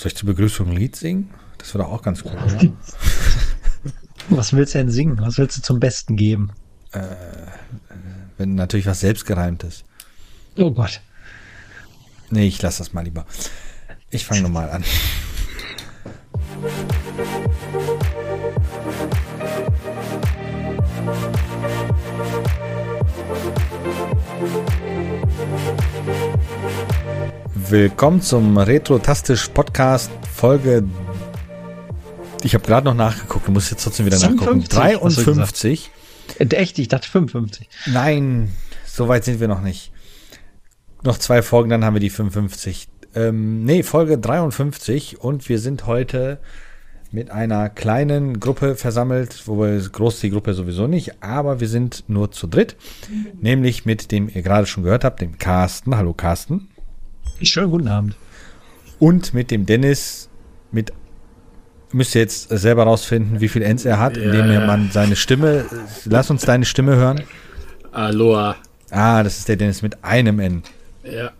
Soll ich zur Begrüßung ein Lied singen? Das wäre doch auch ganz cool, oder? Was willst du denn singen? Was willst du zum Besten geben? Äh, wenn natürlich was selbstgereimtes. Oh Gott. Nee, ich lasse das mal lieber. Ich fange nochmal an. Willkommen zum Retro-Tastisch Podcast Folge. Ich habe gerade noch nachgeguckt, du musst jetzt trotzdem wieder 57, nachgucken. hast du 53. Äh, Echt? Ich dachte 55. Nein, so weit sind wir noch nicht. Noch zwei Folgen, dann haben wir die 55. Ähm, nee, Folge 53 und wir sind heute mit einer kleinen Gruppe versammelt, wobei groß ist die Gruppe sowieso nicht, aber wir sind nur zu dritt, nämlich mit dem ihr gerade schon gehört habt, dem Carsten. Hallo Carsten. Schönen guten Abend. Und mit dem Dennis, mit müsst ihr jetzt selber rausfinden, wie viel Ends er hat, indem Ja. man seine Stimme, lass uns deine Stimme hören. Aloha. Ah, das ist der Dennis mit einem N. Ja.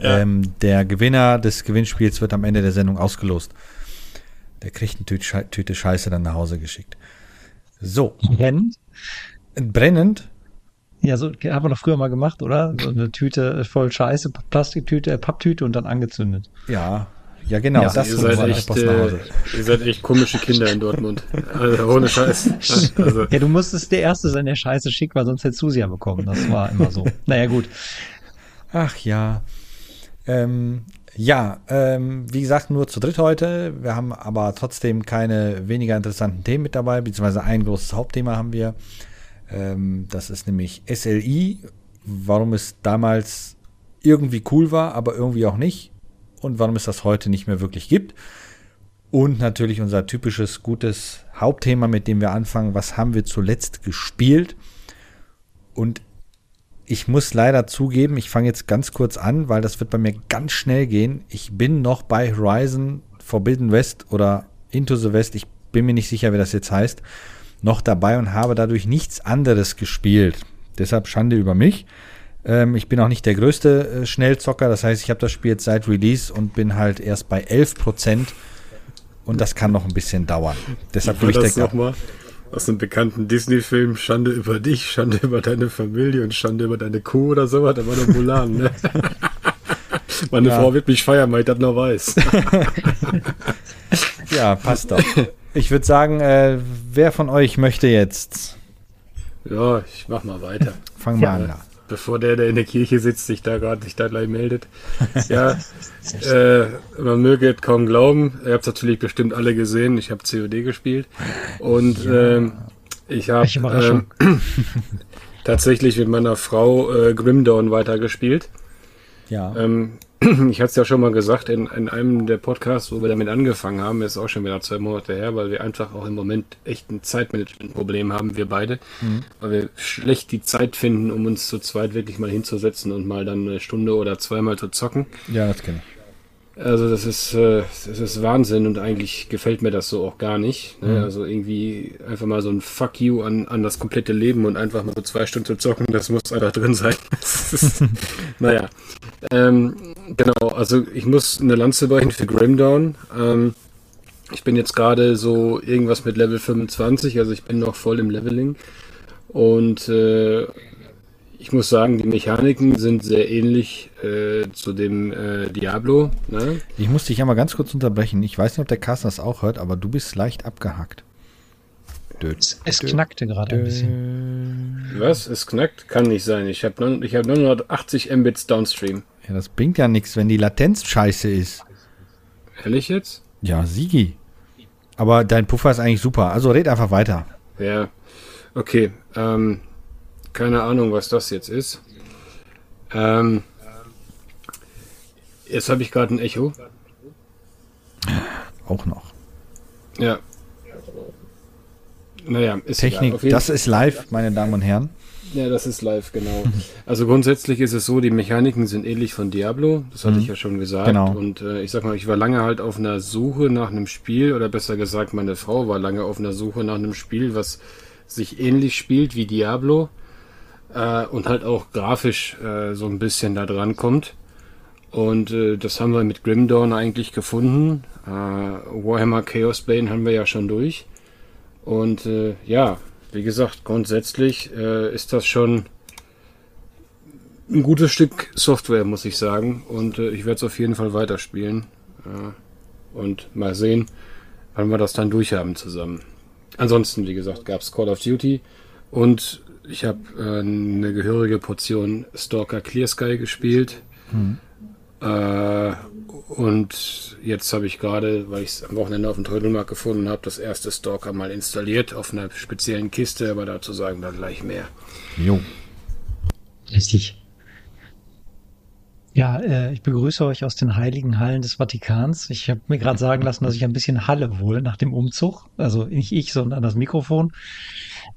Ja. Ähm, der Gewinner des Gewinnspiels wird am Ende der Sendung ausgelost. Der kriegt eine Tüte, Tüte Scheiße dann nach Hause geschickt. So, Brennend? brennend. Ja, so haben wir doch früher mal gemacht, oder? So eine Tüte voll Scheiße, Plastiktüte, äh, Papptüte und dann angezündet. Ja, ja genau, Ja, das ihr, seid echt, äh, Hause. ihr seid echt komische Kinder in Dortmund. Also ohne Scheiß. Also, Ja, du musstest der Erste sein, der Scheiße schickt, weil sonst hättest du sie ja bekommen. Das war immer so. Naja, gut. Ach ja. Ähm, ja, ähm, wie gesagt, nur zu dritt heute. Wir haben aber trotzdem keine weniger interessanten Themen mit dabei, beziehungsweise ein großes Hauptthema haben wir. Ähm, das ist nämlich SLI, warum es damals irgendwie cool war, aber irgendwie auch nicht. Und warum es das heute nicht mehr wirklich gibt. Und natürlich unser typisches, gutes Hauptthema, mit dem wir anfangen. Was haben wir zuletzt gespielt? Und ich muss leider zugeben, ich fange jetzt ganz kurz an, weil das wird bei mir ganz schnell gehen. Ich bin noch bei Horizon Forbidden West oder Into the West, ich bin mir nicht sicher, wie das jetzt heißt, noch dabei und habe dadurch nichts anderes gespielt. Deshalb Schande über mich. Ähm, ich bin auch nicht der größte äh, Schnellzocker, das heißt, ich habe das Spiel jetzt seit Release und bin halt erst bei 11 Prozent und das kann noch ein bisschen dauern. Deshalb will ich das nochmal aus einem bekannten Disney-Film Schande über dich, Schande über deine Familie und Schande über deine Kuh oder sowas. Da war doch Mulan, ne? Meine Ja. Frau wird mich feiern, weil ich das noch weiß. Ja, passt doch. Ich würde sagen, äh, wer von euch möchte jetzt? Ja, ich mach mal weiter. Fangen wir Ja. an bevor der, der in der Kirche sitzt, sich da gerade sich da gleich meldet. Ja, äh, man möge es kaum glauben. Ihr habt natürlich bestimmt alle gesehen. Ich habe COD gespielt und ähm, ich habe ähm, tatsächlich mit meiner Frau äh, Grim Dawn weitergespielt. Ja. Ähm, ich hatte es ja schon mal gesagt in, in einem der Podcasts, wo wir damit angefangen haben, ist auch schon wieder zwei Monate her, weil wir einfach auch im Moment echt ein Zeitmanagement-Problem haben, wir beide, weil wir schlecht die Zeit finden, um uns zu zweit wirklich mal hinzusetzen und mal dann eine Stunde oder zweimal zu zocken. ja, das kenne ich. Also das ist, äh, das ist Wahnsinn und eigentlich gefällt mir das so auch gar nicht. Ne? Also irgendwie einfach mal so ein Fuck you an, an das komplette Leben und einfach mal so zwei Stunden zu zocken, das muss einfach drin sein. Naja. Ähm, genau, also ich muss eine Lanze brechen für Grimdown. Ähm, ich bin jetzt gerade so irgendwas mit Level 25, also ich bin noch voll im Leveling. Und äh, ich muss sagen, die Mechaniken sind sehr ähnlich äh, zu dem äh, Diablo. Ne? Ich muss dich ja mal ganz kurz unterbrechen. Ich weiß nicht, ob der Carsten das auch hört, aber du bist leicht abgehackt. Dö, Es dö, knackte gerade ein bisschen. Was? Es knackt? Kann nicht sein. Ich habe ich hab 980 Mbits Downstream. Ja, das bringt ja nichts, wenn die Latenz scheiße ist. Ehrlich jetzt? Ja, Sigi. Aber dein Puffer ist eigentlich super. Also red einfach weiter. Ja. Okay. Ähm, keine Ahnung, was das jetzt ist. Ähm, jetzt habe ich gerade ein Echo. Auch noch. Ja. Naja, ist. Technik, das ist live, meine Damen und Herren. Ja, das ist live, genau. Also grundsätzlich ist es so, die Mechaniken sind ähnlich von Diablo, das hatte ich ja schon gesagt. Genau. Und äh, ich sag mal, ich war lange halt auf einer Suche nach einem Spiel, oder besser gesagt, meine Frau war lange auf einer Suche nach einem Spiel, was sich ähnlich spielt wie Diablo äh, und halt auch grafisch äh, so ein bisschen da dran kommt. Und äh, das haben wir mit Grim Dawn eigentlich gefunden. Äh, Warhammer Chaos Bane haben wir ja schon durch. Und äh, ja, wie gesagt, grundsätzlich äh, ist das schon ein gutes Stück Software, muss ich sagen. Und äh, ich werde es auf jeden Fall weiterspielen. Äh, und mal sehen, wann wir das dann durchhaben zusammen. Ansonsten, wie gesagt, gab es Call of Duty und ich habe äh, eine gehörige Portion Stalker Clear Sky gespielt. Mhm. Äh, und jetzt habe ich gerade, weil ich es am Wochenende auf dem Trödelmarkt gefunden habe, das erste Stalker mal installiert auf einer speziellen Kiste, aber dazu sagen dann gleich mehr. Jo. Richtig. Ja, äh, ich begrüße euch aus den heiligen Hallen des Vatikans. Ich habe mir gerade sagen lassen, dass ich ein bisschen Halle wohl nach dem Umzug. Also nicht ich, sondern das Mikrofon.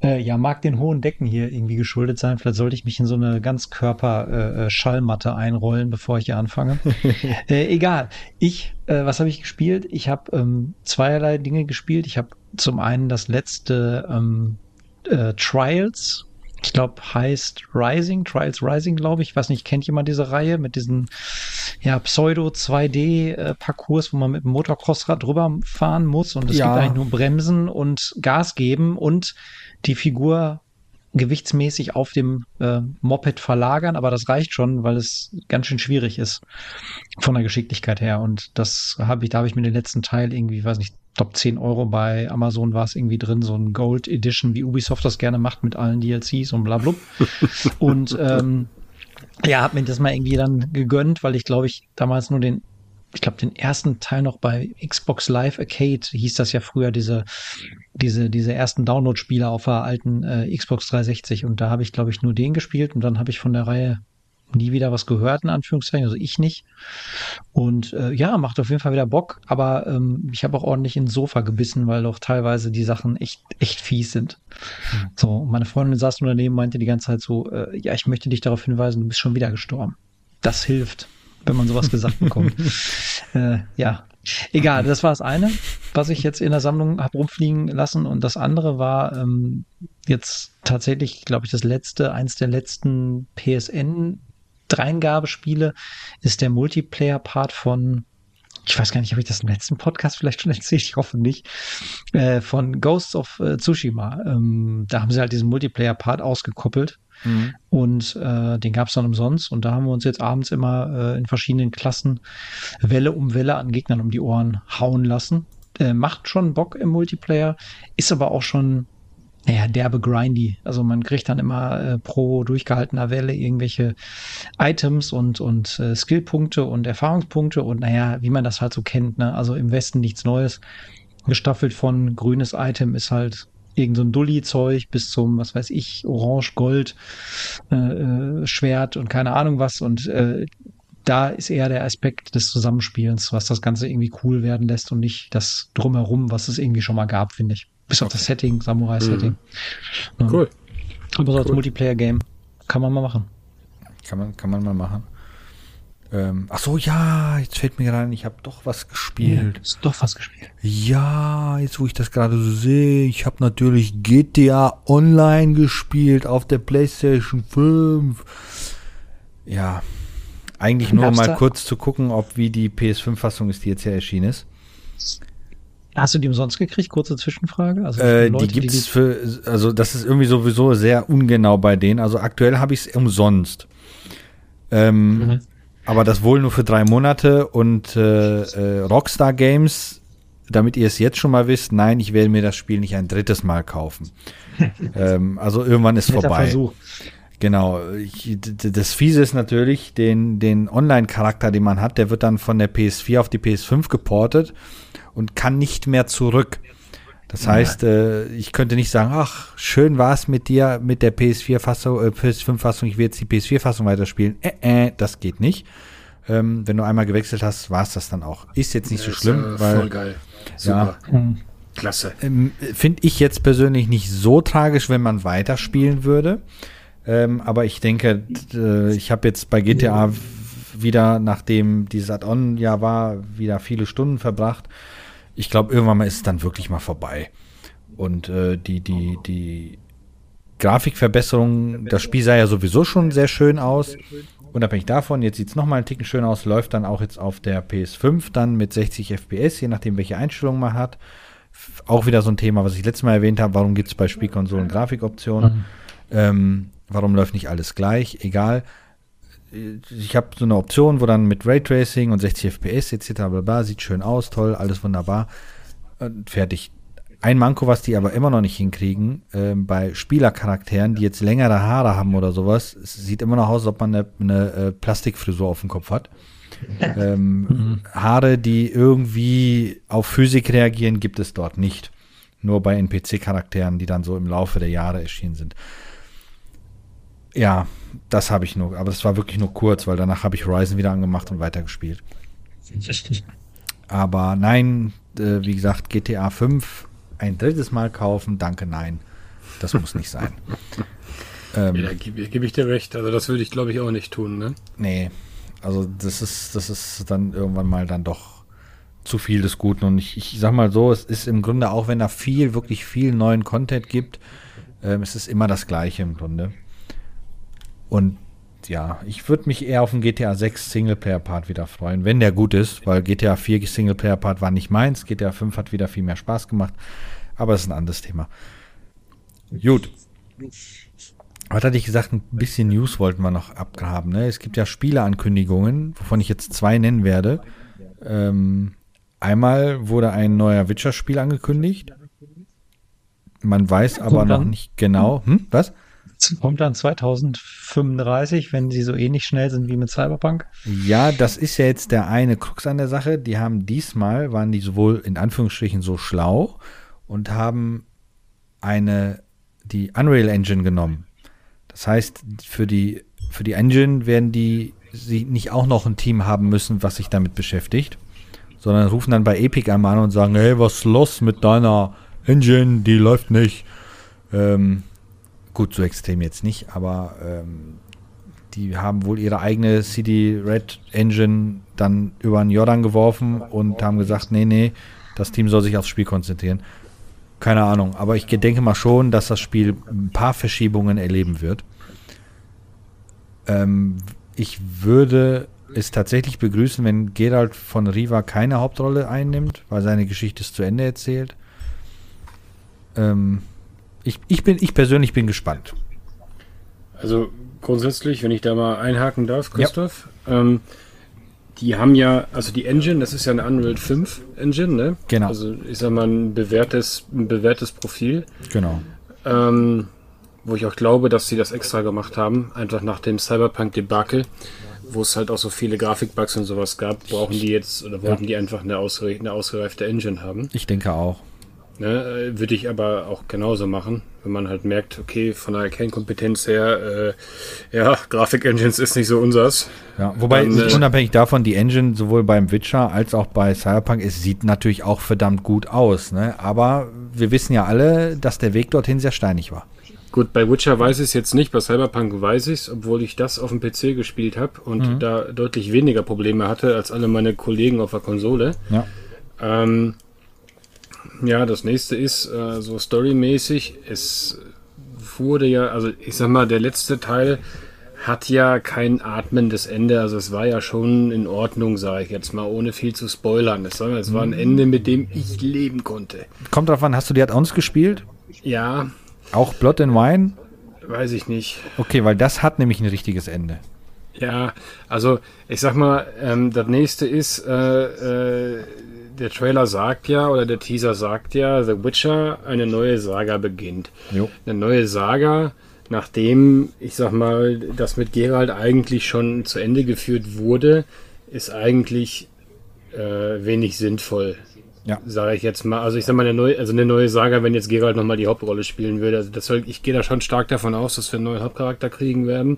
Äh, ja, mag den hohen Decken hier irgendwie geschuldet sein. Vielleicht sollte ich mich in so eine Ganzkörper-Schallmatte äh, äh einrollen, bevor ich hier anfange. äh, egal. Ich, äh, was habe ich gespielt? Ich habe ähm, zweierlei Dinge gespielt. Ich habe zum einen das letzte ähm, äh, Trials ich glaube, heißt Rising, Trials Rising, glaube ich. Ich weiß nicht, kennt jemand diese Reihe mit diesen ja, Pseudo-2D-Parcours, wo man mit dem Motocrossrad drüber fahren muss und es ja. gibt eigentlich nur Bremsen und Gas geben und die Figur gewichtsmäßig auf dem äh, Moped verlagern, aber das reicht schon, weil es ganz schön schwierig ist von der Geschicklichkeit her. Und das habe ich, da habe ich mir den letzten Teil irgendwie, weiß nicht, top 10 Euro bei Amazon war es irgendwie drin, so ein Gold Edition, wie Ubisoft das gerne macht mit allen DLCs und bla bla. und ähm, ja, habe mir das mal irgendwie dann gegönnt, weil ich glaube ich damals nur den ich glaube, den ersten Teil noch bei Xbox Live Arcade hieß das ja früher, diese, diese, diese ersten Download-Spiele auf der alten äh, Xbox 360. Und da habe ich, glaube ich, nur den gespielt und dann habe ich von der Reihe nie wieder was gehört, in Anführungszeichen, also ich nicht. Und äh, ja, macht auf jeden Fall wieder Bock, aber ähm, ich habe auch ordentlich ins Sofa gebissen, weil doch teilweise die Sachen echt, echt fies sind. Mhm. So, meine Freundin saß nur daneben, meinte die ganze Zeit so, äh, ja, ich möchte dich darauf hinweisen, du bist schon wieder gestorben. Das hilft wenn man sowas gesagt bekommt. äh, ja, egal, das war das eine, was ich jetzt in der Sammlung habe rumfliegen lassen. Und das andere war ähm, jetzt tatsächlich, glaube ich, das letzte, eins der letzten PSN Dreingabespiele ist der Multiplayer-Part von ich weiß gar nicht, habe ich das im letzten Podcast vielleicht schon erzählt, ich hoffe nicht, äh, von Ghosts of äh, Tsushima. Ähm, da haben sie halt diesen Multiplayer-Part ausgekoppelt Mhm. Und äh, den gab es dann umsonst. Und da haben wir uns jetzt abends immer äh, in verschiedenen Klassen Welle um Welle an Gegnern um die Ohren hauen lassen. Äh, macht schon Bock im Multiplayer, ist aber auch schon naja, derbe grindy. Also man kriegt dann immer äh, pro durchgehaltener Welle irgendwelche Items und, und äh, Skillpunkte und Erfahrungspunkte und naja, wie man das halt so kennt. Ne? Also im Westen nichts Neues. Gestaffelt von grünes Item ist halt irgend so ein Dulli-Zeug bis zum, was weiß ich, Orange-Gold, äh, äh, Schwert und keine Ahnung was. Und äh, da ist eher der Aspekt des Zusammenspielens, was das Ganze irgendwie cool werden lässt und nicht das Drumherum, was es irgendwie schon mal gab, finde ich. Bis auf das Setting, Samurai-Setting. Mhm. Cool. Aber so als cool. Multiplayer-Game kann man mal machen. Kann man, kann man mal machen. Ähm, ach so, ja, jetzt fällt mir rein, ich habe doch was gespielt. Ja, hast doch was gespielt. Ja, jetzt wo ich das gerade so sehe, ich habe natürlich GTA Online gespielt auf der PlayStation 5. Ja, eigentlich nur mal kurz zu gucken, ob wie die PS5-Fassung ist, die jetzt ja erschienen ist. Hast du die umsonst gekriegt? Kurze Zwischenfrage. Also äh, Leute, die gibt's die für, also das ist irgendwie sowieso sehr ungenau bei denen. Also aktuell habe ich es umsonst. Ähm, mhm. Aber das wohl nur für drei Monate und äh, äh, Rockstar Games, damit ihr es jetzt schon mal wisst, nein, ich werde mir das Spiel nicht ein drittes Mal kaufen. ähm, also irgendwann ist vorbei. Versuch. Genau. Ich, das Fiese ist natürlich, den, den Online-Charakter, den man hat, der wird dann von der PS4 auf die PS5 geportet und kann nicht mehr zurück. Das heißt, äh, ich könnte nicht sagen, ach, schön war es mit dir mit der PS4-Fassung, äh, PS5-Fassung, ich will jetzt die PS4-Fassung weiterspielen. Äh, äh, das geht nicht. Ähm, wenn du einmal gewechselt hast, war es das dann auch. Ist jetzt nicht ja, so schlimm, äh, weil. Voll geil. Super. Ja, hm. Klasse. Ähm, Finde ich jetzt persönlich nicht so tragisch, wenn man weiterspielen würde. Ähm, aber ich denke, äh, ich habe jetzt bei GTA wieder, nachdem dieses Add-on ja war, wieder viele Stunden verbracht ich glaube, irgendwann mal ist es dann wirklich mal vorbei. Und äh, die, die, die Grafikverbesserung, das Spiel sah ja sowieso schon sehr schön aus. unabhängig davon, jetzt sieht es nochmal einen Ticken schön aus, läuft dann auch jetzt auf der PS5 dann mit 60 FPS, je nachdem, welche Einstellungen man hat. Auch wieder so ein Thema, was ich letztes Mal erwähnt habe, warum gibt es bei Spielkonsolen Grafikoptionen? Mhm. Ähm, warum läuft nicht alles gleich? Egal. Ich habe so eine Option, wo dann mit Raytracing und 60 FPS etc. Bla bla, sieht schön aus, toll, alles wunderbar. Fertig. Ein Manko, was die aber immer noch nicht hinkriegen, äh, bei Spielercharakteren, die jetzt längere Haare haben oder sowas, es sieht immer noch aus, als ob man eine, eine äh, Plastikfrisur auf dem Kopf hat. ähm, mhm. Haare, die irgendwie auf Physik reagieren, gibt es dort nicht. Nur bei NPC-Charakteren, die dann so im Laufe der Jahre erschienen sind. Ja, das habe ich nur, aber es war wirklich nur kurz, weil danach habe ich Horizon wieder angemacht und weitergespielt. Aber nein, äh, wie gesagt, GTA 5 ein drittes Mal kaufen, danke, nein. Das muss nicht sein. ähm, ja, da gebe geb ich dir recht. Also das würde ich, glaube ich, auch nicht tun, ne? Nee. Also das ist, das ist dann irgendwann mal dann doch zu viel des Guten. Und ich, ich sag mal so, es ist im Grunde, auch wenn da viel, wirklich viel neuen Content gibt, ähm, es ist immer das Gleiche im Grunde. Und ja, ich würde mich eher auf den GTA 6 Singleplayer-Part wieder freuen, wenn der gut ist, weil GTA 4 Singleplayer-Part war nicht meins, GTA 5 hat wieder viel mehr Spaß gemacht, aber das ist ein anderes Thema. Gut. Was hatte ich gesagt? Ein bisschen News wollten wir noch abhaben. Ne? Es gibt ja Spieleankündigungen, wovon ich jetzt zwei nennen werde. Ähm, einmal wurde ein neuer Witcher-Spiel angekündigt. Man weiß aber noch nicht genau. Hm? Was? Kommt dann 2035, wenn sie so ähnlich schnell sind wie mit Cyberpunk? Ja, das ist ja jetzt der eine Krux an der Sache. Die haben diesmal, waren die sowohl in Anführungsstrichen so schlau und haben eine, die Unreal Engine genommen. Das heißt, für die, für die Engine werden die sie nicht auch noch ein Team haben müssen, was sich damit beschäftigt, sondern rufen dann bei Epic einmal an und sagen, hey, was ist los mit deiner Engine, die läuft nicht. Ähm, Gut, so extrem jetzt nicht, aber ähm, die haben wohl ihre eigene CD Red Engine dann über den Jordan geworfen und haben gesagt, nee, nee, das Team soll sich aufs Spiel konzentrieren. Keine Ahnung, aber ich denke mal schon, dass das Spiel ein paar Verschiebungen erleben wird. Ähm, ich würde es tatsächlich begrüßen, wenn Gerald von Riva keine Hauptrolle einnimmt, weil seine Geschichte ist zu Ende erzählt. Ähm, ich, ich, bin, ich persönlich bin gespannt. Also grundsätzlich, wenn ich da mal einhaken darf, Christoph, ja. ähm, die haben ja, also die Engine, das ist ja eine Unreal 5 Engine, ne? Genau. Also ich sag mal ein bewährtes, ein bewährtes Profil. Genau. Ähm, wo ich auch glaube, dass sie das extra gemacht haben, einfach nach dem Cyberpunk-Debakel, wo es halt auch so viele Grafikbugs und sowas gab, brauchen die jetzt oder wollten ja. die einfach eine, ausgere eine ausgereifte Engine haben. Ich denke auch. Ne, würde ich aber auch genauso machen, wenn man halt merkt, okay, von der Kernkompetenz her, äh, ja, Grafik-Engines ist nicht so unsers. Ja, wobei, Dann, äh, unabhängig davon, die Engine sowohl beim Witcher als auch bei Cyberpunk, es sieht natürlich auch verdammt gut aus, ne? aber wir wissen ja alle, dass der Weg dorthin sehr steinig war. Gut, bei Witcher weiß ich es jetzt nicht, bei Cyberpunk weiß ich es, obwohl ich das auf dem PC gespielt habe und mhm. da deutlich weniger Probleme hatte als alle meine Kollegen auf der Konsole. Ja. Ähm, ja, das nächste ist äh, so storymäßig. Es wurde ja, also ich sag mal, der letzte Teil hat ja kein atmendes Ende. Also es war ja schon in Ordnung, sage ich jetzt mal, ohne viel zu spoilern. Es, es war ein mhm. Ende, mit dem ich leben konnte. Kommt drauf an, hast du die Add-ons gespielt? Ja. Auch Blood and Wine? Weiß ich nicht. Okay, weil das hat nämlich ein richtiges Ende. Ja, also ich sag mal, ähm, das nächste ist, äh, äh, der Trailer sagt ja, oder der Teaser sagt ja, The Witcher, eine neue Saga beginnt. Jo. Eine neue Saga, nachdem, ich sag mal, das mit Geralt eigentlich schon zu Ende geführt wurde, ist eigentlich äh, wenig sinnvoll. Ja. Sage ich jetzt mal. Also ich sag mal, eine neue, also eine neue Saga, wenn jetzt Geralt nochmal die Hauptrolle spielen würde. Also das soll, ich gehe da schon stark davon aus, dass wir einen neuen Hauptcharakter kriegen werden.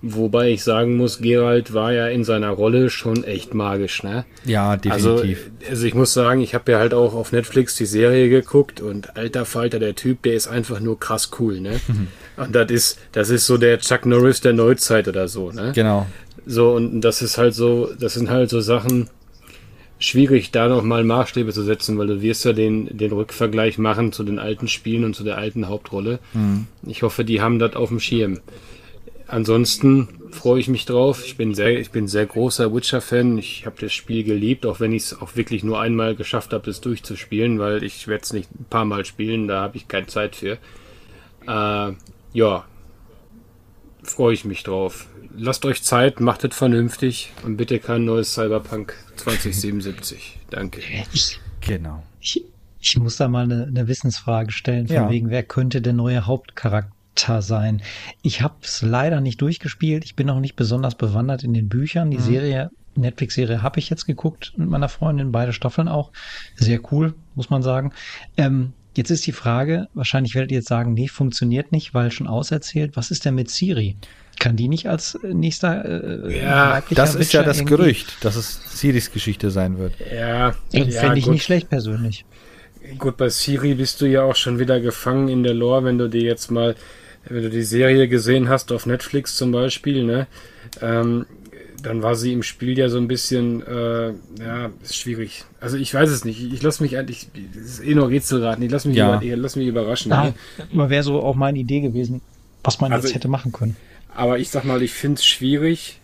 Wobei ich sagen muss, Gerald war ja in seiner Rolle schon echt magisch, ne? Ja, definitiv. Also, also ich muss sagen, ich habe ja halt auch auf Netflix die Serie geguckt und alter Falter, der Typ, der ist einfach nur krass cool, ne? Mhm. Und das ist, das ist so der Chuck Norris der Neuzeit oder so, ne? Genau. So, und das ist halt so, das sind halt so Sachen, schwierig, da nochmal Maßstäbe zu setzen, weil du wirst ja den, den Rückvergleich machen zu den alten Spielen und zu der alten Hauptrolle. Mhm. Ich hoffe, die haben das auf dem Schirm. Ansonsten freue ich mich drauf. Ich bin sehr, ich bin sehr großer Witcher-Fan. Ich habe das Spiel geliebt, auch wenn ich es auch wirklich nur einmal geschafft habe, das durchzuspielen, weil ich werde es nicht ein paar Mal spielen, da habe ich keine Zeit für. Äh, ja, freue ich mich drauf. Lasst euch Zeit, macht es vernünftig und bitte kein neues Cyberpunk 2077. Danke. Genau. Ich, ich muss da mal eine, eine Wissensfrage stellen, von ja. wegen, wer könnte der neue Hauptcharakter sein? Ich habe es leider nicht durchgespielt. Ich bin auch nicht besonders bewandert in den Büchern. Die mhm. Serie, Netflix-Serie, habe ich jetzt geguckt mit meiner Freundin, beide Staffeln auch. Sehr cool, muss man sagen. Ähm, jetzt ist die Frage, wahrscheinlich werdet ihr jetzt sagen, nee, funktioniert nicht, weil schon auserzählt. Was ist denn mit Siri? Kann die nicht als nächster äh, Ja, das ist ja das Gerücht, dass es Siris Geschichte sein wird. Ja, ja fände ich gut. nicht schlecht persönlich. Gut, bei Siri bist du ja auch schon wieder gefangen in der Lore, wenn du dir jetzt mal, wenn du die Serie gesehen hast auf Netflix zum Beispiel, ne? Ähm, dann war sie im Spiel ja so ein bisschen, äh, ja, ist schwierig. Also ich weiß es nicht. Ich, lasse mich eigentlich, das ist eh nur Rätselraten. Ich lasse mich, ja. über, lass mich überraschen. Ja, ne? wäre so auch meine Idee gewesen, was man also jetzt hätte machen können. Aber ich sag mal, ich finde es schwierig,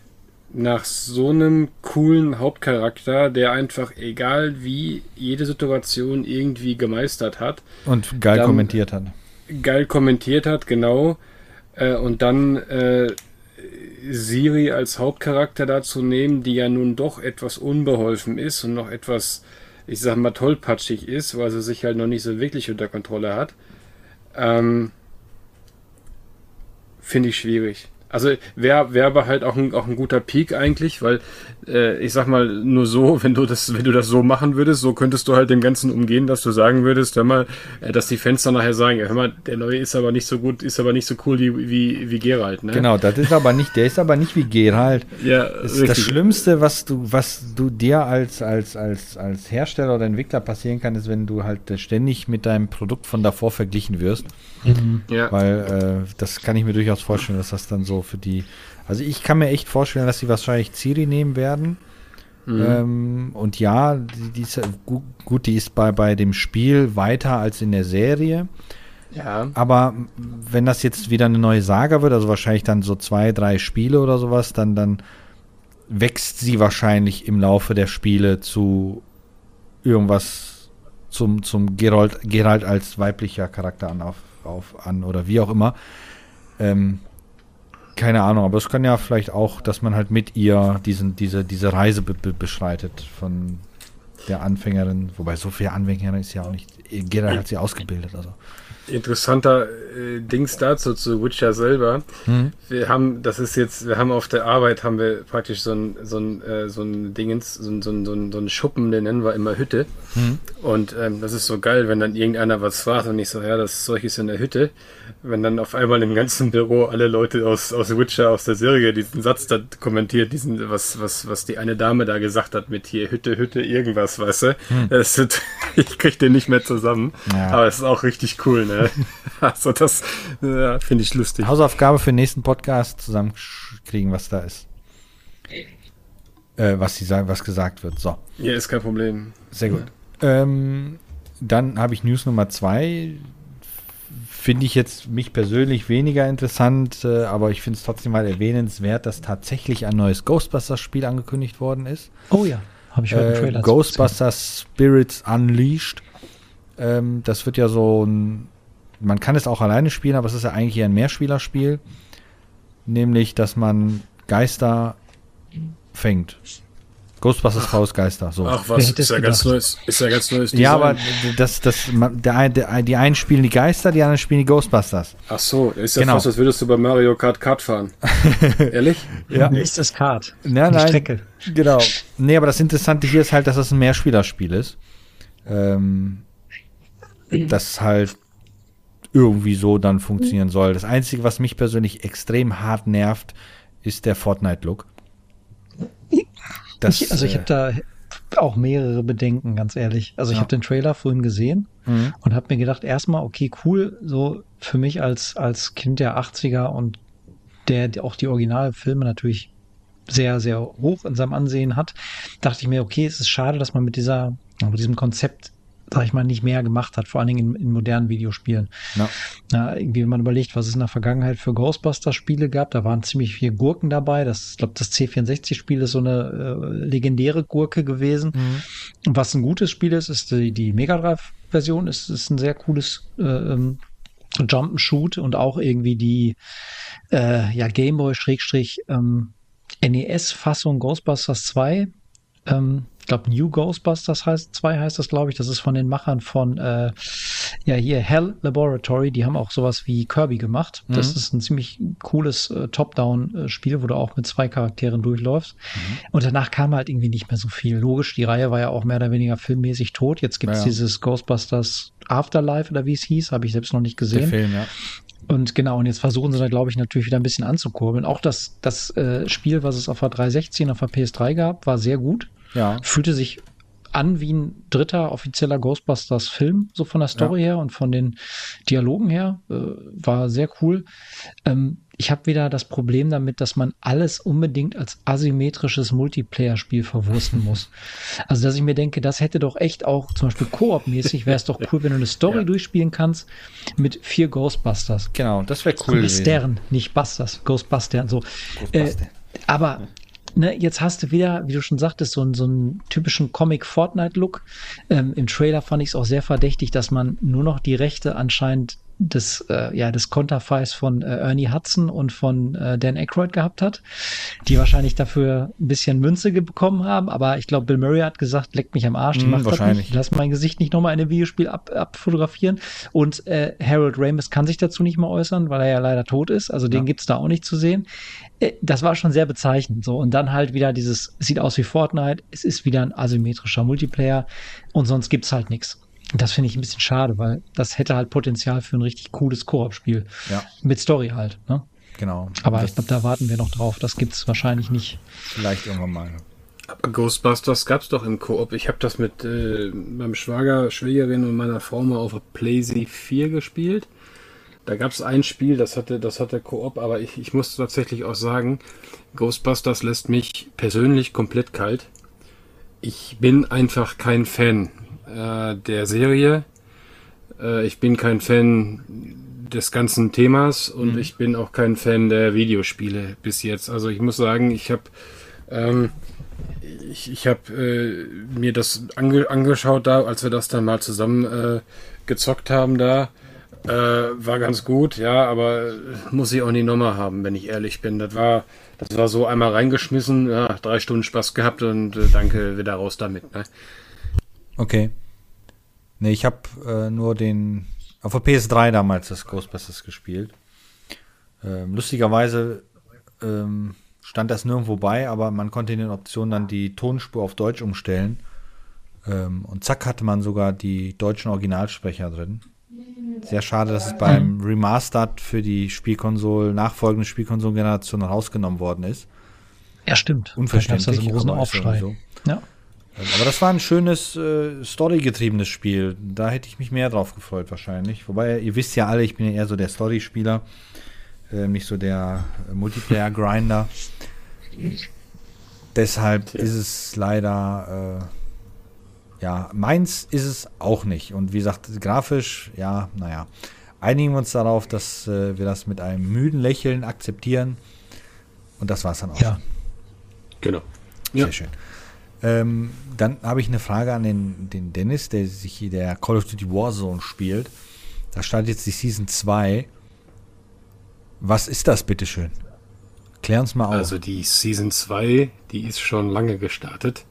nach so einem coolen Hauptcharakter, der einfach egal wie jede Situation irgendwie gemeistert hat. Und geil kommentiert hat. Geil kommentiert hat, genau. Äh, und dann äh, Siri als Hauptcharakter dazu nehmen, die ja nun doch etwas unbeholfen ist und noch etwas, ich sag mal, tollpatschig ist, weil sie sich halt noch nicht so wirklich unter Kontrolle hat. Ähm, Finde ich schwierig. Also wäre wär aber halt auch ein, auch ein guter Peak eigentlich, weil äh, ich sag mal nur so, wenn du das, wenn du das so machen würdest, so könntest du halt dem Ganzen umgehen, dass du sagen würdest, hör mal, äh, dass die Fenster nachher sagen, hör mal, der neue ist aber nicht so gut, ist aber nicht so cool wie, wie, wie Geralt, ne? Genau, das ist aber nicht, der ist aber nicht wie Geralt. ja, das ist das Schlimmste, was du, was du dir als, als, als, als Hersteller oder Entwickler passieren kann, ist, wenn du halt ständig mit deinem Produkt von davor verglichen wirst. Mhm. Ja. Weil äh, das kann ich mir durchaus vorstellen, dass das dann so für die. Also ich kann mir echt vorstellen, dass sie wahrscheinlich Ciri nehmen werden. Mhm. Ähm, und ja, die, die ist, gut, gut, die ist bei, bei dem Spiel weiter als in der Serie. Ja. Aber wenn das jetzt wieder eine neue Saga wird, also wahrscheinlich dann so zwei, drei Spiele oder sowas, dann, dann wächst sie wahrscheinlich im Laufe der Spiele zu irgendwas zum, zum Geralt, Geralt als weiblicher Charakter an, auf, auf, an oder wie auch immer. Ähm, keine Ahnung, aber es kann ja vielleicht auch, dass man halt mit ihr diesen, diese, diese Reise be be beschreitet von der Anfängerin, wobei so viel Anfängerin ist ja auch nicht. Gerald hat sie ausgebildet, also interessanter äh, Dings dazu zu Witcher selber. Mhm. Wir haben, das ist jetzt, wir haben auf der Arbeit haben wir praktisch so ein so ein äh, so ein Dingens, so ein, so ein, so ein, so ein Schuppen, den nennen wir immer Hütte. Mhm. Und ähm, das ist so geil, wenn dann irgendeiner was fragt und ich so, ja, das Zeug ist in der Hütte. Wenn dann auf einmal im ganzen Büro alle Leute aus aus Witcher aus der Serie diesen Satz da kommentiert, diesen was was was die eine Dame da gesagt hat mit hier Hütte Hütte irgendwas, weißt du? Das ist, ich krieg den nicht mehr zusammen, ja. aber es ist auch richtig cool, ne? also das ja, finde ich lustig. Hausaufgabe für den nächsten Podcast zusammenkriegen, was da ist. Äh, was sie sagen, was gesagt wird. So. Ja, ist kein Problem. Sehr gut. Ja. Ähm, dann habe ich News Nummer zwei. Finde ich jetzt mich persönlich weniger interessant, äh, aber ich finde es trotzdem mal erwähnenswert, dass tatsächlich ein neues Ghostbusters-Spiel angekündigt worden ist. Oh ja, habe ich heute äh, Trailer Ghostbusters Spirits Unleashed. Ähm, das wird ja so ein man kann es auch alleine spielen, aber es ist ja eigentlich eher ein Mehrspielerspiel. Nämlich, dass man Geister fängt. Ghostbusters Chaos Geister. So. Ach was, ist ja, ganz neues, ist ja ganz neues Design. Ja, aber das, das, der, der, die einen spielen die Geister, die anderen spielen die Ghostbusters. Ach so, ist ja genau. fast, als würdest du bei Mario Kart Kart fahren. Ehrlich? Ja. Ist das Kart. Ja, nein, Strecke. Genau. Nee, aber das Interessante hier ist halt, dass es ein Mehrspielerspiel ist. Ähm, das halt irgendwie so dann funktionieren soll. Das Einzige, was mich persönlich extrem hart nervt, ist der Fortnite-Look. Also ich habe da auch mehrere Bedenken, ganz ehrlich. Also ich ja. habe den Trailer vorhin gesehen mhm. und habe mir gedacht, erstmal, okay, cool, so für mich als, als Kind der 80er und der, der auch die Originalfilme natürlich sehr, sehr hoch in seinem Ansehen hat, dachte ich mir, okay, es ist schade, dass man mit dieser, mit diesem Konzept sag ich mal, nicht mehr gemacht hat, vor allen Dingen in, in modernen Videospielen. Ja. ja. irgendwie, wenn man überlegt, was es in der Vergangenheit für Ghostbusters-Spiele gab, da waren ziemlich viele Gurken dabei. Das, ich glaube, das C64-Spiel ist so eine äh, legendäre Gurke gewesen. Mhm. Was ein gutes Spiel ist, ist die, die Mega Drive-Version, ist, ist ein sehr cooles äh, ähm, Shoot und auch irgendwie die äh, ja, Gameboy Schrägstrich ähm, Ghostbusters 2. Ähm, ich glaube, New Ghostbusters heißt, 2 heißt das, glaube ich. Das ist von den Machern von, äh, ja, hier Hell Laboratory. Die haben auch sowas wie Kirby gemacht. Mhm. Das ist ein ziemlich cooles äh, Top-Down-Spiel, wo du auch mit zwei Charakteren durchläufst. Mhm. Und danach kam halt irgendwie nicht mehr so viel. Logisch, die Reihe war ja auch mehr oder weniger filmmäßig tot. Jetzt gibt es ja, ja. dieses Ghostbusters Afterlife oder wie es hieß, habe ich selbst noch nicht gesehen. Der Film, ja. Und genau, und jetzt versuchen sie da, glaube ich, natürlich wieder ein bisschen anzukurbeln. Auch das, das äh, Spiel, was es auf der 360 und auf der PS3 gab, war sehr gut. Ja. Fühlte sich an wie ein dritter offizieller Ghostbusters-Film, so von der Story ja. her und von den Dialogen her. Äh, war sehr cool. Ähm, ich habe wieder das Problem damit, dass man alles unbedingt als asymmetrisches Multiplayer-Spiel verwursten muss. Also, dass ich mir denke, das hätte doch echt auch zum Beispiel Koop-mäßig, wäre es doch cool, wenn du eine Story ja. durchspielen kannst mit vier Ghostbusters. Genau, das wäre cool. Bustern, nicht Busters, Ghostbusters. So. Ghostbuster. Äh, aber ne, jetzt hast du wieder, wie du schon sagtest, so, so einen typischen Comic-Fortnite-Look. Ähm, Im Trailer fand ich es auch sehr verdächtig, dass man nur noch die Rechte anscheinend des, äh, ja, des Konterfeis von äh, Ernie Hudson und von äh, Dan Aykroyd gehabt hat, die wahrscheinlich dafür ein bisschen Münze bekommen haben, aber ich glaube, Bill Murray hat gesagt, leckt mich am Arsch, die mm, macht wahrscheinlich. das nicht, lass mein Gesicht nicht nochmal in einem Videospiel ab, abfotografieren und äh, Harold Ramis kann sich dazu nicht mehr äußern, weil er ja leider tot ist, also den ja. gibt's da auch nicht zu sehen. Äh, das war schon sehr bezeichnend, so, und dann halt wieder dieses, sieht aus wie Fortnite, es ist wieder ein asymmetrischer Multiplayer und sonst gibt's halt nichts. Das finde ich ein bisschen schade, weil das hätte halt Potenzial für ein richtig cooles Koop-Spiel. Ja. Mit Story halt, ne? Genau. Aber das ich glaube, da warten wir noch drauf. Das gibt's wahrscheinlich nicht. Vielleicht irgendwann mal. Aber Ghostbusters gab's doch im Koop. Ich habe das mit äh, meinem Schwager, Schwägerin und meiner Frau mal auf PlayZ 4 gespielt. Da gab's ein Spiel, das hatte, das hatte Koop, aber ich, ich muss tatsächlich auch sagen, Ghostbusters lässt mich persönlich komplett kalt. Ich bin einfach kein Fan äh, der Serie. Äh, ich bin kein Fan des ganzen Themas und mhm. ich bin auch kein Fan der Videospiele bis jetzt. Also ich muss sagen, ich habe ähm, ich, ich habe äh, mir das ange angeschaut da, als wir das dann mal zusammen äh, gezockt haben da. Äh, war ganz gut, ja, aber muss ich auch nie nochmal haben, wenn ich ehrlich bin. Das war, das war so einmal reingeschmissen, ja, drei Stunden Spaß gehabt und äh, danke, wieder raus damit. Ne? Okay. Nee, ich habe äh, nur den auf der PS3 damals das Ghostbusters gespielt. Ähm, lustigerweise ähm, stand das nirgendwo bei, aber man konnte in den Optionen dann die Tonspur auf Deutsch umstellen. Ähm, und zack hatte man sogar die deutschen Originalsprecher drin. Sehr schade, dass es beim Remastered für die Spielkonsole, nachfolgende Spielkonsolengeneration rausgenommen worden ist. Ja, stimmt. Unverständlich. Da so einen großen Aufschrei. So. Ja. Aber das war ein schönes, äh, storygetriebenes Spiel. Da hätte ich mich mehr drauf gefreut, wahrscheinlich. Wobei, ihr wisst ja alle, ich bin ja eher so der Story-Spieler, äh, nicht so der äh, Multiplayer-Grinder. Deshalb ist es leider, äh, ja, meins ist es auch nicht. Und wie gesagt, grafisch, ja, naja. Einigen wir uns darauf, dass äh, wir das mit einem müden Lächeln akzeptieren. Und das war es dann auch. Ja. Genau. Sehr ja. schön. Ähm, dann habe ich eine Frage an den, den Dennis, der sich hier der Call of Duty Warzone spielt. Da startet jetzt die Season 2. Was ist das, bitteschön? Klär uns mal auf. Also die Season 2, die ist schon lange gestartet.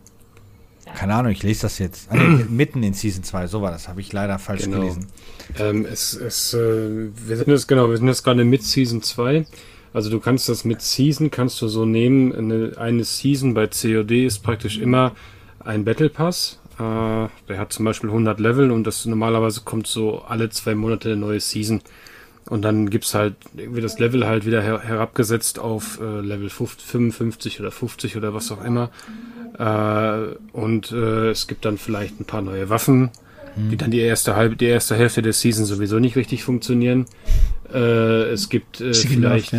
Keine Ahnung, ich lese das jetzt. Ah, nee, mitten in Season 2, so war das. Habe ich leider falsch genau. gelesen. Ähm, es, es, äh, wir sind jetzt, genau, wir sind jetzt gerade mit Season 2. Also du kannst das mit Season, kannst du so nehmen, eine, eine Season bei COD ist praktisch immer ein Battle Pass. Äh, der hat zum Beispiel 100 Level und das normalerweise kommt so alle zwei Monate eine neue Season. Und dann gibt's halt, wird das Level halt wieder her herabgesetzt auf äh, Level 55 oder 50 oder was auch immer. Äh, und äh, es gibt dann vielleicht ein paar neue Waffen mhm. die dann die erste halbe, die erste Hälfte der Season sowieso nicht richtig funktionieren. Äh, es gibt äh, vielleicht.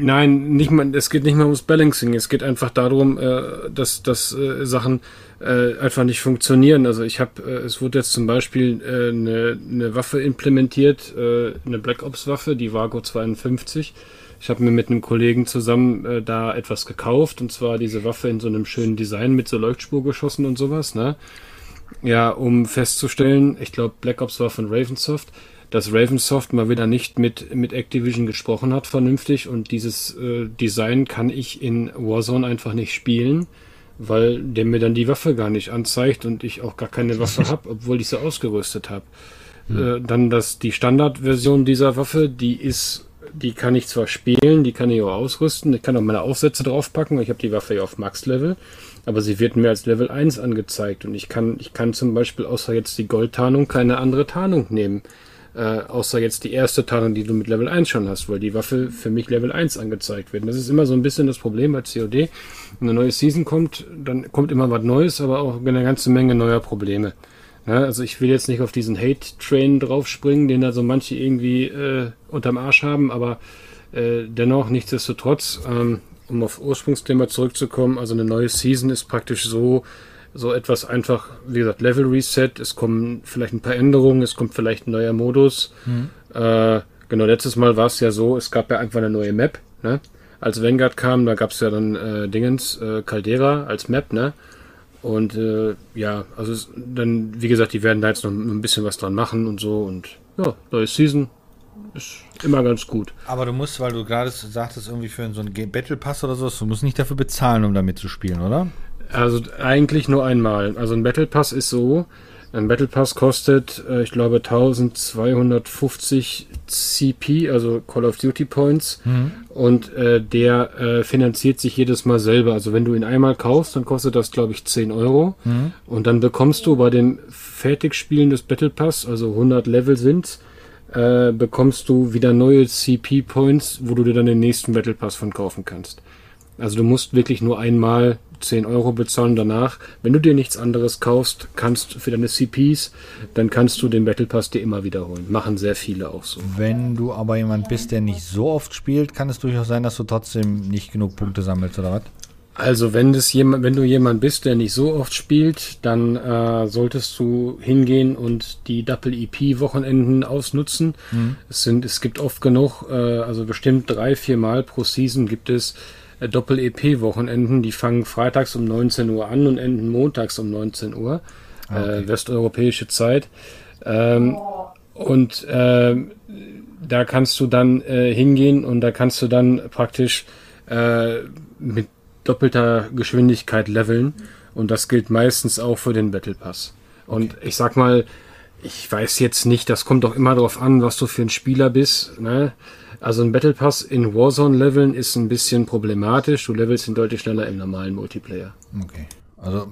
Nein, nicht mal, es geht nicht mal ums Balancing. Es geht einfach darum, äh, dass, dass äh, Sachen äh, einfach nicht funktionieren. Also ich habe, äh, es wurde jetzt zum Beispiel äh, eine, eine Waffe implementiert, äh, eine Black Ops Waffe, die Vago 52. Ich habe mir mit einem Kollegen zusammen äh, da etwas gekauft und zwar diese Waffe in so einem schönen Design mit so Leuchtspur geschossen und sowas, ne? Ja, um festzustellen, ich glaube Black Ops war von Ravensoft, dass Ravensoft mal wieder nicht mit, mit Activision gesprochen hat vernünftig und dieses äh, Design kann ich in Warzone einfach nicht spielen, weil der mir dann die Waffe gar nicht anzeigt und ich auch gar keine Waffe habe, obwohl ich sie ausgerüstet habe. Hm. Äh, dann das, die Standardversion dieser Waffe, die ist, die kann ich zwar spielen, die kann ich auch ausrüsten, ich kann auch meine Aufsätze draufpacken, ich habe die Waffe ja auf Max-Level, aber sie wird mir als Level 1 angezeigt und ich kann, ich kann zum Beispiel außer jetzt die Goldtarnung keine andere Tarnung nehmen. Äh, außer jetzt die erste Tarnung, die du mit Level 1 schon hast, weil die Waffe für mich Level 1 angezeigt wird. Und das ist immer so ein bisschen das Problem bei COD. Wenn eine neue Season kommt, dann kommt immer was Neues, aber auch eine ganze Menge neuer Probleme. Ja, also ich will jetzt nicht auf diesen Hate-Train draufspringen, den da so manche irgendwie äh, unterm Arsch haben, aber äh, dennoch, nichtsdestotrotz, ähm, um auf Ursprungsthema zurückzukommen, also eine neue Season ist praktisch so, so etwas einfach, wie gesagt, Level Reset, es kommen vielleicht ein paar Änderungen, es kommt vielleicht ein neuer Modus. Mhm. Äh, genau, letztes Mal war es ja so, es gab ja einfach eine neue Map, ne? Als Vanguard kam, da gab es ja dann äh, Dingens, äh, Caldera als Map, ne? Und äh, ja, also es, dann, wie gesagt, die werden da jetzt noch ein bisschen was dran machen und so und ja, neue Season, ist immer ganz gut. Aber du musst, weil du gerade sagtest, irgendwie für so einen Battle Pass oder so, du musst nicht dafür bezahlen, um damit zu spielen, oder? Also eigentlich nur einmal. Also ein Battle Pass ist so, ein Battle Pass kostet, äh, ich glaube, 1250 CP, also Call of Duty Points. Mhm. Und äh, der äh, finanziert sich jedes Mal selber. Also wenn du ihn einmal kaufst, dann kostet das, glaube ich, 10 Euro. Mhm. Und dann bekommst du bei dem Fertigspielen des Battle Pass, also 100 Level sind, äh, bekommst du wieder neue CP-Points, wo du dir dann den nächsten Battle Pass von kaufen kannst. Also du musst wirklich nur einmal 10 Euro bezahlen danach. Wenn du dir nichts anderes kaufst, kannst für deine CPs, dann kannst du den Battle Pass dir immer wiederholen. Machen sehr viele auch so. Wenn du aber jemand bist, der nicht so oft spielt, kann es durchaus sein, dass du trotzdem nicht genug Punkte sammelst, oder was? Also wenn das jemand, wenn du jemand bist, der nicht so oft spielt, dann äh, solltest du hingehen und die Double EP Wochenenden ausnutzen. Mhm. Es sind, es gibt oft genug, äh, also bestimmt drei, vier Mal pro Season gibt es äh, Doppel EP Wochenenden. Die fangen freitags um 19 Uhr an und enden montags um 19 Uhr ah, okay. äh, westeuropäische Zeit. Ähm, und äh, da kannst du dann äh, hingehen und da kannst du dann praktisch äh, mit doppelter Geschwindigkeit leveln. Und das gilt meistens auch für den Battle Pass. Und okay. ich sag mal, ich weiß jetzt nicht, das kommt doch immer darauf an, was du für ein Spieler bist. Ne? Also ein Battle Pass in Warzone leveln ist ein bisschen problematisch. Du levelst ihn deutlich schneller im normalen Multiplayer. Okay. Also,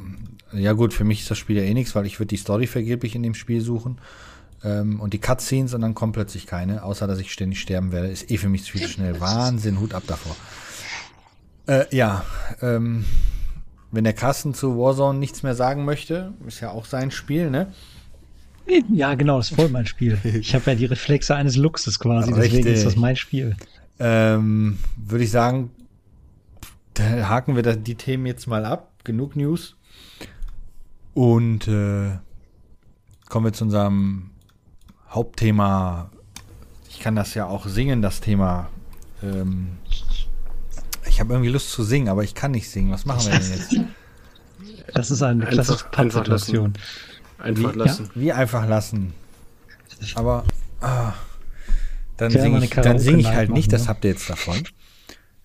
ja gut, für mich ist das Spiel ja eh nichts, weil ich würde die Story vergeblich in dem Spiel suchen. Ähm, und die Cutscenes und dann kommt plötzlich keine, außer dass ich ständig sterben werde. Ist eh für mich viel zu schnell. Wahnsinn, Hut ab davor. Äh, ja, ähm, wenn der Carsten zu Warzone nichts mehr sagen möchte, ist ja auch sein Spiel, ne? Ja, genau, das ist voll mein Spiel. Ich habe ja die Reflexe eines Luchses quasi, Richtig. deswegen ist das mein Spiel. Ähm, Würde ich sagen, da haken wir die Themen jetzt mal ab. Genug News. Und äh, kommen wir zu unserem Hauptthema. Ich kann das ja auch singen, das Thema. Ähm, ich habe irgendwie Lust zu singen, aber ich kann nicht singen. Was machen wir denn jetzt? Das ist eine klassische Pattsituation. Einfach lassen. Ja, wie einfach lassen. Aber ah, dann singe ich, dann sing ich halt nicht, das ne? habt ihr jetzt davon.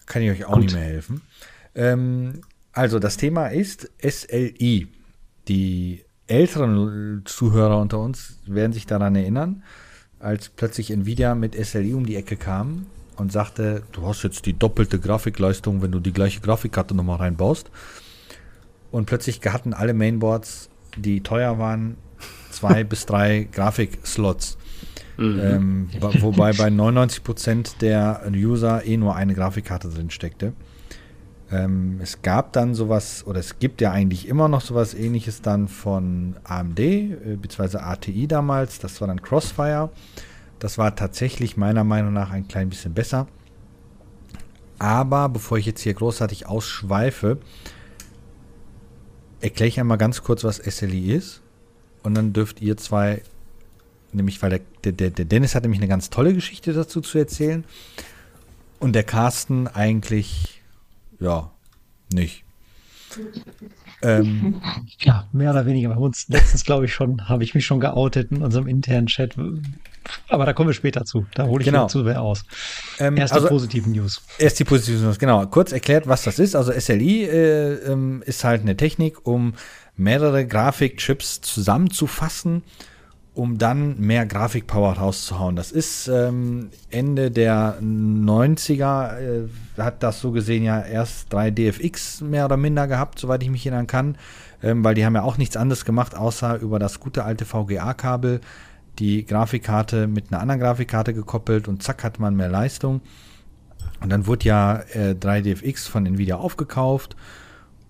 Kann ich euch auch Gut. nicht mehr helfen. Ähm, also, das Thema ist SLI. Die älteren Zuhörer unter uns werden sich daran erinnern, als plötzlich Nvidia mit SLI um die Ecke kam und sagte, du hast jetzt die doppelte Grafikleistung, wenn du die gleiche Grafikkarte nochmal reinbaust. Und plötzlich hatten alle Mainboards, die teuer waren, zwei bis drei Grafikslots. Mhm. Ähm, wobei bei 99% der User eh nur eine Grafikkarte drin steckte. Ähm, es gab dann sowas, oder es gibt ja eigentlich immer noch sowas ähnliches dann von AMD, äh, beziehungsweise ATI damals, das war dann Crossfire. Das war tatsächlich meiner Meinung nach ein klein bisschen besser. Aber bevor ich jetzt hier großartig ausschweife, erkläre ich einmal ganz kurz, was SLI ist. Und dann dürft ihr zwei, nämlich weil der, der, der Dennis hat nämlich eine ganz tolle Geschichte dazu zu erzählen. Und der Carsten eigentlich, ja, nicht. Ähm, ja, mehr oder weniger. Bei uns letztens, glaube ich, schon, habe ich mich schon geoutet in unserem internen Chat. Aber da kommen wir später zu. Da hole ich genau. zu wer aus. Ähm, erst die also, positiven News. Erst die positiven News, genau. Kurz erklärt, was das ist. Also SLI äh, ähm, ist halt eine Technik, um mehrere Grafikchips zusammenzufassen um dann mehr Grafikpower rauszuhauen. Das ist ähm, Ende der 90er, äh, hat das so gesehen ja erst 3 DFX mehr oder minder gehabt, soweit ich mich erinnern kann, ähm, weil die haben ja auch nichts anderes gemacht, außer über das gute alte VGA-Kabel die Grafikkarte mit einer anderen Grafikkarte gekoppelt und zack hat man mehr Leistung. Und dann wurde ja äh, 3DFX von Nvidia aufgekauft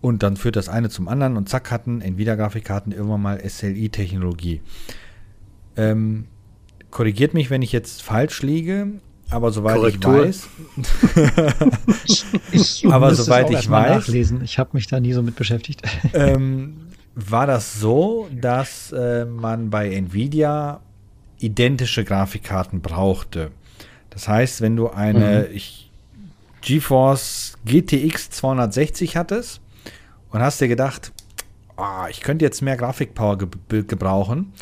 und dann führt das eine zum anderen und zack hatten Nvidia-Grafikkarten irgendwann mal SLI-Technologie. Ähm, korrigiert mich, wenn ich jetzt falsch liege, aber soweit Korrektur. ich weiß. aber soweit ich weiß. Nachlesen. Ich habe mich da nie so mit beschäftigt. Ähm, war das so, dass äh, man bei Nvidia identische Grafikkarten brauchte? Das heißt, wenn du eine mhm. GeForce GTX 260 hattest und hast dir gedacht, oh, ich könnte jetzt mehr Grafikpower ge gebrauchen,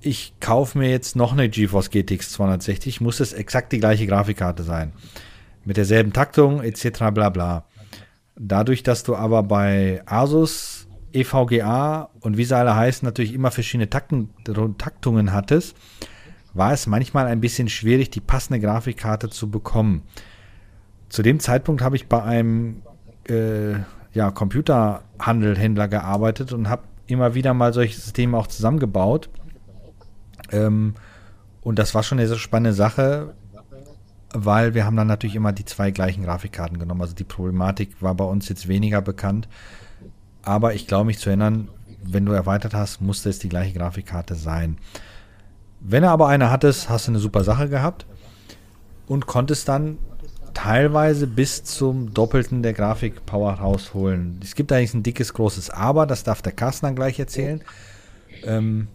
ich kaufe mir jetzt noch eine GeForce GTX 260, muss es exakt die gleiche Grafikkarte sein. Mit derselben Taktung etc. bla bla. Dadurch, dass du aber bei Asus, EVGA und wie sie alle heißen, natürlich immer verschiedene Takten, Taktungen hattest, war es manchmal ein bisschen schwierig, die passende Grafikkarte zu bekommen. Zu dem Zeitpunkt habe ich bei einem äh, ja, Computerhandelhändler gearbeitet und habe immer wieder mal solche Systeme auch zusammengebaut. Ähm, und das war schon eine sehr spannende Sache, weil wir haben dann natürlich immer die zwei gleichen Grafikkarten genommen. Also die Problematik war bei uns jetzt weniger bekannt. Aber ich glaube mich zu erinnern, wenn du erweitert hast, musste es die gleiche Grafikkarte sein. Wenn du aber eine hattest, hast du eine super Sache gehabt und konntest dann teilweise bis zum Doppelten der Grafikpower rausholen. Es gibt eigentlich ein dickes, großes Aber, das darf der Carsten dann gleich erzählen. Ähm,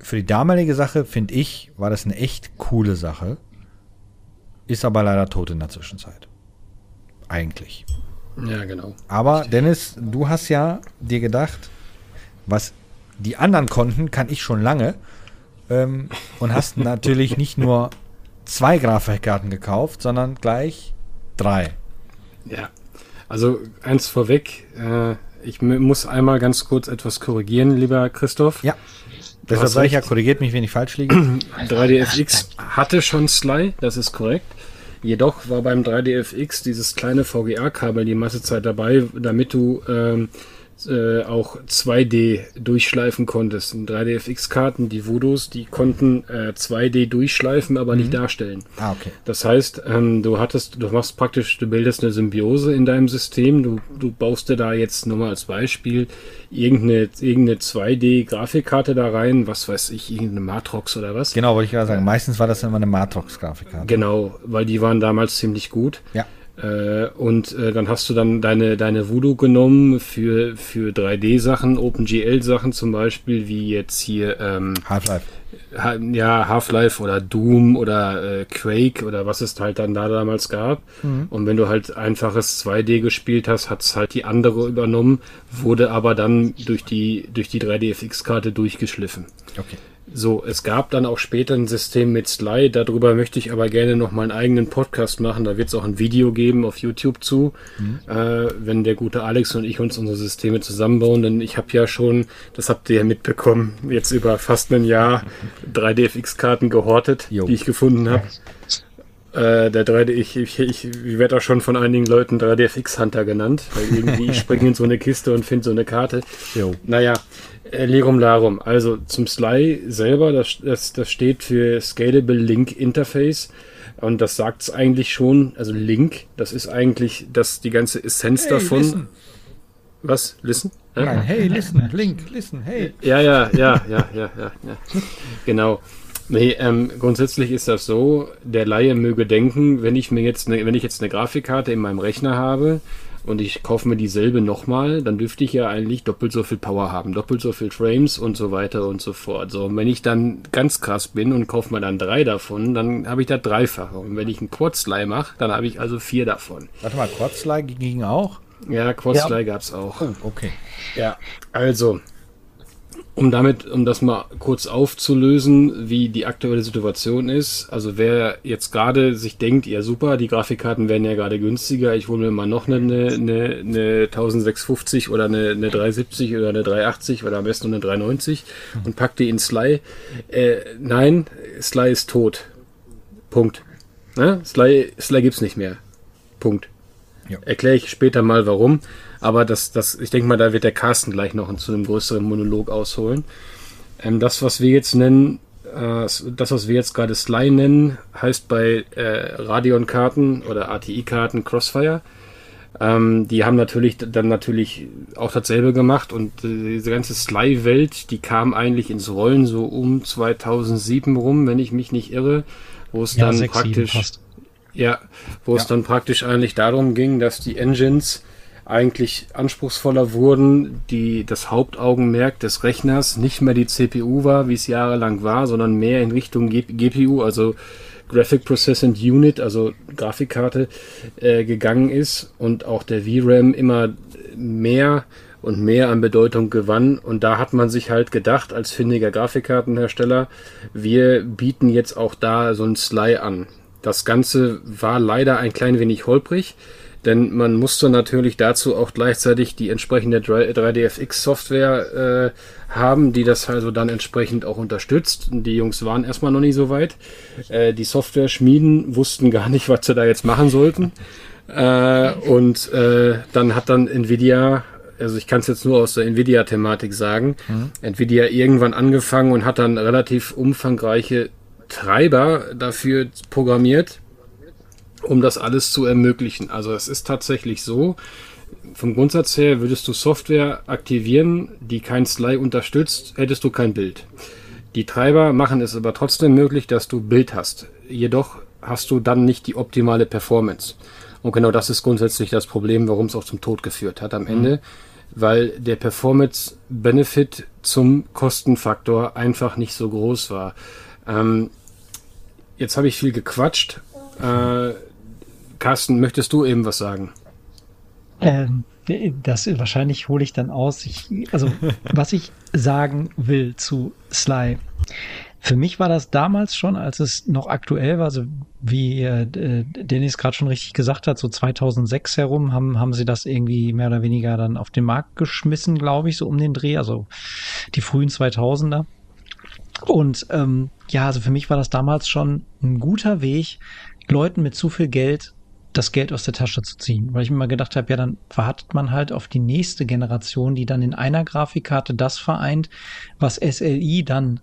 für die damalige Sache, finde ich, war das eine echt coole Sache. Ist aber leider tot in der Zwischenzeit. Eigentlich. Ja, genau. Aber Dennis, du hast ja dir gedacht, was die anderen konnten, kann ich schon lange. Ähm, und hast natürlich nicht nur zwei Grafikkarten gekauft, sondern gleich drei. Ja, also eins vorweg. Äh, ich muss einmal ganz kurz etwas korrigieren, lieber Christoph. Ja. Deshalb sage ich ja, korrigiert mich, wenn ich falsch liege. 3DFX hatte schon Sly, das ist korrekt. Jedoch war beim 3DFX dieses kleine VGA-Kabel die meiste Zeit dabei, damit du ähm, äh, auch 2D durchschleifen konntest. 3D-FX-Karten, die Voodoos, die konnten äh, 2D durchschleifen, aber mhm. nicht darstellen. Ah, okay. Das heißt, ähm, du hattest, du machst praktisch, du bildest eine Symbiose in deinem System. Du, du baust dir da jetzt nur mal als Beispiel irgendeine, irgendeine 2D-Grafikkarte da rein, was weiß ich, irgendeine Matrox oder was. Genau, wollte ich gerade sagen. Meistens war das immer eine Matrox-Grafikkarte. Genau, weil die waren damals ziemlich gut. Ja. Äh, und äh, dann hast du dann deine, deine Voodoo genommen für, für 3D-Sachen, OpenGL-Sachen zum Beispiel, wie jetzt hier ähm, Half-Life. Ha ja, Half-Life oder Doom oder äh, Quake oder was es halt dann da damals gab. Mhm. Und wenn du halt einfaches 2D gespielt hast, hat es halt die andere übernommen, wurde aber dann durch die, durch die 3D-FX-Karte durchgeschliffen. Okay. So, es gab dann auch später ein System mit Sly, darüber möchte ich aber gerne noch mal einen eigenen Podcast machen, da wird es auch ein Video geben auf YouTube zu, mhm. äh, wenn der gute Alex und ich uns unsere Systeme zusammenbauen, denn ich habe ja schon, das habt ihr ja mitbekommen, jetzt über fast ein Jahr 3DFX-Karten gehortet, jo. die ich gefunden habe. Äh, der 3D, ich, ich, ich, ich werde auch schon von einigen Leuten 3DFX Hunter genannt, weil irgendwie ich springe in so eine Kiste und finde so eine Karte. Jo. Naja, äh, Lerum Larum. Also zum Sly selber, das, das, das steht für Scalable Link Interface. Und das sagt es eigentlich schon, also Link, das ist eigentlich das, die ganze Essenz hey, davon. Listen. Was? Listen? Nein, hey, listen, Link, listen, hey. Ja, ja, ja, ja, ja, ja, ja. Genau. Nee, ähm, grundsätzlich ist das so, der Laie möge denken, wenn ich mir jetzt ne, wenn ich jetzt eine Grafikkarte in meinem Rechner habe und ich kaufe mir dieselbe nochmal, dann dürfte ich ja eigentlich doppelt so viel Power haben, doppelt so viel Frames und so weiter und so fort. So, und wenn ich dann ganz krass bin und kaufe mir dann drei davon, dann habe ich da dreifache. Und wenn ich einen Quad-Sly mache, dann habe ich also vier davon. Warte mal, Quad-Sly ging auch? Ja, Quad-Sly ja. es auch. Oh, okay. Ja, also, um damit, um das mal kurz aufzulösen, wie die aktuelle Situation ist. Also wer jetzt gerade sich denkt, ja super, die Grafikkarten werden ja gerade günstiger, ich hole mir mal noch eine, eine, eine 1650 oder eine, eine 370 oder eine 380 oder am besten eine 390 und pack die in Sly. Äh, nein, Sly ist tot. Punkt. Ne? Sly, Sly gibt's nicht mehr. Punkt. Ja. Erkläre ich später mal warum. Aber das, das, ich denke mal, da wird der Carsten gleich noch zu einem größeren Monolog ausholen. Ähm, das, was wir jetzt nennen, äh, das, was wir jetzt gerade Sly nennen, heißt bei äh, Radeon-Karten oder ATI-Karten Crossfire. Ähm, die haben natürlich dann natürlich auch dasselbe gemacht und äh, diese ganze Sly-Welt, die kam eigentlich ins Rollen so um 2007 rum, wenn ich mich nicht irre, wo es ja, dann 6, praktisch ja, wo ja. es dann praktisch eigentlich darum ging, dass die Engines eigentlich anspruchsvoller wurden, die das Hauptaugenmerk des Rechners nicht mehr die CPU war, wie es jahrelang war, sondern mehr in Richtung GPU, also Graphic Processing Unit, also Grafikkarte, äh, gegangen ist und auch der VRAM immer mehr und mehr an Bedeutung gewann. Und da hat man sich halt gedacht, als findiger Grafikkartenhersteller, wir bieten jetzt auch da so ein Sly an. Das Ganze war leider ein klein wenig holprig denn man musste natürlich dazu auch gleichzeitig die entsprechende 3DFX-Software äh, haben, die das also dann entsprechend auch unterstützt. Die Jungs waren erstmal noch nicht so weit. Äh, die Software-Schmieden wussten gar nicht, was sie da jetzt machen sollten. Äh, und äh, dann hat dann Nvidia also ich kann es jetzt nur aus der Nvidia-Thematik sagen, mhm. Nvidia irgendwann angefangen und hat dann relativ umfangreiche Treiber dafür programmiert, um das alles zu ermöglichen. Also es ist tatsächlich so, vom Grundsatz her würdest du Software aktivieren, die kein Sly unterstützt, hättest du kein Bild. Die Treiber machen es aber trotzdem möglich, dass du Bild hast. Jedoch hast du dann nicht die optimale Performance. Und genau das ist grundsätzlich das Problem, warum es auch zum Tod geführt hat am mhm. Ende, weil der Performance-Benefit zum Kostenfaktor einfach nicht so groß war. Ähm, jetzt habe ich viel gequatscht. Äh, Carsten, möchtest du eben was sagen? Ähm, das wahrscheinlich hole ich dann aus. Ich, also, was ich sagen will zu Sly. Für mich war das damals schon, als es noch aktuell war, also wie äh, Dennis gerade schon richtig gesagt hat, so 2006 herum haben, haben sie das irgendwie mehr oder weniger dann auf den Markt geschmissen, glaube ich, so um den Dreh, also die frühen 2000er. Und ähm, ja, also für mich war das damals schon ein guter Weg, Leuten mit zu viel Geld das Geld aus der Tasche zu ziehen. Weil ich mir mal gedacht habe, ja, dann wartet man halt auf die nächste Generation, die dann in einer Grafikkarte das vereint, was SLI dann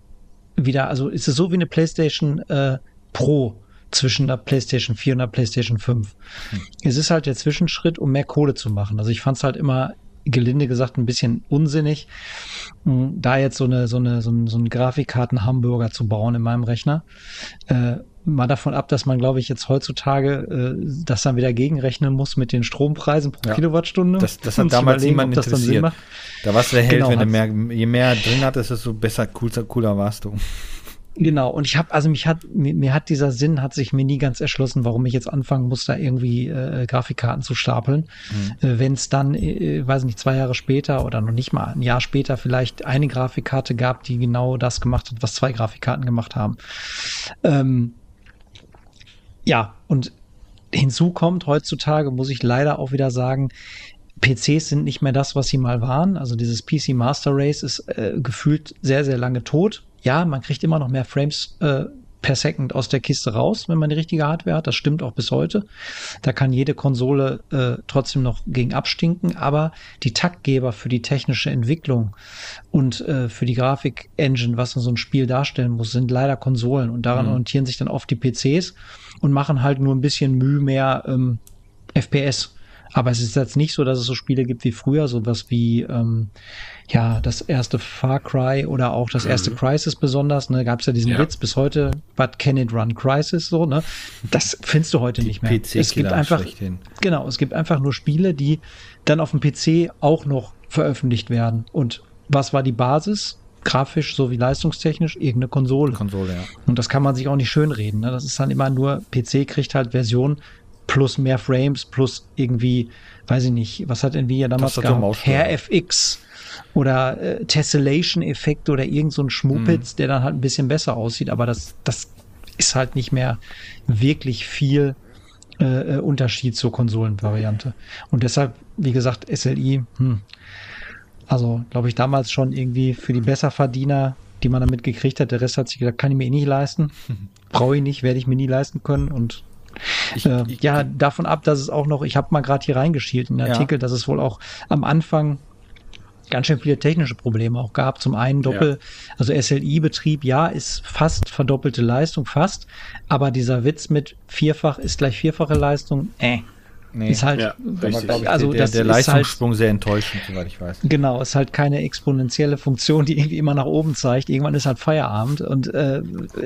wieder, also ist es so wie eine PlayStation äh, Pro zwischen der PlayStation 4 und der PlayStation 5. Hm. Es ist halt der Zwischenschritt, um mehr Kohle zu machen. Also ich fand es halt immer gelinde gesagt ein bisschen unsinnig, da jetzt so eine so eine so ein, so ein Grafikkarten-Hamburger zu bauen in meinem Rechner. Äh, mal davon ab, dass man, glaube ich, jetzt heutzutage äh, das dann wieder gegenrechnen muss mit den Strompreisen pro ja. Kilowattstunde. Das, das hat damals niemand interessiert. Da warst du der Held, genau, wenn du mehr, je mehr drin hattest, desto besser, cooler, cooler warst du. Genau, und ich habe, also mich hat, mir, mir, hat dieser Sinn, hat sich mir nie ganz erschlossen, warum ich jetzt anfangen muss, da irgendwie äh, Grafikkarten zu stapeln. Mhm. Äh, Wenn es dann, äh, weiß nicht, zwei Jahre später oder noch nicht mal ein Jahr später vielleicht eine Grafikkarte gab, die genau das gemacht hat, was zwei Grafikkarten gemacht haben. Ähm, ja, und hinzu kommt heutzutage, muss ich leider auch wieder sagen, PCs sind nicht mehr das, was sie mal waren. Also dieses PC Master Race ist äh, gefühlt sehr, sehr lange tot. Ja, man kriegt immer noch mehr Frames äh, per Second aus der Kiste raus, wenn man die richtige Hardware hat. Das stimmt auch bis heute. Da kann jede Konsole äh, trotzdem noch gegen abstinken, aber die Taktgeber für die technische Entwicklung und äh, für die Grafik-Engine, was so ein Spiel darstellen muss, sind leider Konsolen und daran mhm. orientieren sich dann oft die PCs und machen halt nur ein bisschen Mühe mehr ähm, FPS. Aber es ist jetzt nicht so, dass es so Spiele gibt wie früher, sowas wie ähm, ja das erste Far Cry oder auch das erste mhm. Crisis besonders. Ne, gab es ja diesen ja. Witz bis heute, but can it run Crisis so. Ne, das findest du heute die nicht mehr. Es gibt einfach genau, es gibt einfach nur Spiele, die dann auf dem PC auch noch veröffentlicht werden. Und was war die Basis? Grafisch sowie leistungstechnisch irgendeine Konsole. Konsole, ja. Und das kann man sich auch nicht schönreden. Ne? Das ist dann immer nur, PC kriegt halt Version plus mehr Frames, plus irgendwie, weiß ich nicht, was hat Nvidia damals gehabt? Hair FX oder äh, Tessellation-Effekt oder irgend so ein Schmuppitz, mhm. der dann halt ein bisschen besser aussieht, aber das, das ist halt nicht mehr wirklich viel äh, äh Unterschied zur Konsolenvariante. Und deshalb, wie gesagt, SLI, hm, also glaube ich damals schon irgendwie für die Besserverdiener, die man damit gekriegt hat, der Rest hat sich gesagt, kann ich mir eh nicht leisten, brauche ich nicht, werde ich mir nie leisten können und ich, äh, ich, ja, davon ab, dass es auch noch, ich habe mal gerade hier reingeschielt in den Artikel, ja. dass es wohl auch am Anfang ganz schön viele technische Probleme auch gab. Zum einen Doppel, ja. also SLI-Betrieb, ja, ist fast verdoppelte Leistung, fast, aber dieser Witz mit vierfach ist gleich vierfache Leistung, äh, Nee. Ist halt, ja, ich, also der, der Leistungssprung halt, sehr enttäuschend, soweit ich weiß. Genau, ist halt keine exponentielle Funktion, die irgendwie immer nach oben zeigt. Irgendwann ist halt Feierabend und äh,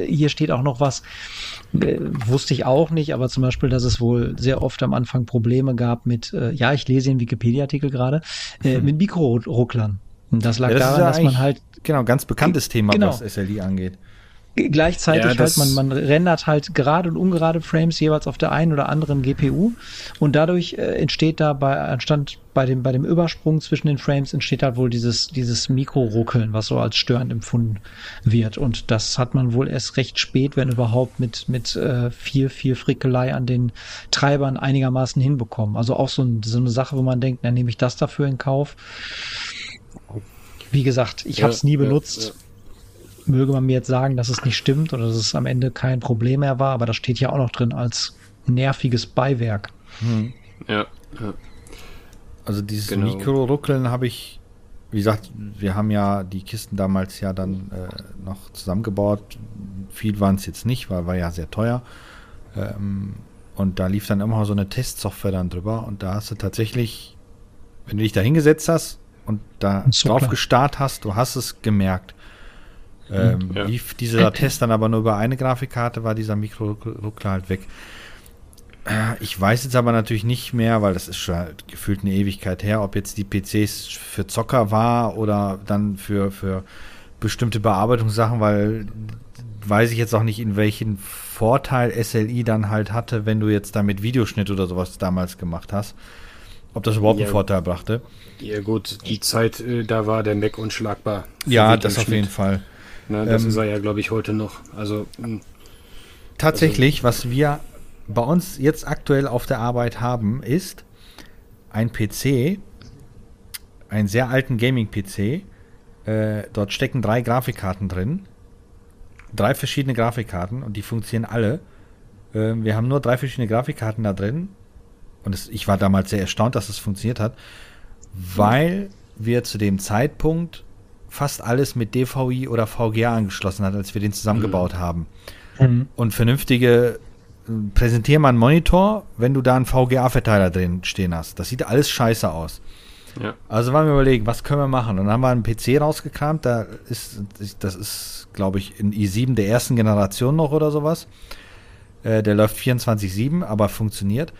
hier steht auch noch was, äh, wusste ich auch nicht, aber zum Beispiel, dass es wohl sehr oft am Anfang Probleme gab mit, äh, ja, ich lese den Wikipedia-Artikel gerade, äh, hm. mit Mikrorucklern. Und das lag ja, das daran, ja dass man halt. Genau, ganz bekanntes Thema, genau. was SLI angeht gleichzeitig ja, halt, man, man rendert halt gerade und ungerade Frames jeweils auf der einen oder anderen GPU und dadurch äh, entsteht da bei, anstatt bei dem, bei dem Übersprung zwischen den Frames entsteht halt wohl dieses, dieses Mikroruckeln, was so als störend empfunden wird und das hat man wohl erst recht spät, wenn überhaupt mit, mit äh, viel, viel Frickelei an den Treibern einigermaßen hinbekommen. Also auch so, ein, so eine Sache, wo man denkt, dann nehme ich das dafür in Kauf. Wie gesagt, ich ja, habe es nie benutzt. Ja, möge man mir jetzt sagen, dass es nicht stimmt oder dass es am Ende kein Problem mehr war, aber das steht ja auch noch drin als nerviges Beiwerk. Hm. Ja, ja. Also dieses genau. Mikro-Ruckeln habe ich, wie gesagt, wir haben ja die Kisten damals ja dann äh, noch zusammengebaut. Viel waren es jetzt nicht, weil war ja sehr teuer. Ähm, und da lief dann immer so eine Testsoftware dann drüber und da hast du tatsächlich, wenn du dich da hingesetzt hast und da so drauf gestarrt hast, du hast es gemerkt. Ähm, ja. Lief dieser Test dann aber nur über eine Grafikkarte, war dieser Mikroruckler halt weg. Äh, ich weiß jetzt aber natürlich nicht mehr, weil das ist schon halt gefühlt eine Ewigkeit her, ob jetzt die PCs für Zocker war oder dann für, für bestimmte Bearbeitungssachen, weil weiß ich jetzt auch nicht, in welchen Vorteil SLI dann halt hatte, wenn du jetzt damit Videoschnitt oder sowas damals gemacht hast. Ob das überhaupt ja, einen Vorteil brachte. Ja gut, die Zeit, äh, da war der Mac unschlagbar. Ja, das auf jeden Fall. Ne, das ähm, ist er ja, glaube ich, heute noch. Also hm. tatsächlich, also, was wir bei uns jetzt aktuell auf der Arbeit haben, ist ein PC, einen sehr alten Gaming-PC. Äh, dort stecken drei Grafikkarten drin. Drei verschiedene Grafikkarten und die funktionieren alle. Äh, wir haben nur drei verschiedene Grafikkarten da drin. Und es, ich war damals sehr erstaunt, dass es das funktioniert hat, weil wir zu dem Zeitpunkt fast alles mit DVI oder VGA angeschlossen hat, als wir den zusammengebaut mhm. haben. Mhm. Und vernünftige, präsentier mal einen Monitor, wenn du da einen VGA-Verteiler drin stehen hast. Das sieht alles scheiße aus. Ja. Also waren wir überlegen, was können wir machen? Und dann haben wir einen PC rausgekramt, da ist, das ist, glaube ich, in i7 der ersten Generation noch oder sowas. Äh, der läuft 24-7, aber funktioniert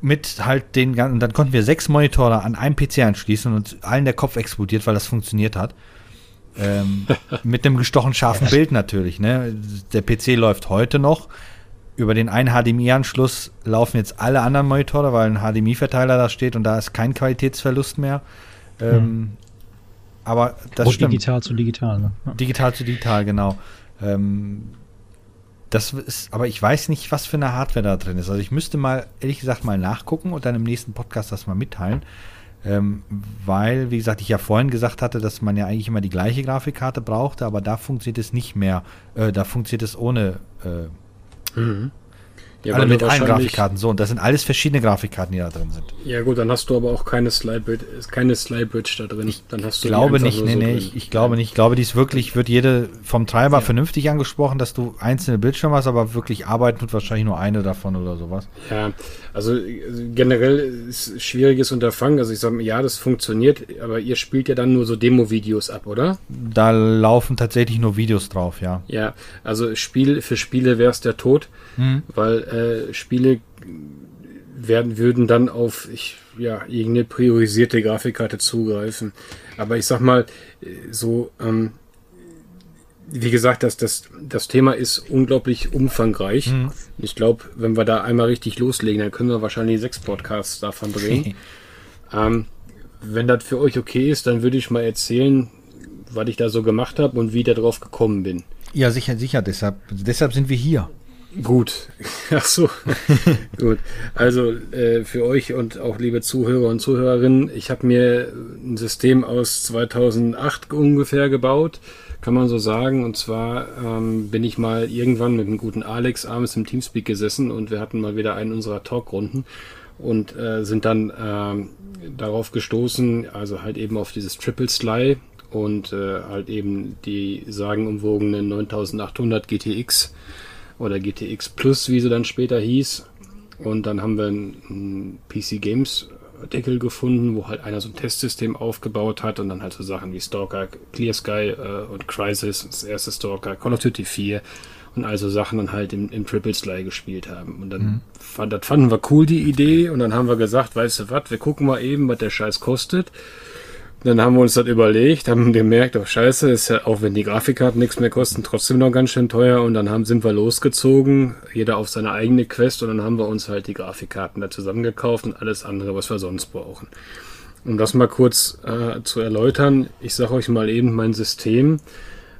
mit halt den ganzen, dann konnten wir sechs Monitore an einem PC anschließen und allen der Kopf explodiert, weil das funktioniert hat. Ähm, mit einem gestochen scharfen Bild natürlich. Ne? Der PC läuft heute noch. Über den einen HDMI-Anschluss laufen jetzt alle anderen Monitore, weil ein HDMI-Verteiler da steht und da ist kein Qualitätsverlust mehr. Ähm, hm. Aber das und stimmt. digital zu digital. Ne? Digital zu digital, genau. Ähm, das ist, aber ich weiß nicht, was für eine Hardware da drin ist. Also ich müsste mal, ehrlich gesagt, mal nachgucken und dann im nächsten Podcast das mal mitteilen. Ähm, weil, wie gesagt, ich ja vorhin gesagt hatte, dass man ja eigentlich immer die gleiche Grafikkarte brauchte, aber da funktioniert es nicht mehr. Äh, da funktioniert es ohne äh, mhm. Ja, alle mit allen Grafikkarten. So, und das sind alles verschiedene Grafikkarten, die da drin sind. Ja, gut, dann hast du aber auch keine Slide-Bridge keine Slide da drin. Ich dann hast du glaube nicht, nee, so nee, ich, ich, glaube nicht. Ich glaube, dies wirklich, wird jede vom Treiber ja. vernünftig angesprochen, dass du einzelne Bildschirme hast, aber wirklich arbeiten tut wahrscheinlich nur eine davon oder sowas. Ja, also generell ist ein schwieriges Unterfangen. Also ich sage, ja, das funktioniert, aber ihr spielt ja dann nur so Demo-Videos ab, oder? Da laufen tatsächlich nur Videos drauf, ja. Ja, also Spiel für Spiele wäre es der Tod, hm. weil äh, Spiele werden, würden dann auf ich, ja, irgendeine priorisierte Grafikkarte zugreifen. Aber ich sag mal, so, ähm, wie gesagt, das, das, das Thema ist unglaublich umfangreich. Mhm. Ich glaube, wenn wir da einmal richtig loslegen, dann können wir wahrscheinlich sechs Podcasts davon drehen. ähm, wenn das für euch okay ist, dann würde ich mal erzählen, was ich da so gemacht habe und wie ich da drauf gekommen bin. Ja, sicher, sicher. Deshalb, deshalb sind wir hier. Gut. Ach so. Gut. Also äh, für euch und auch liebe Zuhörer und Zuhörerinnen, ich habe mir ein System aus 2008 ungefähr gebaut, kann man so sagen. Und zwar ähm, bin ich mal irgendwann mit dem guten Alex abends im Teamspeak gesessen und wir hatten mal wieder einen unserer Talkrunden und äh, sind dann äh, darauf gestoßen, also halt eben auf dieses Triple Sly und äh, halt eben die sagenumwogenen 9800 GTX oder GTX Plus, wie sie dann später hieß. Und dann haben wir einen PC Games Artikel gefunden, wo halt einer so ein Testsystem aufgebaut hat und dann halt so Sachen wie Stalker, Clear Sky äh, und Crisis, das erste Stalker, Call of Duty 4 und also Sachen dann halt im, im Triple Sly gespielt haben. Und dann mhm. fand, das fanden wir cool, die Idee, und dann haben wir gesagt, weißt du was, wir gucken mal eben, was der Scheiß kostet. Dann haben wir uns das überlegt, haben gemerkt, oh scheiße, ist ja, auch wenn die Grafikkarten nichts mehr kosten, trotzdem noch ganz schön teuer. Und dann haben, sind wir losgezogen, jeder auf seine eigene Quest und dann haben wir uns halt die Grafikkarten da zusammengekauft und alles andere, was wir sonst brauchen. Um das mal kurz äh, zu erläutern, ich sage euch mal eben mein System.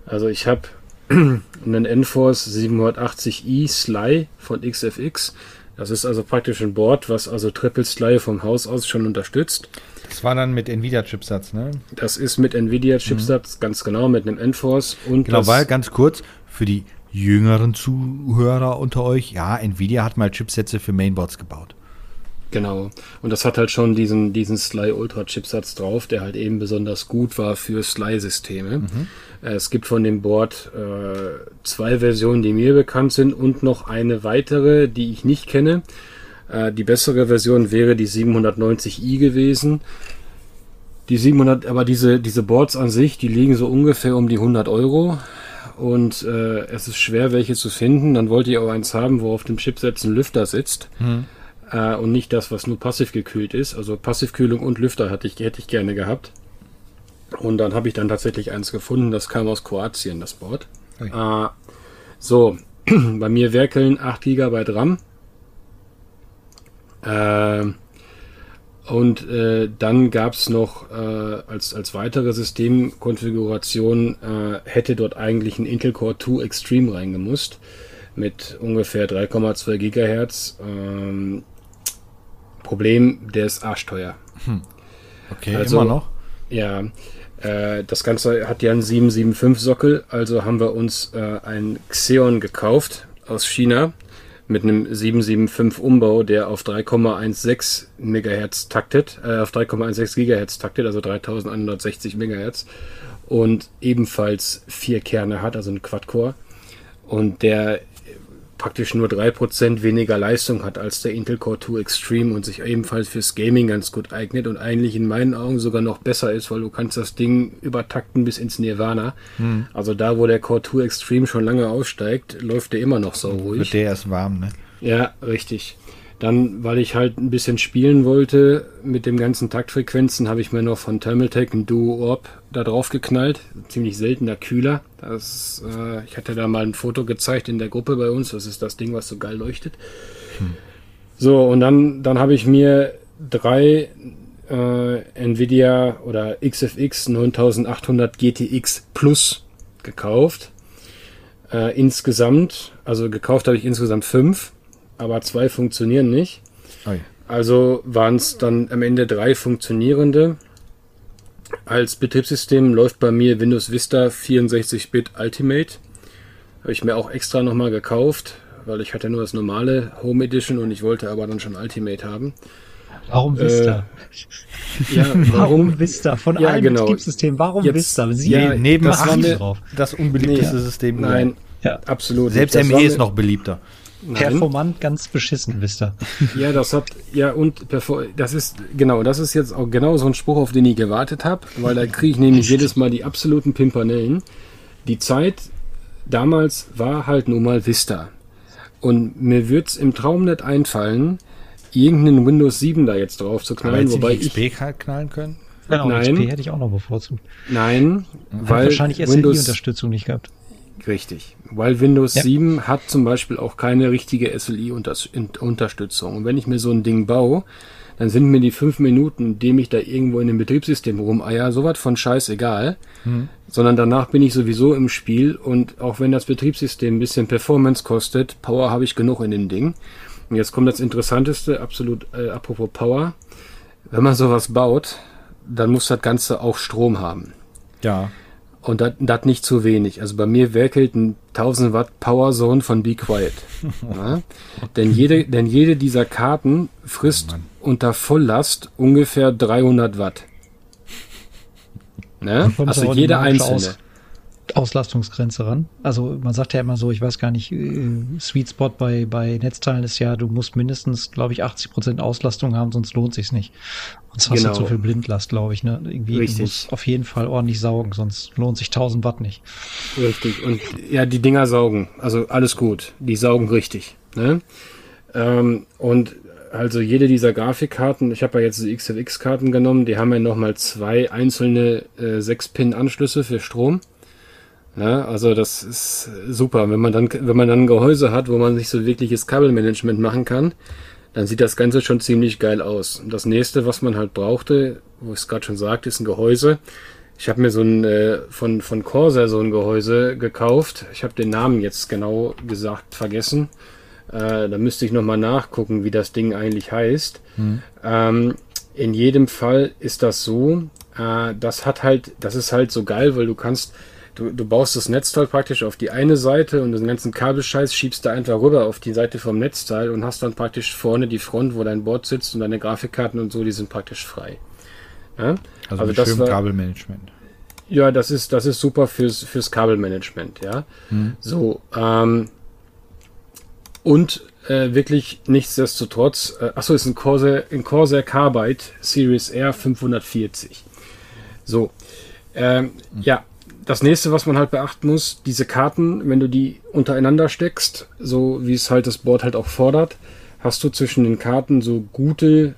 Also ich habe einen Enforce 780i Sly von XFX. Das ist also praktisch ein Board, was also Triple Sly vom Haus aus schon unterstützt. Das war dann mit Nvidia-Chipsatz, ne? Das ist mit Nvidia-Chipsatz, mhm. ganz genau, mit einem Enforce. Und genau, weil ganz kurz, für die jüngeren Zuhörer unter euch, ja, Nvidia hat mal Chipsätze für Mainboards gebaut. Genau. Und das hat halt schon diesen, diesen Sly Ultra Chipsatz drauf, der halt eben besonders gut war für Sly-Systeme. Mhm. Äh, es gibt von dem Board äh, zwei Versionen, die mir bekannt sind und noch eine weitere, die ich nicht kenne. Äh, die bessere Version wäre die 790i gewesen. Die 700, aber diese, diese Boards an sich, die liegen so ungefähr um die 100 Euro. Und äh, es ist schwer, welche zu finden. Dann wollte ich auch eins haben, wo auf dem Chipset ein Lüfter sitzt. Hm. Äh, und nicht das, was nur passiv gekühlt ist. Also Passivkühlung und Lüfter hatte ich, hätte ich gerne gehabt. Und dann habe ich dann tatsächlich eins gefunden, das kam aus Kroatien, das Board. Äh, so, bei mir werkeln 8 GB RAM. Äh, und äh, dann gab es noch äh, als, als weitere Systemkonfiguration, äh, hätte dort eigentlich ein Intel Core 2 Extreme reingemusst mit ungefähr 3,2 Gigahertz. Ähm, Problem, der ist arschteuer. Hm. Okay, also, immer noch? Ja, äh, das Ganze hat ja einen 775-Sockel, also haben wir uns äh, ein Xeon gekauft aus China mit einem 775 Umbau, der auf 3,16 MHz taktet, äh, auf 3,16 GHz taktet, also 3160 MHz und ebenfalls vier Kerne hat, also ein Quad-Core und der praktisch nur 3% weniger Leistung hat als der Intel Core 2 Extreme und sich ebenfalls fürs Gaming ganz gut eignet und eigentlich in meinen Augen sogar noch besser ist, weil du kannst das Ding übertakten bis ins Nirvana. Hm. Also da, wo der Core 2 Extreme schon lange aussteigt, läuft der immer noch so ruhig. Wird der erst warm, ne? Ja, richtig. Dann, weil ich halt ein bisschen spielen wollte mit dem ganzen Taktfrequenzen, habe ich mir noch von Thermaltake ein Duo Orb da drauf geknallt. Ziemlich seltener Kühler. Das, äh, ich hatte da mal ein Foto gezeigt in der Gruppe bei uns. Das ist das Ding, was so geil leuchtet. Hm. So, und dann, dann habe ich mir drei äh, Nvidia oder XFX 9800 GTX Plus gekauft. Äh, insgesamt, also gekauft habe ich insgesamt fünf aber zwei funktionieren nicht. Also waren es dann am Ende drei funktionierende. Als Betriebssystem läuft bei mir Windows Vista 64-Bit Ultimate. Habe ich mir auch extra nochmal gekauft, weil ich hatte nur das normale Home Edition und ich wollte aber dann schon Ultimate haben. Warum Vista? Äh, ja, warum? warum Vista? Von Ja, allen genau. Betriebssystemen, warum Jetzt- Vista? Sie ja, neben das war mir- drauf. das unbeliebteste Nee, System. Nein, Ja. absolut. Selbst ME ist noch beliebter. Nein. Performant ganz beschissen, Vista. Ja, das hat, ja, und das ist, genau, das ist jetzt auch genau so ein Spruch, auf den ich gewartet habe, weil da kriege ich nämlich jedes Mal die absoluten Pimpernellen. Die Zeit damals war halt nun mal Vista. Und mir wird's im Traum nicht einfallen, irgendeinen Windows 7 da jetzt drauf zu knallen, wobei ich, XP halt knallen können? Genau, Nein. XP hätte ich auch noch bevorzugt. nein, weil wahrscheinlich SLI-Unterstützung nicht gehabt. Richtig, weil Windows Ja. 7 hat zum Beispiel auch keine richtige SLI-Unterstützung. Und wenn ich mir so ein Ding baue, dann sind mir die fünf Minuten, in dem ich da irgendwo in dem Betriebssystem rumeier, sowas von scheißegal. Sondern danach bin ich sowieso im Spiel und auch wenn das Betriebssystem ein bisschen Performance kostet, Power habe ich genug in dem Ding. Und jetzt kommt das Interessanteste, absolut äh, apropos Power. Wenn man sowas baut, dann muss das Ganze auch Strom haben. Ja. Und das nicht zu wenig. Also bei mir werkelt ein 1000 Watt Power Zone von Be Quiet. ja? denn, jede, denn jede dieser Karten frisst unter Volllast ungefähr 300 Watt. Ne? Also jede einzelne. Aus Auslastungsgrenze ran. Also man sagt ja immer so, ich weiß gar nicht, äh, Sweet Spot bei, bei Netzteilen ist ja, du musst mindestens, glaube ich, 80 Prozent Auslastung haben, sonst lohnt sich's nicht. Sonst hast Genau. du zu viel Blindlast, glaube ich. Ne? Irgendwie Richtig. du musst auf jeden Fall ordentlich saugen, sonst lohnt sich 1000 Watt nicht. Richtig. Und ja, die Dinger saugen. Also alles gut. Die saugen richtig. Ne? Ähm, und also jede dieser Grafikkarten, ich habe ja jetzt die XFX-Karten genommen, die haben ja nochmal zwei einzelne äh, 6-Pin-Anschlüsse für Strom. Ja, also das ist super. Wenn man dann, wenn man dann ein Gehäuse hat, wo man nicht so wirkliches Kabelmanagement machen kann, dann sieht das Ganze schon ziemlich geil aus. Und das nächste, was man halt brauchte, wo ich es gerade schon sagte, ist ein Gehäuse. Ich habe mir so ein äh, von von Corsair so ein Gehäuse gekauft. Ich habe den Namen jetzt genau gesagt vergessen. Äh, da müsste ich noch mal nachgucken, wie das Ding eigentlich heißt. Ähm, in jedem Fall ist das so. Äh, das hat halt, das ist halt so geil, weil du kannst, du, du baust das Netzteil praktisch auf die eine Seite und den ganzen Kabelscheiß schiebst da einfach rüber auf die Seite vom Netzteil und hast dann praktisch vorne die Front, wo dein Board sitzt und deine Grafikkarten und so, die sind praktisch frei. Ja? Also, Also das war- Kabelmanagement. Ja, das ist, das ist super fürs, fürs Kabelmanagement, ja. So, ähm, und äh, wirklich nichtsdestotrotz, äh, achso, ist ein Corsair, ein Corsair Carbide Series R 540. So, ähm, ja, das nächste, was man halt beachten muss, diese Karten, wenn du die untereinander steckst, so wie es halt das Board halt auch fordert, hast du zwischen den Karten so gute,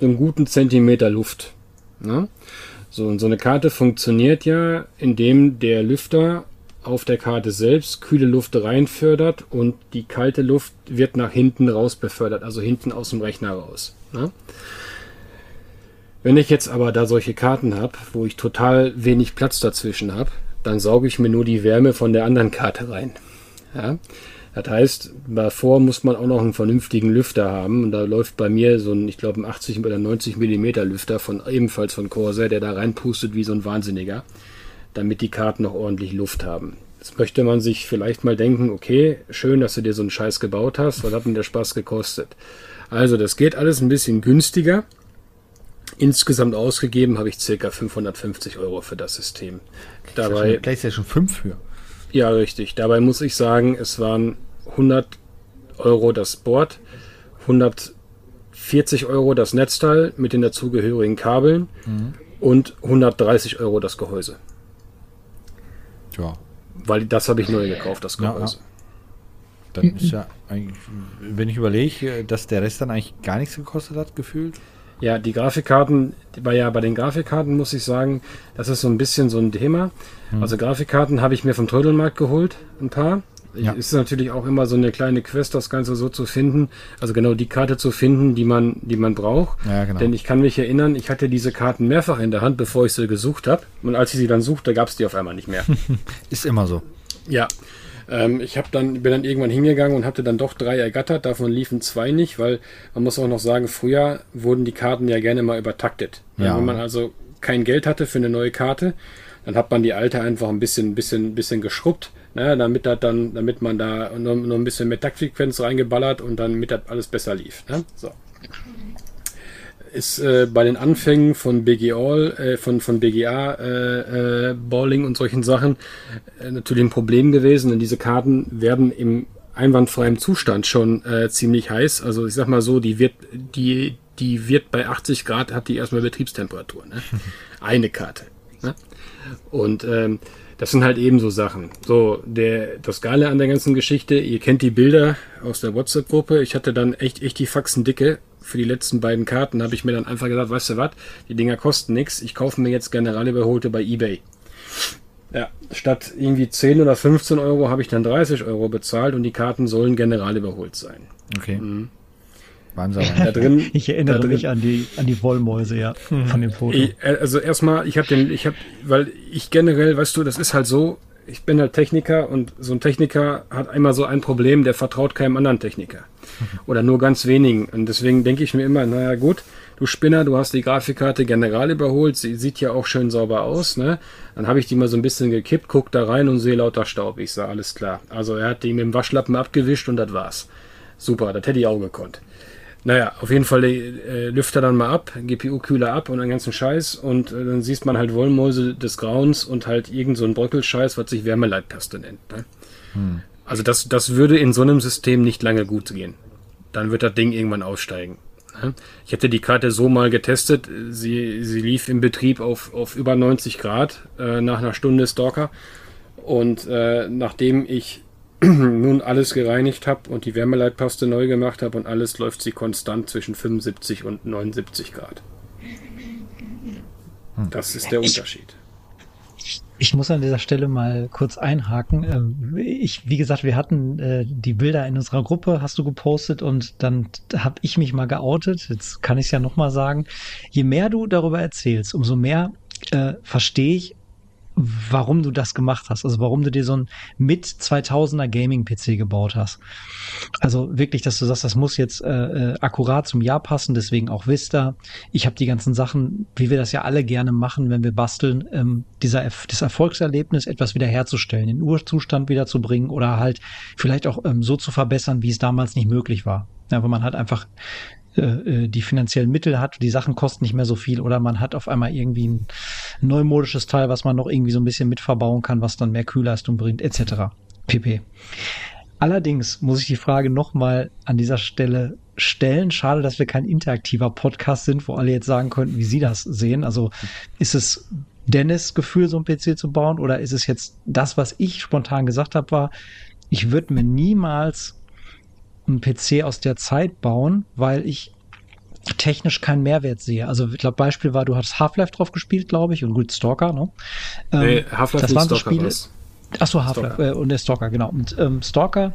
einen guten Zentimeter Luft. Ne? So, und so eine Karte funktioniert ja, indem der Lüfter auf der Karte selbst kühle Luft reinfördert und die kalte Luft wird nach hinten raus befördert, also hinten aus dem Rechner raus. Ne? Wenn ich jetzt aber da solche Karten habe, wo ich total wenig Platz dazwischen habe, dann sauge ich mir nur die Wärme von der anderen Karte rein. Ja? Das heißt, davor muss man auch noch einen vernünftigen Lüfter haben. Und da läuft bei mir so ein, ich glaube, ein 80 oder 90 Millimeter Lüfter von ebenfalls von Corsair, der da reinpustet wie so ein Wahnsinniger, damit die Karten noch ordentlich Luft haben. Jetzt möchte man sich vielleicht mal denken, okay, schön, dass du dir so einen Scheiß gebaut hast. Was hat denn der Spaß gekostet? Also, das geht alles ein bisschen günstiger. Insgesamt ausgegeben habe ich circa 550 Euro für das System. Dabei, PlayStation 5 für. ja, richtig. Dabei muss ich sagen, es waren 100 Euro das Board, 140 Euro das Netzteil mit den dazugehörigen Kabeln und 130 Euro das Gehäuse. Ja. Weil das habe ich neu gekauft, das Ja, Gehäuse. Dann ist ja eigentlich, wenn ich überlege, dass der Rest dann eigentlich gar nichts gekostet hat, gefühlt. Ja, die Grafikkarten, bei, ja, bei den Grafikkarten muss ich sagen, das ist so ein bisschen so ein Thema. Also Grafikkarten habe ich mir vom Trödelmarkt geholt, ein paar. Ja. Es ist natürlich auch immer so eine kleine Quest, das Ganze so zu finden. Also genau die Karte zu finden, die man, die man braucht. Ja, genau. Denn ich kann mich erinnern, ich hatte diese Karten mehrfach in der Hand, bevor ich sie gesucht habe. Und als ich sie dann suchte, gab es die auf einmal nicht mehr. Ist immer so. Ja. Ähm, ich habe dann, bin dann irgendwann hingegangen und hatte dann doch drei ergattert, davon liefen zwei nicht, weil man muss auch noch sagen, früher wurden die Karten ja gerne mal übertaktet. Ja. Wenn man also kein Geld hatte für eine neue Karte, dann hat man die alte einfach ein bisschen, bisschen, bisschen geschrubbt, ne, damit das dann, damit man da noch, noch ein bisschen mehr Taktfrequenz reingeballert und dann mit das alles besser lief. Ne? So ist äh, bei den Anfängen von BG All, äh, von, von BGA äh, äh, Balling und solchen Sachen äh, natürlich ein Problem gewesen, denn diese Karten werden im einwandfreien Zustand schon äh, ziemlich heiß. Also ich sag mal so, die wird, die, die wird bei 80 Grad, hat die erstmal Betriebstemperatur. Ne? Eine Karte. Ne? Und ähm, das sind halt eben so Sachen. So, der, das Geile an der ganzen Geschichte, ihr kennt die Bilder aus der WhatsApp-Gruppe. Ich hatte dann echt, echt die Faxen dicke für die letzten beiden Karten habe ich mir dann einfach gesagt, weißt du was, die Dinger kosten nichts, ich kaufe mir jetzt Generalüberholte bei eBay. Ja, statt irgendwie 10 oder 15 Euro habe ich dann 30 Euro bezahlt und die Karten sollen general überholt sein. Okay. Mhm. Wahnsinn. Da drin, ich erinnere mich an die, an die Wollmäuse, ja, mhm. von dem Foto. Ich, äh, also erstmal, ich habe den, ich habe, weil ich generell, weißt du, das ist halt so, ich bin halt Techniker und so ein Techniker hat einmal so ein Problem, der vertraut keinem anderen Techniker. Oder nur ganz wenigen. Und deswegen denke ich mir immer, naja gut, du Spinner, du hast die Grafikkarte general überholt, sie sieht ja auch schön sauber aus, ne? Dann habe ich die mal so ein bisschen gekippt, guck da rein und sehe lauter Staub. Ich sah, alles klar. Also er hat die mit dem Waschlappen abgewischt und das war's. Super, das hätte ich auch gekonnt. Naja, auf jeden Fall äh, Lüfter dann mal ab, GPU-Kühler ab und den ganzen Scheiß und äh, dann siehst man halt Wollmäuse des Grauens und halt irgend so ein Bröckelscheiß, was sich Wärmeleitpaste nennt. Ne? Hm. Also das, das würde in so einem System nicht lange gut gehen dann wird das Ding irgendwann aussteigen. Ich hätte die Karte so mal getestet. Sie, sie lief im Betrieb auf, auf über 90 Grad äh, nach einer Stunde Stalker. Und äh, nachdem ich nun alles gereinigt habe und die Wärmeleitpaste neu gemacht habe und alles, läuft sie konstant zwischen 75 und 79 Grad. Das ist der Unterschied. Ich muss an dieser Stelle mal kurz einhaken. Ähm, ich, wie gesagt, wir hatten äh, die Bilder in unserer Gruppe, hast du gepostet und dann habe ich mich mal geoutet. Jetzt kann ich es ja noch mal sagen. Je mehr du darüber erzählst, umso mehr äh, verstehe ich, warum du das gemacht hast. Also warum du dir so ein mit 2000er Gaming-PC gebaut hast. Also wirklich, dass du sagst, das muss jetzt äh, äh, akkurat zum Jahr passen, deswegen auch Vista. Ich habe die ganzen Sachen, wie wir das ja alle gerne machen, wenn wir basteln, ähm, dieser das Erfolgserlebnis etwas wiederherzustellen, den Urzustand wiederzubringen oder halt vielleicht auch ähm, so zu verbessern, wie es damals nicht möglich war. Ja, aber man hat einfach äh, äh, die finanziellen Mittel hat, die Sachen kosten nicht mehr so viel oder man hat auf einmal irgendwie ein neumodisches Teil, was man noch irgendwie so ein bisschen mit verbauen kann, was dann mehr Kühlleistung bringt, etc. pp. Allerdings muss ich die Frage nochmal an dieser Stelle stellen. Schade, dass wir kein interaktiver Podcast sind, wo alle jetzt sagen könnten, wie sie das sehen. Also ist es Dennis Gefühl, so ein PC zu bauen oder ist es jetzt das, was ich spontan gesagt habe, war, ich würde mir niemals einen PC aus der Zeit bauen, weil ich technisch keinen Mehrwert sehe. Also ich glaube, Beispiel war, du hast Half-Life drauf gespielt, glaube ich, und gut Stalker, ne? Ähm, nee, Half-Life das waren so Spiele. Achso, Half-Life äh, und der Stalker, genau. Und ähm, Stalker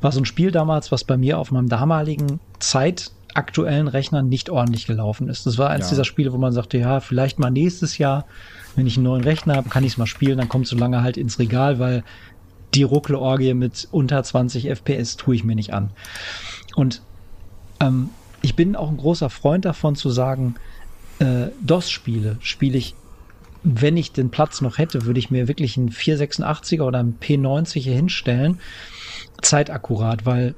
war so ein Spiel damals, was bei mir auf meinem damaligen zeitaktuellen Rechner nicht ordentlich gelaufen ist. Das war eins ja. dieser Spiele, wo man sagte, ja, vielleicht mal nächstes Jahr, wenn ich einen neuen Rechner habe, kann ich es mal spielen, dann kommt so lange halt ins Regal, weil die Ruckelorgie mit unter 20 FPS tue ich mir nicht an. Und ähm, ich bin auch ein großer Freund davon zu sagen, äh, DOS-Spiele spiele ich, wenn ich den Platz noch hätte, würde ich mir wirklich einen 486er oder einen P90 hier hinstellen, zeitakkurat, weil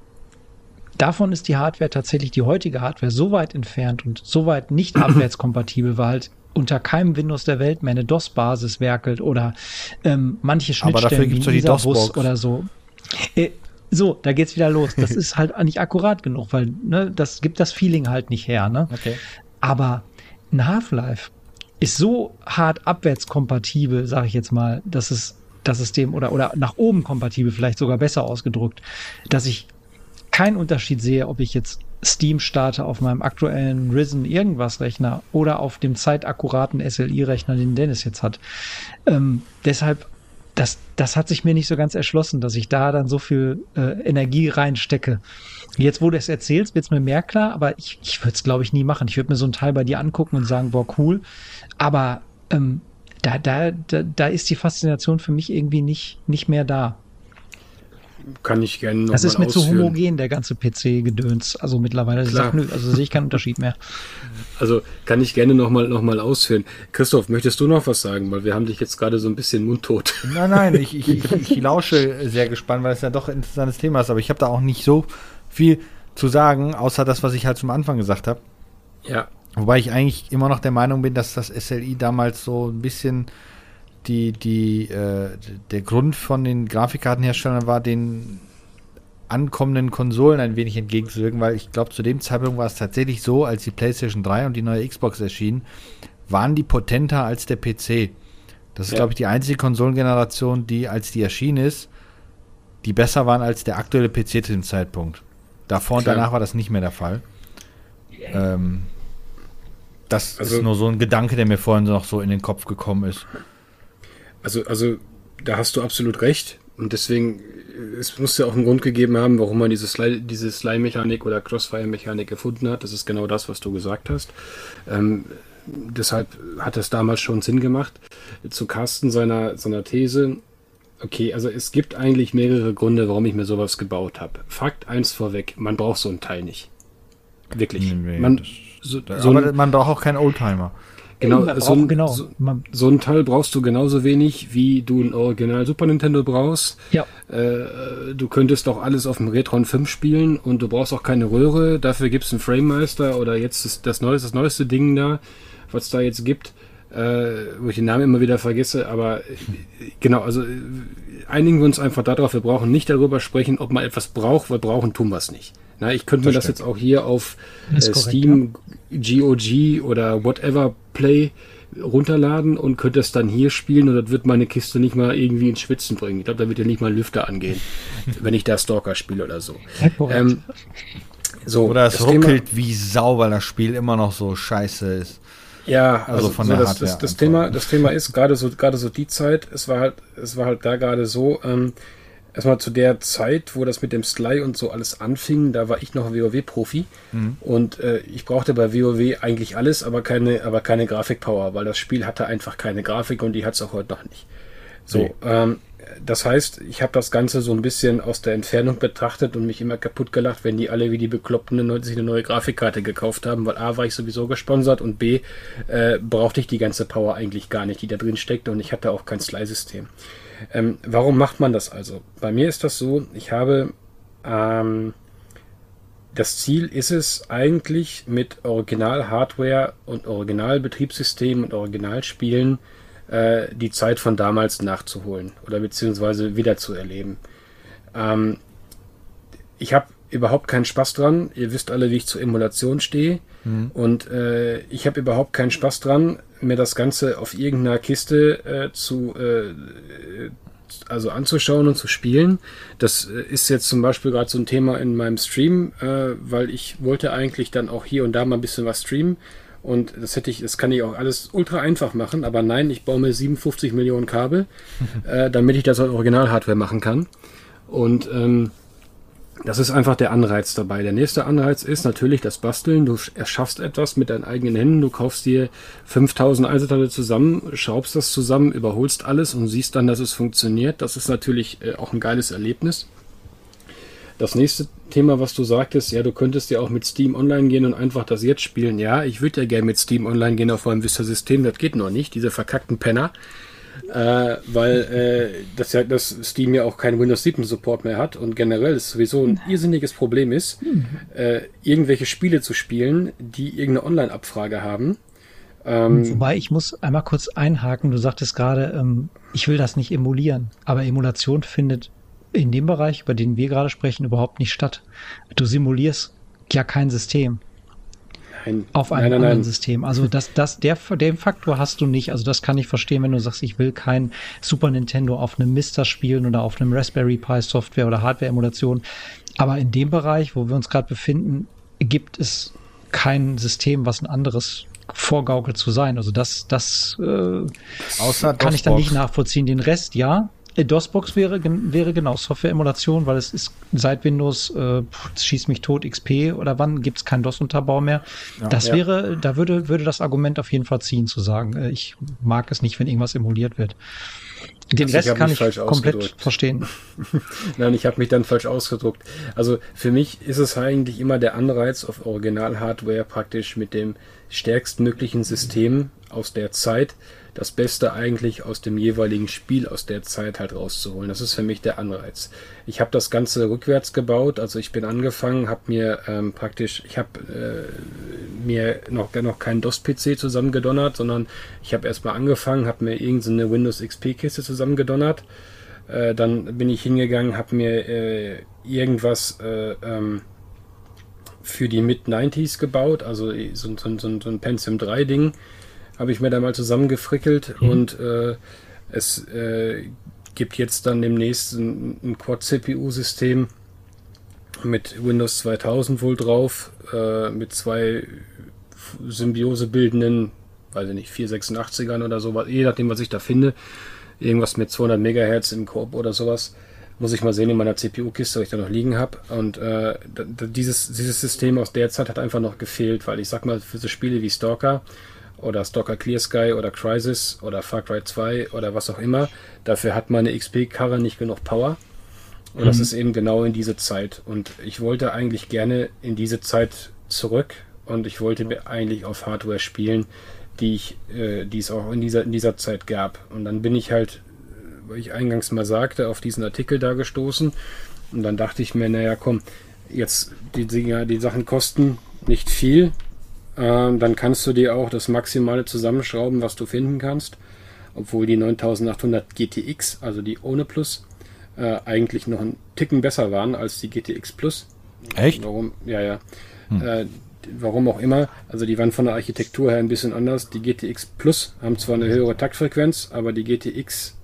davon ist die Hardware tatsächlich die heutige Hardware so weit entfernt und so weit nicht abwärtskompatibel, weil halt unter keinem Windows der Welt mehr eine DOS-Basis werkelt oder ähm, manche Schnittstellen wie die DOS oder so. Äh, so, da geht's wieder los. Das ist halt nicht akkurat genug, weil ne, das gibt das Feeling halt nicht her. Ne? Okay. Aber ein Half-Life ist so hart abwärtskompatibel, sage ich jetzt mal, dass es das System oder oder nach oben kompatibel vielleicht sogar besser ausgedrückt, dass ich keinen Unterschied sehe, ob ich jetzt Steam starte auf meinem aktuellen Risen irgendwas Rechner oder auf dem zeitakkuraten SLI-Rechner, den Dennis jetzt hat. Ähm, deshalb, das, das hat sich mir nicht so ganz erschlossen, dass ich da dann so viel äh, Energie reinstecke. Jetzt, wo du es erzählst, wird es mir mehr klar, aber ich, ich würde es, glaube ich, nie machen. Ich würde mir so ein Teil bei dir angucken und sagen, boah, cool. Aber ähm, da, da, da, da ist die Faszination für mich irgendwie nicht, nicht mehr da. Kann ich gerne noch Das ist mir ausführen. zu homogen, der ganze PC-Gedöns. Also mittlerweile. Sagt, also sehe ich keinen Unterschied mehr. Also kann ich gerne noch mal, noch mal ausführen. Christoph, möchtest du noch was sagen? Weil wir haben dich jetzt gerade so ein bisschen mundtot. Nein, nein, ich, ich, ich, ich lausche sehr gespannt, weil es ja doch ein interessantes Thema ist. Aber ich habe da auch nicht so viel zu sagen, außer das, was ich halt zum Anfang gesagt habe. Ja. Wobei ich eigentlich immer noch der Meinung bin, dass das SLI damals so ein bisschen die, die, äh, der Grund von den Grafikkartenherstellern war, den ankommenden Konsolen ein wenig entgegenzuwirken, weil ich glaube, zu dem Zeitpunkt war es tatsächlich so, als die PlayStation 3 und die neue Xbox erschienen, waren die potenter als der PC. Das ist, ja. glaube ich, die einzige Konsolengeneration, die, als die erschienen ist, die besser waren als der aktuelle PC zu dem Zeitpunkt. Davor Klar. und danach war das nicht mehr der Fall. Ähm, das also, ist nur so ein Gedanke, der mir vorhin noch so in den Kopf gekommen ist. Also, also da hast du absolut recht. Und deswegen, es muss ja auch einen Grund gegeben haben, warum man diese Slime-Mechanik oder Crossfire-Mechanik gefunden hat. Das ist genau das, was du gesagt hast. Ähm, deshalb hat es damals schon Sinn gemacht. Zu Carsten seiner, seiner These, okay, also es gibt eigentlich mehrere Gründe, warum ich mir sowas gebaut habe. Fakt eins vorweg, man braucht so ein Teil nicht. Wirklich. Nee, man, so, so aber ein, man braucht auch keinen Oldtimer. Genau, so ein, genau. So, so, ein Teil brauchst du genauso wenig, wie du ein Original Super Nintendo brauchst. Ja. Äh, du könntest auch alles auf dem Retron 5 spielen und du brauchst auch keine Röhre. Dafür gibt es einen Frame Meister oder jetzt das, das, neueste, das neueste Ding da, was da jetzt gibt, äh, wo ich den Namen immer wieder vergesse. Aber äh, genau, also äh, einigen wir uns einfach darauf, wir brauchen nicht darüber sprechen, ob man etwas braucht, weil brauchen tun wir es nicht. Na, ich könnte mir das jetzt auch hier auf äh, Steam, ja. GOG oder whatever Play runterladen und könnte es dann hier spielen und das wird meine Kiste nicht mal irgendwie ins Schwitzen bringen. Ich glaube, da wird ja nicht mal ein Lüfter angehen, wenn ich da Stalker spiele oder so. Ja, ähm, so oder es ruckelt Thema, wie Sau, weil das Spiel immer noch so scheiße ist. Ja, also, also von so der das, Hardware das, das Thema, das Thema ist gerade so gerade so die Zeit. Es war halt, es war halt da gerade so. Ähm, erstmal zu der Zeit, wo das mit dem Sly und so alles anfing, da war ich noch WoW-Profi mhm. und äh, ich brauchte bei WoW eigentlich alles, aber keine, aber keine Grafikpower, weil das Spiel hatte einfach keine Grafik und die hat es auch heute noch nicht. So, nee. ähm, das heißt, ich habe das Ganze so ein bisschen aus der Entfernung betrachtet und mich immer kaputt gelacht, wenn die alle wie die Bekloppten sich eine neue Grafikkarte gekauft haben, weil A war ich sowieso gesponsert und B äh, brauchte ich die ganze Power eigentlich gar nicht, die da drin steckte und ich hatte auch kein Sly-System. Ähm, warum macht man das also? Bei mir ist das so, ich habe ähm, das Ziel ist es eigentlich mit Original-Hardware und Original-Betriebssystem und Originalspielen äh, die Zeit von damals nachzuholen oder beziehungsweise wiederzuerleben. Ähm, ich habe überhaupt keinen Spaß dran. Ihr wisst alle, wie ich zur Emulation stehe. Mhm. Und äh, ich habe überhaupt keinen Spaß dran, mir das Ganze auf irgendeiner Kiste äh, zu äh, also anzuschauen und zu spielen. Das äh, ist jetzt zum Beispiel gerade so ein Thema in meinem Stream, äh, weil ich wollte eigentlich dann auch hier und da mal ein bisschen was streamen. Und das hätte ich, das kann ich auch alles ultra einfach machen, aber nein, ich baue mir 57 Millionen Kabel, äh, damit ich das als Original-Hardware machen kann. Und ähm, das ist einfach der Anreiz dabei. Der nächste Anreiz ist natürlich das Basteln. Du erschaffst etwas mit deinen eigenen Händen. Du kaufst dir 5000 Einzelteile zusammen, schraubst das zusammen, überholst alles und siehst dann, dass es funktioniert. Das ist natürlich äh, auch ein geiles Erlebnis. Das nächste Thema, was du sagtest, ja, du könntest ja auch mit Steam Online gehen und einfach das jetzt spielen. Ja, ich würde ja gerne mit Steam Online gehen auf meinem Vista-System. Das geht noch nicht. Diese verkackten Penner äh, weil äh, das ja das Steam ja auch keinen Windows 7 Support mehr hat und generell es sowieso ein irrsinniges Problem ist, mhm. äh, irgendwelche Spiele zu spielen, die irgendeine Online-Abfrage haben. Ähm, Wobei ich muss einmal kurz einhaken. Du sagtest gerade, ähm, ich will das nicht emulieren, aber Emulation findet in dem Bereich, über den wir gerade sprechen, überhaupt nicht statt. Du simulierst ja kein System. Nein. Auf einem nein, nein, anderen nein. System. Also das, das, der, den Faktor hast du nicht. Also das kann ich verstehen, wenn du sagst, ich will kein Super Nintendo auf einem Mister spielen oder auf einem Raspberry Pi Software oder Hardware-Emulation. Aber in dem Bereich, wo wir uns gerade befinden, gibt es kein System, was ein anderes vorgaukelt zu sein. Also das, das äh, Außer kann ich dann nicht nachvollziehen. Den Rest, ja, DOSBox wäre, wäre genau Software-Emulation, weil es ist seit Windows äh, schießt mich tot XP oder wann gibt es keinen DOS-Unterbau mehr. Ja, das ja. wäre, da würde, würde das Argument auf jeden Fall ziehen, zu sagen, äh, ich mag es nicht, wenn irgendwas emuliert wird. Den also Rest kann ich komplett verstehen. Nein, ich habe mich dann falsch ausgedruckt. Also für mich ist es eigentlich immer der Anreiz auf Original-Hardware praktisch mit dem stärkstmöglichen System aus der Zeit das Beste eigentlich aus dem jeweiligen Spiel aus der Zeit halt rauszuholen. Das ist für mich der Anreiz. Ich habe das Ganze rückwärts gebaut, also ich bin angefangen, habe mir ähm, praktisch, ich habe äh, mir noch, noch keinen DOS-PC zusammengedonnert, sondern ich habe erstmal angefangen, habe mir irgendeine Windows XP-Kiste zusammengedonnert. Äh, dann bin ich hingegangen, habe mir äh, irgendwas äh, ähm, für die Mid-90s gebaut, also so, so, so, so ein Pentium 3 Ding habe ich mir da mal zusammengefrickelt mhm. und äh, es äh, gibt jetzt dann demnächst ein, ein Quad-CPU-System mit Windows 2000 wohl drauf, äh, mit zwei Symbiose bildenden, weiß ich nicht, 486ern oder sowas, je nachdem, was ich da finde. Irgendwas mit 200 Megahertz im Korb oder sowas. Muss ich mal sehen in meiner CPU-Kiste, was ich da noch liegen habe. Und äh, dieses, dieses System aus der Zeit hat einfach noch gefehlt, weil ich sag mal, für so Spiele wie Stalker, oder Stalker Clear Sky oder Crisis oder Far Cry 2 oder was auch immer. Dafür hat meine XP-Karre nicht genug Power. Und mhm. das ist eben genau in diese Zeit. Und ich wollte eigentlich gerne in diese Zeit zurück und ich wollte mir eigentlich auf Hardware spielen, die ich, äh, die es auch in dieser, in dieser Zeit gab. Und dann bin ich halt, weil ich eingangs mal sagte, auf diesen Artikel da gestoßen. Und dann dachte ich mir, naja, komm, jetzt die Dinger, die Sachen kosten nicht viel, ähm, dann kannst du dir auch das Maximale zusammenschrauben, was du finden kannst. Obwohl die 9800 GTX, also die ohne Plus, äh, eigentlich noch einen Ticken besser waren als die GTX Plus. Echt? Warum? Ja, ja. Hm. Äh, warum auch immer. Also die waren von der Architektur her ein bisschen anders. Die GTX Plus haben zwar eine höhere Taktfrequenz, aber die GTX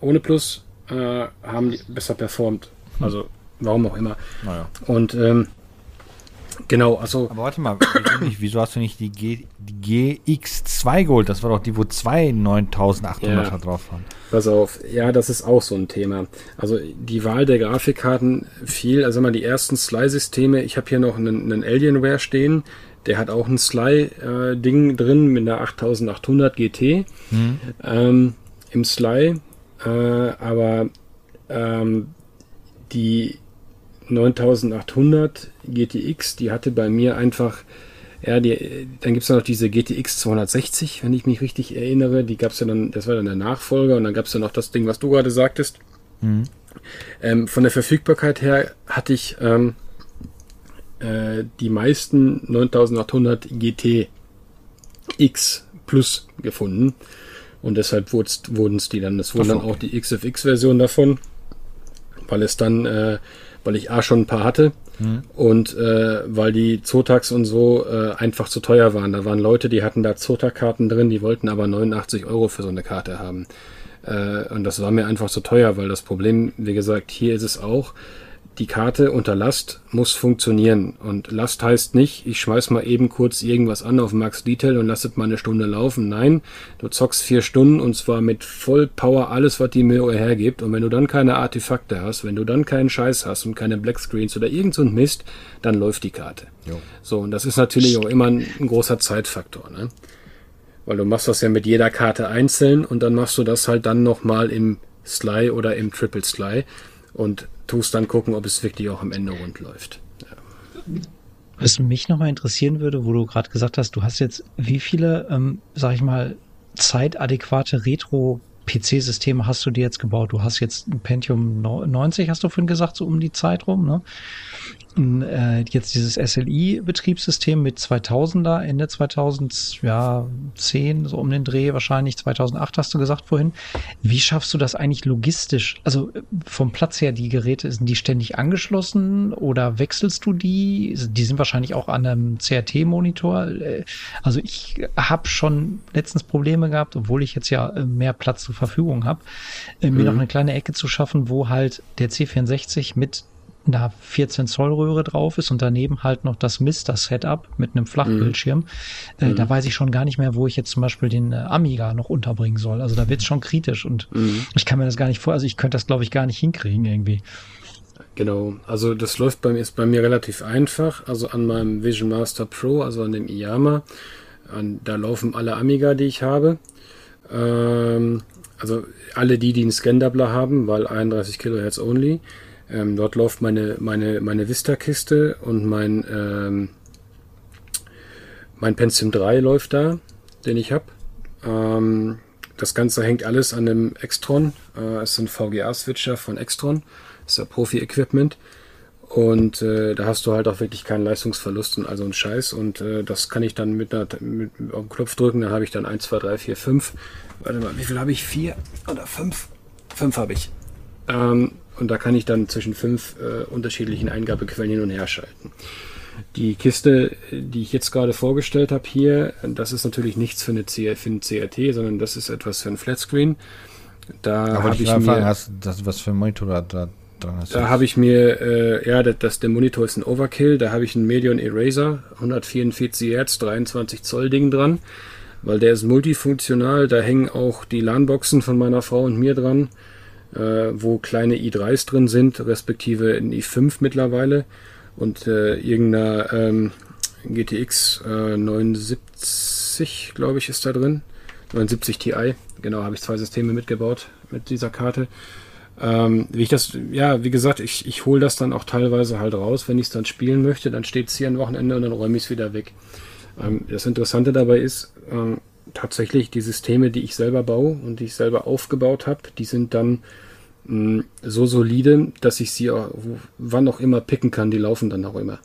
ohne Plus äh, haben besser performt. Hm. Also warum auch immer. Naja. Und ähm, Genau, also. Aber warte mal, wieso hast du nicht die, G, die GX2 geholt? Das war doch die, wo zwei 9800er ja, drauf waren. Pass auf, ja, das ist auch so ein Thema. Also die Wahl der Grafikkarten fiel, also mal die ersten Sly-Systeme. Ich habe hier noch einen, einen, Alienware stehen, der hat auch ein Sly-Ding äh, drin mit einer 8800 GT hm. ähm, im Sly. Äh, aber ähm, die 9800 GTX, die hatte bei mir einfach, ja, die, dann gibt es noch diese GTX 260, wenn ich mich richtig erinnere. Die gab es ja dann, das war dann der Nachfolger und dann gab es ja noch das Ding, was du gerade sagtest. Mhm. Ähm, von der Verfügbarkeit her hatte ich ähm, äh, die meisten 9800 GTX Plus gefunden und deshalb wurden es die dann. Das wurden dann auch die XFX-Version davon, weil es dann äh, weil ich A schon ein paar hatte mhm. und äh, weil die Zotax und so äh, einfach zu teuer waren. Da waren Leute, die hatten da Zotac-Karten drin, die wollten aber 89 Euro für so eine Karte haben. Äh, und das war mir einfach zu teuer, weil das Problem, wie gesagt, hier ist es auch, die Karte unter Last muss funktionieren. Und Last heißt nicht, ich schmeiß mal eben kurz irgendwas an auf Max Detail und lass es mal eine Stunde laufen. Nein, du zockst vier Stunden und zwar mit Vollpower alles, was die Mirror hergibt. Und wenn du dann keine Artefakte hast, wenn du dann keinen Scheiß hast und keine Blackscreens oder irgend so ein Mist, dann läuft die Karte. Jo. So, und das ist natürlich auch immer ein, ein großer Zeitfaktor, ne? Weil du machst das ja mit jeder Karte einzeln und dann machst du das halt dann nochmal im Sly oder im Triple Sly. Und tust dann gucken, ob es wirklich auch am Ende rund läuft. Ja. Was mich nochmal interessieren würde, wo du gerade gesagt hast, du hast jetzt wie viele, ähm, sag ich mal, zeitadäquate Retro PC-Systeme hast du dir jetzt gebaut? Du hast jetzt ein Pentium 90, hast du vorhin gesagt, so um die Zeit rum, ne? Äh, jetzt dieses SLI-Betriebssystem mit 2000er, Ende 2010, ja, so um den Dreh wahrscheinlich, 2008 hast du gesagt vorhin. Wie schaffst du das eigentlich logistisch? Also äh, vom Platz her, die Geräte, sind die ständig angeschlossen oder wechselst du die? Die sind wahrscheinlich auch an einem CRT-Monitor. Äh, also ich habe schon letztens Probleme gehabt, obwohl ich jetzt ja äh, mehr Platz zur Verfügung habe, mir mhm. noch eine kleine Ecke zu schaffen, wo halt der C64 mit einer 14 Zoll Röhre drauf ist und daneben halt noch das Mister Setup mit einem Flachbildschirm. Mhm. Äh, da mhm. weiß ich schon gar nicht mehr, wo ich jetzt zum Beispiel den äh, Amiga noch unterbringen soll. Also da wird es schon kritisch und mhm. ich kann mir das gar nicht vor, also ich könnte das glaube ich gar nicht hinkriegen irgendwie. Genau, also das läuft bei mir, ist bei mir relativ einfach. Also an meinem Vision Master Pro, also an dem Iyama, an, da laufen alle Amiga, die ich habe. Ähm, also alle die, die einen Scan-Doubler haben, weil 31 Kilohertz only, ähm, dort läuft meine, meine, meine Vista-Kiste und mein, ähm, mein Pentium 3 läuft da, den ich habe. Ähm, das Ganze hängt alles an dem Extron. Äh, ist ein VGA-Switcher von Extron. Das ist ja Profi-Equipment. Und äh, da hast du halt auch wirklich keinen Leistungsverlust und also einen Scheiß. Und äh, das kann ich dann mit, einer, mit auf den Knopf drücken, dann habe ich dann 1, 2, 3, 4, 5. Warte mal, wie viel habe ich? 4 oder 5? 5 habe ich. Ähm, und da kann ich dann zwischen fünf äh, unterschiedlichen Eingabequellen hin und her schalten. Die Kiste, die ich jetzt gerade vorgestellt habe hier, das ist natürlich nichts für eine, C für eine CRT, sondern das ist etwas für ein Flatscreen. Da habe ich, ich mir, fragen, hast das was für ein Monitor da. Da habe ich mir, äh, ja, das, das, der Monitor ist ein Overkill. Da habe ich einen Medion Eraser, 144 Hertz, 23 Zoll Ding dran, weil der ist multifunktional. Da hängen auch die LAN-Boxen von meiner Frau und mir dran, äh, wo kleine i3s drin sind, respektive ein i5 mittlerweile und äh, irgendeiner ähm, GTX äh, 79, glaube ich, ist da drin. 79 Ti. Genau, habe ich zwei Systeme mitgebaut mit dieser Karte. Ähm, wie ich das, ja, wie gesagt, ich, ich hole das dann auch teilweise halt raus, wenn ich es dann spielen möchte, dann steht es hier ein Wochenende und dann räume ich es wieder weg. Ähm, das Interessante dabei ist, ähm, tatsächlich die Systeme, die ich selber baue und die ich selber aufgebaut habe, die sind dann mh, so solide, dass ich sie auch, wann auch immer picken kann, die laufen dann auch immer.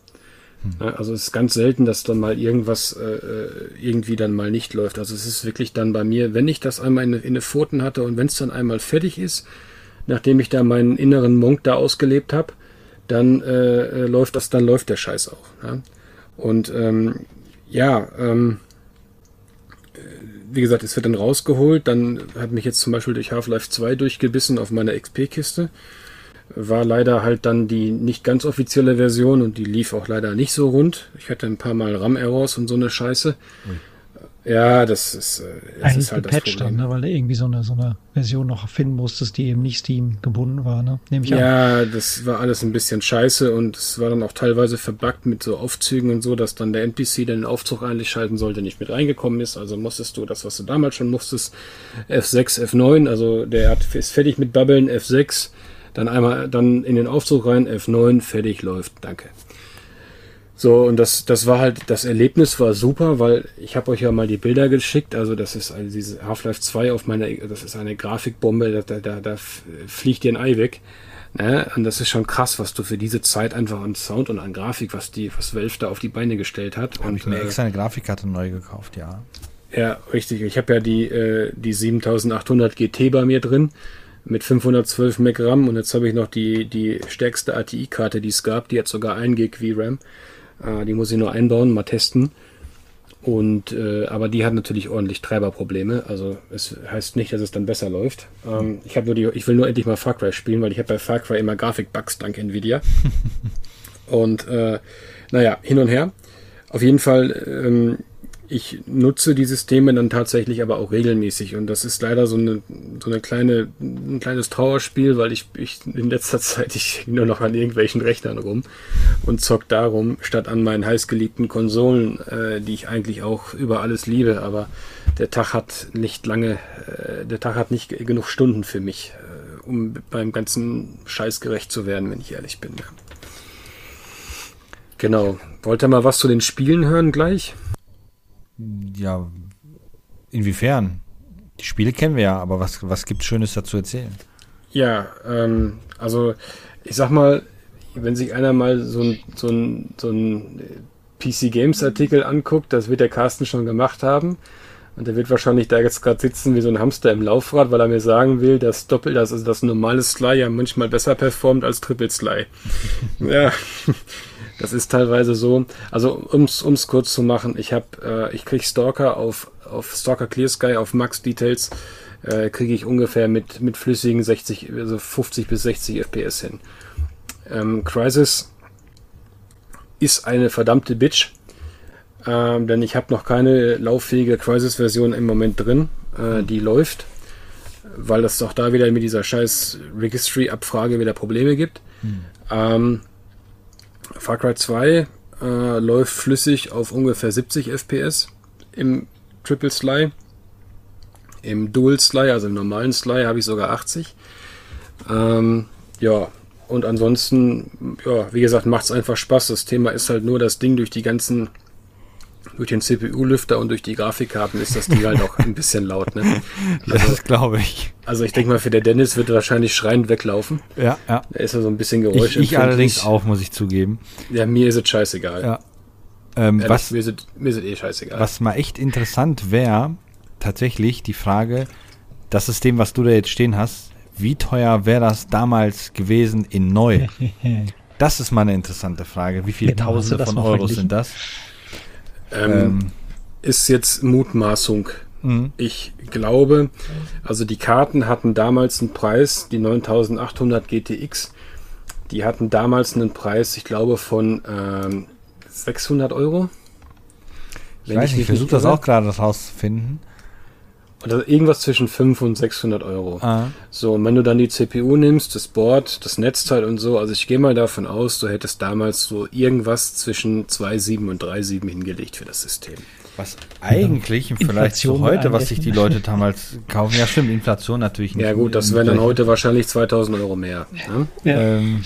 Hm. Also es ist ganz selten, dass dann mal irgendwas äh, äh, irgendwie dann mal nicht läuft. Also es ist wirklich dann bei mir, wenn ich das einmal in, in den Pfoten hatte und wenn es dann einmal fertig ist, nachdem ich da meinen inneren Monk da ausgelebt habe, dann äh, äh, läuft das, dann läuft der Scheiß auch. Ja? Und ähm, ja, ähm, wie gesagt, es wird dann rausgeholt. Dann hat mich jetzt zum Beispiel durch Half-Life 2 durchgebissen auf meiner XP-Kiste. War leider halt dann die nicht ganz offizielle Version und die lief auch leider nicht so rund. Ich hatte ein paar Mal RAM-Errors und so eine Scheiße. Mhm. Ja, das ist, äh, das ist halt gepatcht das Problem. Dann, ne? weil du irgendwie so eine, so eine Version noch finden musstest, die eben nicht Steam gebunden war, ne? Nehme ich ja, an. das war alles ein bisschen scheiße und es war dann auch teilweise verbuggt mit so Aufzügen und so, dass dann der NPC, der den Aufzug eigentlich schalten sollte, nicht mit reingekommen ist. Also musstest du das, was du damals schon musstest, F6, F9, also der hat, ist fertig mit Babbeln, F6, dann einmal dann in den Aufzug rein, F9, fertig läuft. Danke. So, und das, das war halt, das Erlebnis war super, weil ich habe euch ja mal die Bilder geschickt. Also, das ist also diese Half-Life 2 auf meiner, das ist eine Grafikbombe, da, da, da fliegt dir ein Ei weg. Ne? Und das ist schon krass, was du für diese Zeit einfach an Sound und an Grafik, was die, was Valve da auf die Beine gestellt hat. Habe ich mir äh, extra eine Grafikkarte neu gekauft, ja. Ja, richtig. Ich habe ja die, äh, die 7800 GT bei mir drin mit 512 MB RAM und jetzt habe ich noch die, die stärkste ATI-Karte, die es gab, die hat sogar 1 Gig VRAM. Die muss ich nur einbauen, mal testen. Und äh, aber die hat natürlich ordentlich Treiberprobleme. Also es heißt nicht, dass es dann besser läuft. Ähm, ich habe nur die, ich will nur endlich mal Far Cry spielen, weil ich habe bei Far Cry immer Grafikbugs dank Nvidia. und äh, naja, hin und her. Auf jeden Fall ähm, ich nutze die Systeme dann tatsächlich aber auch regelmäßig und das ist leider so eine, so eine kleine, ein kleines Trauerspiel, weil ich, ich in letzter Zeit ich nur noch an irgendwelchen Rechnern rum und zock darum, statt an meinen heißgeliebten Konsolen, äh, die ich eigentlich auch über alles liebe, aber der Tag hat nicht lange, äh, der Tag hat nicht genug Stunden für mich, äh, um beim ganzen Scheiß gerecht zu werden, wenn ich ehrlich bin. Genau. Wollt ihr mal was zu den Spielen hören gleich? Ja, inwiefern? Die Spiele kennen wir ja, aber was, was gibt Schönes dazu erzählen? Ja, ähm, also ich sag mal, wenn sich einer mal so ein, so ein, so ein PC Games Artikel anguckt, das wird der Carsten schon gemacht haben. Und der wird wahrscheinlich da jetzt gerade sitzen wie so ein Hamster im Laufrad, weil er mir sagen will, dass Doppel, das, also das normale Sly ja manchmal besser performt als Triple Sly. ja, das ist teilweise so. Also ums ums kurz zu machen, ich habe äh, ich krieg Stalker auf auf Stalker Clear Sky auf Max Details äh, kriege ich ungefähr mit mit flüssigen 60 also 50 bis 60 FPS hin. Ähm, Crisis ist eine verdammte Bitch, ähm, denn ich habe noch keine lauffähige Crisis-Version im Moment drin, äh, die läuft, weil es auch da wieder mit dieser scheiß Registry-Abfrage wieder Probleme gibt. Hm. Ähm, Far Cry 2 äh, läuft flüssig auf ungefähr 70 FPS im Triple Sly. Im Dual Sly, also im normalen Sly, habe ich sogar 80. Ähm, ja, und ansonsten, ja, wie gesagt, macht es einfach Spaß. Das Thema ist halt nur das Ding durch die ganzen, durch den CPU-Lüfter und durch die Grafikkarten ist das Ding halt auch ein bisschen laut. Ne? Also, das glaube ich. Also ich denke mal, für der Dennis wird wahrscheinlich schreiend weglaufen. Ja, ja. Da ist ja so ein bisschen Geräusch. Ich, ich allerdings auch, muss ich zugeben. Ja, mir ist es scheißegal. Ja. Ähm, Ehrlich, was, mir, ist es, mir ist es eh scheißegal. was mal echt interessant wäre, tatsächlich die Frage, das System, was du da jetzt stehen hast, wie teuer wäre das damals gewesen in neu? Das ist mal eine interessante Frage. Wie viele Genau, Tausende von Euro verglichen? sind das? Ähm, Ähm, ist jetzt Mutmaßung. mh. Ich glaube, also die Karten hatten damals einen Preis, die 9800 GTX, die hatten damals einen Preis, ich glaube, von ähm, 600 Euro. ich weiß nicht, ich versuche das auch gerade rauszufinden. Oder irgendwas zwischen 500 und 600 Euro. Ah, So, und wenn du dann die CPU nimmst, das Board, das Netzteil und so, also ich gehe mal davon aus, du hättest damals so irgendwas zwischen 2,7 und 3,7 hingelegt für das System. was eigentlich im Vergleich zu heute, was sich die. Leute damals kaufen. Ja, stimmt, Inflation natürlich nicht. Ja gut, das wären dann heute wahrscheinlich 2000 Euro mehr. Ne? Ähm,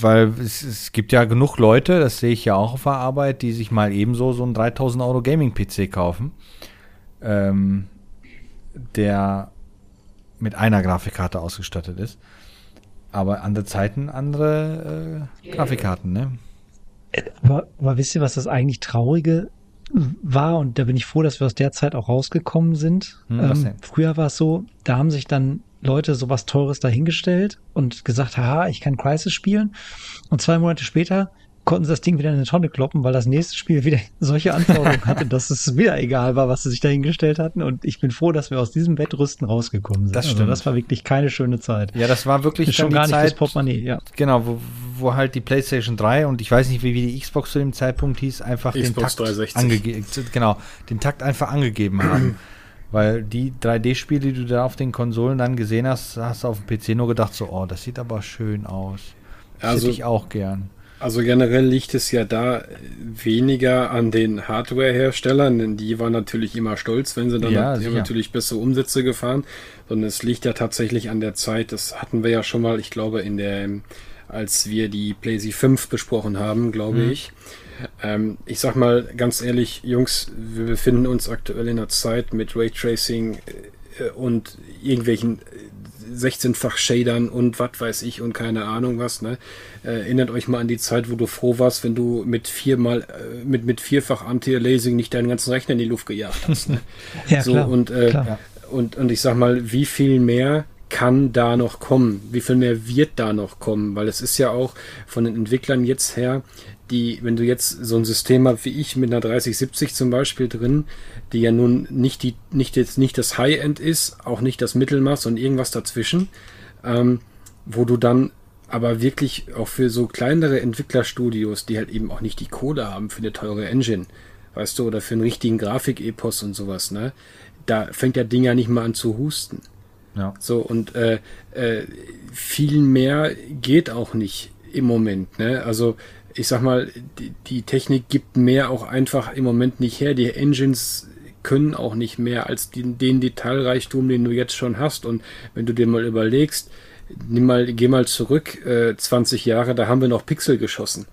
weil es, es gibt ja genug Leute, das sehe ich ja auch auf der Arbeit, die sich mal ebenso so einen 3000 Euro Gaming-PC kaufen, ähm, der mit einer Grafikkarte ausgestattet ist. Aber andere Zeiten andere äh, Grafikkarten, ne? Aber, aber wisst ihr, was das eigentlich Traurige war? Und da bin ich froh, dass wir aus der Zeit auch rausgekommen sind. Hm, ähm, früher war es so, da haben sich dann Leute sowas Teures dahingestellt und gesagt, haha, ich kann Crisis spielen. Und zwei Monate später konnten sie das Ding wieder in eine Tonne kloppen, weil das nächste Spiel wieder solche Anforderungen hatte, dass es wieder egal war, was sie sich dahingestellt hatten. Und ich bin froh, dass wir aus diesem Wettrüsten rausgekommen sind. Das Also stimmt. das war wirklich keine schöne Zeit. Ja, das war wirklich schon gar die nicht Zeit, Portemonnaie, ja. genau, wo, wo halt die PlayStation 3 und ich weiß nicht, wie, wie die Xbox zu dem Zeitpunkt hieß, einfach den Takt 360. angegeben, genau, den Takt einfach angegeben haben. Weil die 3D-Spiele, die du da auf den Konsolen dann gesehen hast, hast du auf dem PC nur gedacht, so, oh, das sieht aber schön aus. Das Also- hätte ich auch gern. Also generell liegt es ja da weniger an den Hardware-Herstellern, denn die waren natürlich immer stolz, wenn sie dann Ja, die haben natürlich bessere Umsätze gefahren, sondern es liegt ja tatsächlich an der Zeit, das hatten wir ja schon mal, ich glaube, in der, als wir die PlayStation 5 besprochen haben, glaube Mhm. ich. Ähm, ich sag mal ganz ehrlich, Jungs, wir befinden uns aktuell in einer Zeit mit Raytracing äh, und irgendwelchen äh, 16-fach Shadern und was weiß ich und keine Ahnung was. Ne? Äh, erinnert euch mal an die Zeit, wo du froh warst, wenn du mit viermal äh, mit mit vierfach Anti-Aliasing nicht deinen ganzen Rechner in die Luft gejagt hast. Ne? Ja, so klar. und äh, klar. und und ich sag mal, wie viel mehr kann da noch kommen? Wie viel mehr wird da noch kommen? Weil es ist ja auch von den Entwicklern jetzt her, die, wenn du jetzt so ein System hast wie ich mit einer 3070 zum Beispiel drin, die ja nun nicht die, nicht jetzt nicht das High-End ist, auch nicht das Mittelmaß und irgendwas dazwischen, ähm, wo du dann aber wirklich auch für so kleinere Entwicklerstudios, die halt eben auch nicht die Kohle haben für eine teure Engine, weißt du, oder für einen richtigen Grafik-Epos und sowas, ne? Da fängt der Ding ja nicht mal an zu husten. Ja. So, und äh, äh, viel mehr geht auch nicht im Moment. Ne? Also ich sag mal, die, die Technik gibt mehr auch einfach im Moment nicht her. Die Engines können auch nicht mehr als den, den Detailreichtum, den du jetzt schon hast. Und wenn du dir mal überlegst, nimm mal, geh mal zurück, äh, 20 Jahre, da haben wir noch Pixel geschossen.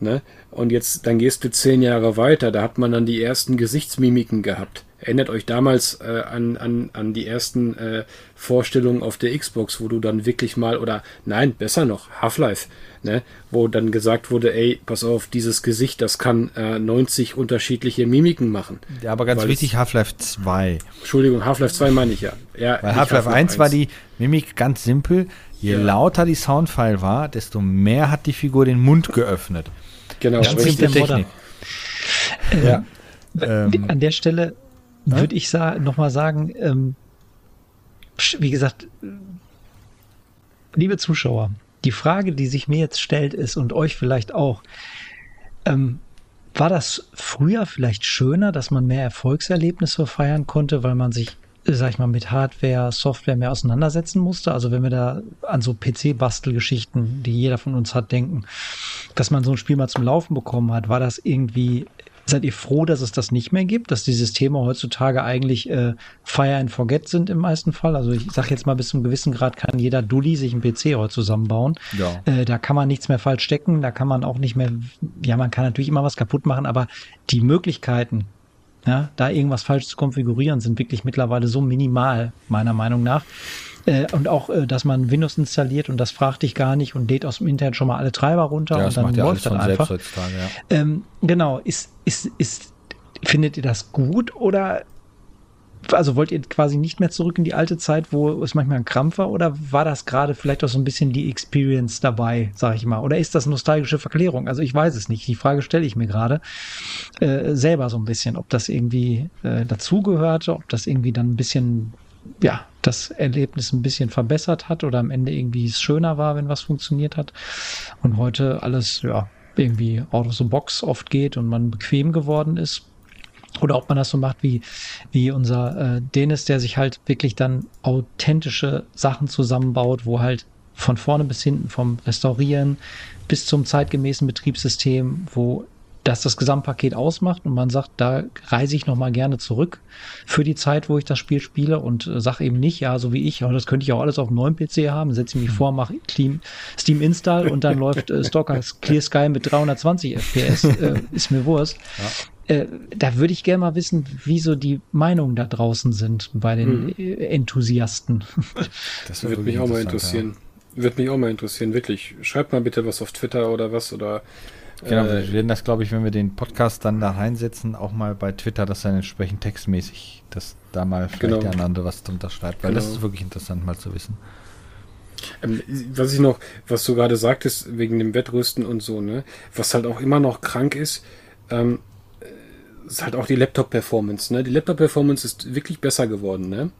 Ne? Und jetzt, dann gehst du zehn Jahre weiter, da hat man dann die ersten Gesichtsmimiken gehabt. Erinnert euch damals äh, an, an, an die ersten äh, Vorstellungen auf der Xbox, wo du dann wirklich mal, oder nein, besser noch, Half-Life, ne? wo dann gesagt wurde, ey, pass auf, dieses Gesicht, das kann äh, 90 unterschiedliche Mimiken machen. Ja, aber ganz wichtig, Half-Life 2. Entschuldigung, Half-Life 2 meine ich ja. ja Weil Half-Life 1 war die Mimik ganz simpel. Je Ja. lauter die Soundfile war, desto mehr hat die Figur den Mund geöffnet. Genau, Ganz richtig. simple. Technik. Ja. Ähm, Ähm, An der Stelle Ja? würde ich sa nochmal sagen, ähm, wie gesagt, liebe Zuschauer, die Frage, die sich mir jetzt stellt, ist und euch vielleicht auch, ähm, war das früher vielleicht schöner, dass man mehr Erfolgserlebnisse feiern konnte, weil man sich, sag ich mal, mit Hardware, Software mehr auseinandersetzen musste? Also wenn wir da an so PC-Bastelgeschichten, die jeder von uns hat, denken, dass man so ein Spiel mal zum Laufen bekommen hat, war das irgendwie, Seid ihr froh, dass es das nicht mehr gibt, dass die Systeme heutzutage eigentlich äh, Fire and Forget sind im meisten Fall? Also ich sage jetzt mal, bis zum gewissen Grad kann jeder Dulli sich einen PC heute zusammenbauen. Ja. Äh, da kann man nichts mehr falsch stecken, da kann man auch nicht mehr, ja, man kann natürlich immer was kaputt machen, aber die Möglichkeiten, ja, da irgendwas falsch zu konfigurieren, sind wirklich mittlerweile so minimal, meiner Meinung nach. Äh, und auch, äh, dass man Windows installiert und das fragt dich gar nicht und lädt aus dem Internet schon mal alle Treiber runter ja, und dann ja läuft das einfach. Ja. Ähm, genau, ist, ist, ist, findet ihr das gut oder also wollt ihr quasi nicht mehr zurück in die alte Zeit, wo es manchmal ein Krampf war, oder war das gerade vielleicht auch so ein bisschen die Experience dabei, sag ich mal? Oder ist das nostalgische Verklärung? Also ich weiß es nicht. Die Frage stelle ich mir gerade äh, selber so ein bisschen, ob das irgendwie äh, dazugehörte, ob das irgendwie dann ein bisschen, ja, das Erlebnis ein bisschen verbessert hat oder am Ende irgendwie es schöner war, wenn was funktioniert hat. Und heute alles, ja, irgendwie out of the box oft geht und man bequem geworden ist oder ob man das so macht wie, wie unser äh, Dennis, der sich halt wirklich dann authentische Sachen zusammenbaut, wo halt von vorne bis hinten, vom Restaurieren bis zum zeitgemäßen Betriebssystem, wo das das Gesamtpaket ausmacht und man sagt, da reise ich nochmal gerne zurück für die Zeit, wo ich das Spiel spiele und äh, sage eben nicht, ja, so wie ich, aber das könnte ich auch alles auf einem neuen PC haben, setze mich vor, mache Steam, Steam Install und dann läuft äh, Stalker Clear Sky mit 320 FPS, äh, ist mir Wurst. Ja. Äh, da würde ich gerne mal wissen, wie so die Meinungen da draußen sind bei den hm. Enthusiasten. Das würde mich auch mal interessieren. Ja. Würde mich auch mal interessieren, wirklich. Schreibt mal bitte was auf Twitter oder was oder. Genau, äh, wir werden das, glaube ich, wenn wir den Podcast dann da reinsetzen, auch mal bei Twitter, dass dann entsprechend textmäßig, dass da mal vielleicht genau. der andere was drunter schreibt, weil genau. das ist wirklich interessant mal zu wissen. Ähm, was ich noch, was du gerade sagtest, wegen dem Wettrüsten und so, ne, was halt auch immer noch krank ist, ähm, ist halt auch die Laptop-Performance. Ne? Die Laptop-Performance ist wirklich besser geworden. Ne?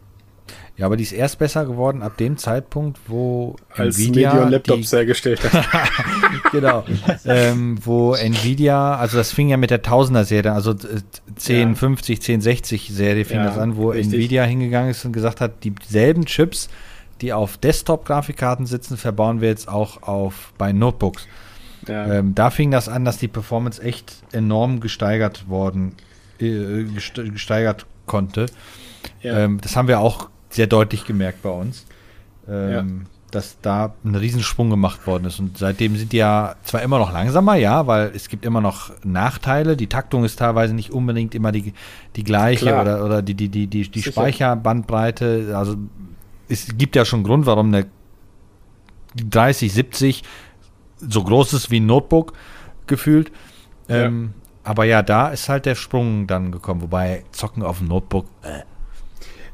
Ja, aber die ist erst besser geworden ab dem Zeitpunkt, wo Als Nvidia Medion Laptops die, hergestellt hat. genau. ähm, wo Nvidia, also das fing ja mit der Tausender-Serie, also 1050, ja. 1060-Serie fing ja, das an, wo richtig. Nvidia hingegangen ist und gesagt hat, dieselben Chips, die auf Desktop-Grafikkarten sitzen, verbauen wir jetzt auch auf bei Notebooks. Ja. Ähm, da fing das an, dass die Performance echt enorm gesteigert worden, äh, gesteigert konnte. Ja. Ähm, das haben wir auch sehr deutlich gemerkt bei uns. Ähm, ja. Dass da ein Riesensprung gemacht worden ist. Und seitdem sind die ja zwar immer noch langsamer, ja, weil es gibt immer noch Nachteile. Die Taktung ist teilweise nicht unbedingt immer die, die gleiche Klar. oder, oder die, die, die, die, die Speicherbandbreite. Also es gibt ja schon Grund, warum eine 3070 so groß ist wie ein Notebook gefühlt. Ähm, ja. Aber ja, da ist halt der Sprung dann gekommen, wobei Zocken auf dem Notebook. Äh.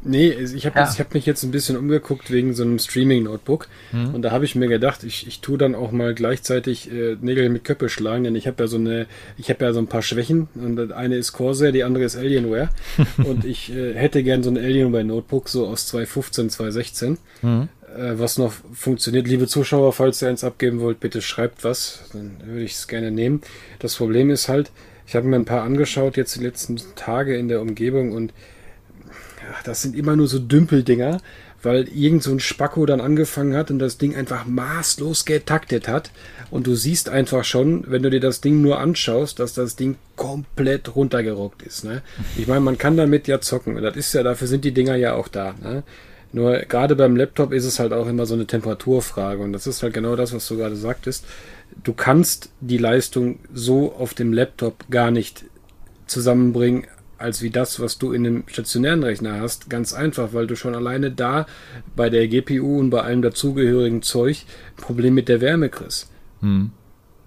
Nee, ich habe ja. hab mich jetzt ein bisschen umgeguckt wegen so einem Streaming-Notebook. Mhm. Und da habe ich mir gedacht, ich, ich tue dann auch mal gleichzeitig äh, Nägel mit Köppe schlagen, denn ich habe ja so eine, ich habe ja so ein paar Schwächen. Und eine ist Corsair, die andere ist Alienware. und ich äh, hätte gern so ein Alienware-Notebook, so aus 2015, 2016. Mhm äh, was noch funktioniert. Liebe Zuschauer, falls ihr eins abgeben wollt, bitte schreibt was, dann würde ich es gerne nehmen. Das Problem ist halt, ich habe mir ein paar angeschaut jetzt die letzten Tage in der Umgebung und das sind immer nur so Dümpeldinger, weil irgend so ein Spacko dann angefangen hat und das Ding einfach maßlos getaktet hat. Und du siehst einfach schon, wenn du dir das Ding nur anschaust, dass das Ding komplett runtergerockt ist. Ne? Ich meine, man kann damit ja zocken. Das ist ja, dafür sind die Dinger ja auch da. Ne? Nur gerade beim Laptop ist es halt auch immer so eine Temperaturfrage und das ist halt genau das, was du gerade sagtest. Du kannst die Leistung so auf dem Laptop gar nicht zusammenbringen, als wie das, was du in einem stationären Rechner hast. Ganz einfach, weil du schon alleine da bei der GPU und bei allem dazugehörigen Zeug ein Problem mit der Wärme kriegst. Hm.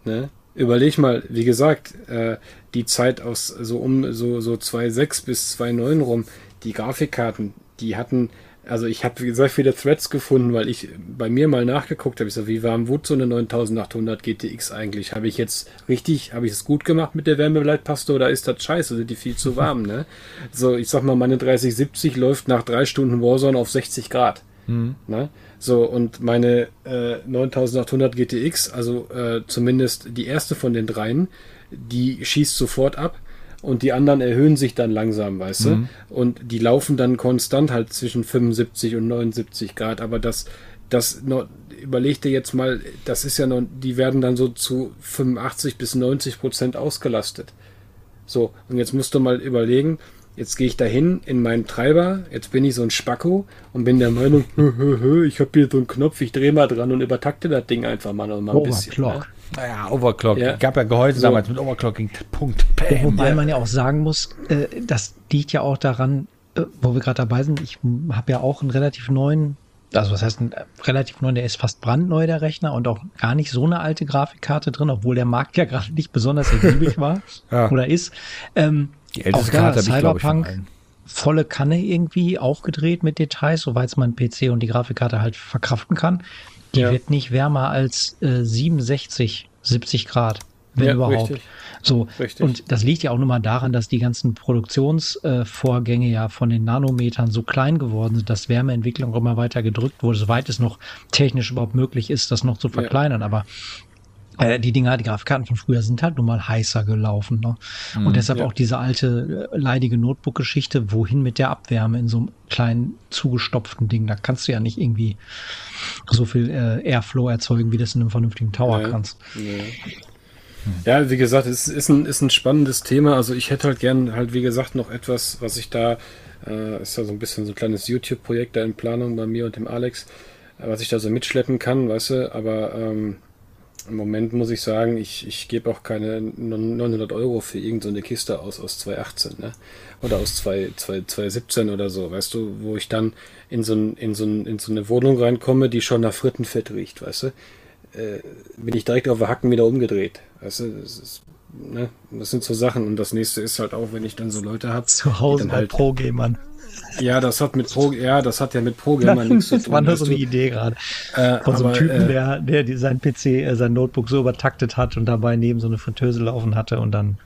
Ne? Überleg mal, wie gesagt, äh, die Zeit aus so um so, so 2.6 bis 2.9 rum, die Grafikkarten, die hatten also ich habe sehr viele Threads gefunden, weil ich bei mir mal nachgeguckt habe. Ich so, wie warm wurde so eine 9800 GTX eigentlich? Habe ich jetzt richtig, habe ich es gut gemacht mit der Wärmeleitpaste oder ist das scheiße? Sind die viel zu warm, ne? So, ich sag mal, meine 3070 läuft nach drei Stunden Warzone auf 60 Grad. Mhm. Ne? So, und meine äh, 9800 GTX, also äh, zumindest die erste von den dreien, die schießt sofort ab und die anderen erhöhen sich dann langsam, weißt mhm. du? Und die laufen dann konstant halt zwischen 75 und 79 Grad, aber das, das noch, überleg dir jetzt mal, das ist ja noch, die werden dann so zu 85 bis 90 Prozent ausgelastet. So, und jetzt musst du mal überlegen, jetzt gehe ich dahin in meinen Treiber, jetzt bin ich so ein Spacko und bin der Meinung, hö, hö, hö, ich habe hier so einen Knopf, ich drehe mal dran und übertakte das Ding einfach mal noch mal ein bisschen. Ne? Naja, Overclock. Ja. Gab ja Gehäuse so. damals mit Overclocking. Punkt. Bam. Wobei man ja auch sagen muss, äh, das liegt ja auch daran, äh, wo wir gerade dabei sind. Ich habe ja auch einen relativ neuen, also was heißt ein äh, relativ neuen, der ist fast brandneu, der Rechner, und auch gar nicht so eine alte Grafikkarte drin, obwohl der Markt ja gerade nicht besonders ergiebig war ja. oder ist. Ähm, Die älteste Karte habe ich, Cyberpunk, ich, volle Kanne irgendwie aufgedreht mit Details, soweit es mein PC und die Grafikkarte halt verkraften kann. Die ja. wird nicht wärmer als äh, 67, 70 Grad, wenn ja, überhaupt. Richtig. So, richtig. und das liegt ja auch nur mal daran, dass die ganzen Produktionsvorgänge äh, ja von den Nanometern so klein geworden sind, dass Wärmeentwicklung immer weiter gedrückt wurde, soweit es noch technisch überhaupt möglich ist, das noch zu verkleinern. Ja. Aber äh, die Dinger, die Grafikkarten von früher sind halt nun mal heißer gelaufen. Ne? Mhm, und deshalb ja. auch diese alte äh, leidige Notebook-Geschichte, wohin mit der Abwärme in so einem kleinen zugestopften Ding. Da kannst du ja nicht irgendwie so viel äh, Airflow erzeugen, wie das in einem vernünftigen Tower nee, kannst. Nee. Ja, wie gesagt, es ist ein, ist ein spannendes Thema. Also ich hätte halt gern halt, wie gesagt, noch etwas, was ich da, äh, ist ja so ein bisschen so ein kleines YouTube-Projekt da in Planung bei mir und dem Alex, äh, was ich da so mitschleppen kann, weißt du, aber ähm, im Moment muss ich sagen, ich, ich gebe auch keine 900 Euro für irgendeine so Kiste aus aus 2018, ne? Oder aus 2, 2, 2017 oder so, weißt du, wo ich dann in so, ein, in, so ein, in so eine Wohnung reinkomme, die schon nach Frittenfett riecht, weißt du? Äh, bin ich direkt auf der Hacken wieder umgedreht. Weißt du, das, ist, ne? das sind so Sachen. Und das nächste ist halt auch, wenn ich dann so Leute habe. Zu Hause halt, Pro-Gamern. Ja, das hat mit Pro, ja, das hat ja mit Pro-Gamer nichts zu tun. Das war nur so eine Idee gerade. Äh, Von so einem Typen, äh, der, der sein PC, äh, sein Notebook so übertaktet hat und dabei neben so eine Fritteuse laufen hatte und dann.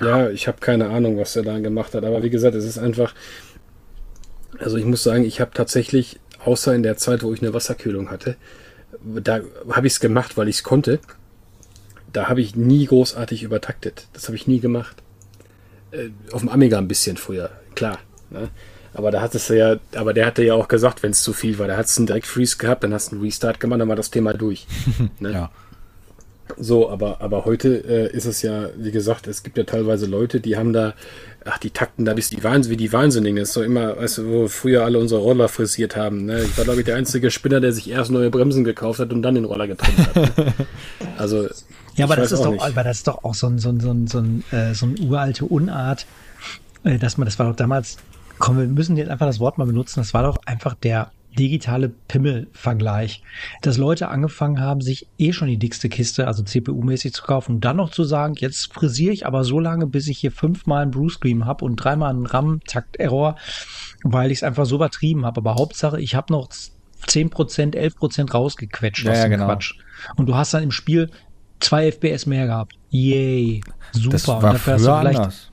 Ja, ich habe keine Ahnung, was er da gemacht hat. Aber wie gesagt, es ist einfach. Also ich muss sagen, ich habe tatsächlich, außer in der Zeit, wo ich eine Wasserkühlung hatte, da habe ich es gemacht, weil ich es konnte. Da habe ich nie großartig übertaktet. Das habe ich nie gemacht. Äh, auf dem Amiga ein bisschen früher, klar. Ne? Aber da hattest du ja, aber der hatte ja auch gesagt, wenn es zu viel war, da hat es einen Direct-Freeze gehabt, dann hast du einen Restart gemacht, dann war das Thema durch. ne? Ja. So, aber, aber heute äh, ist es ja, wie gesagt, es gibt ja teilweise Leute, die haben da, ach, die takten da bis die Wahnsinn, wie die Wahnsinnigen. Das ist so immer, weißt du, wo früher alle unsere Roller frisiert haben. Ne? Ich war, glaube ich, der einzige Spinner, der sich erst neue Bremsen gekauft hat und dann den Roller getrennt hat. Ne? Also. Ja, aber das ist doch, aber das ist doch auch so ein, so ein, so ein, so ein, äh, so ein uralte Unart, äh, dass man, das war doch damals Komm, wir müssen jetzt einfach das Wort mal benutzen. Das war doch einfach der digitale Pimmel-Vergleich, dass Leute angefangen haben, sich eh schon die dickste Kiste, also CPU-mäßig zu kaufen und dann noch zu sagen, jetzt frisiere ich aber so lange, bis ich hier fünfmal einen Blue Screen habe und dreimal einen RAM-Takt-Error, weil ich es einfach so übertrieben habe. Aber Hauptsache, ich habe noch 10%, 11% rausgequetscht ja, aus dem genau. Quatsch. Und du hast dann im Spiel zwei FPS mehr gehabt. Yay. Super. Das war und dafür hast du vielleicht anders.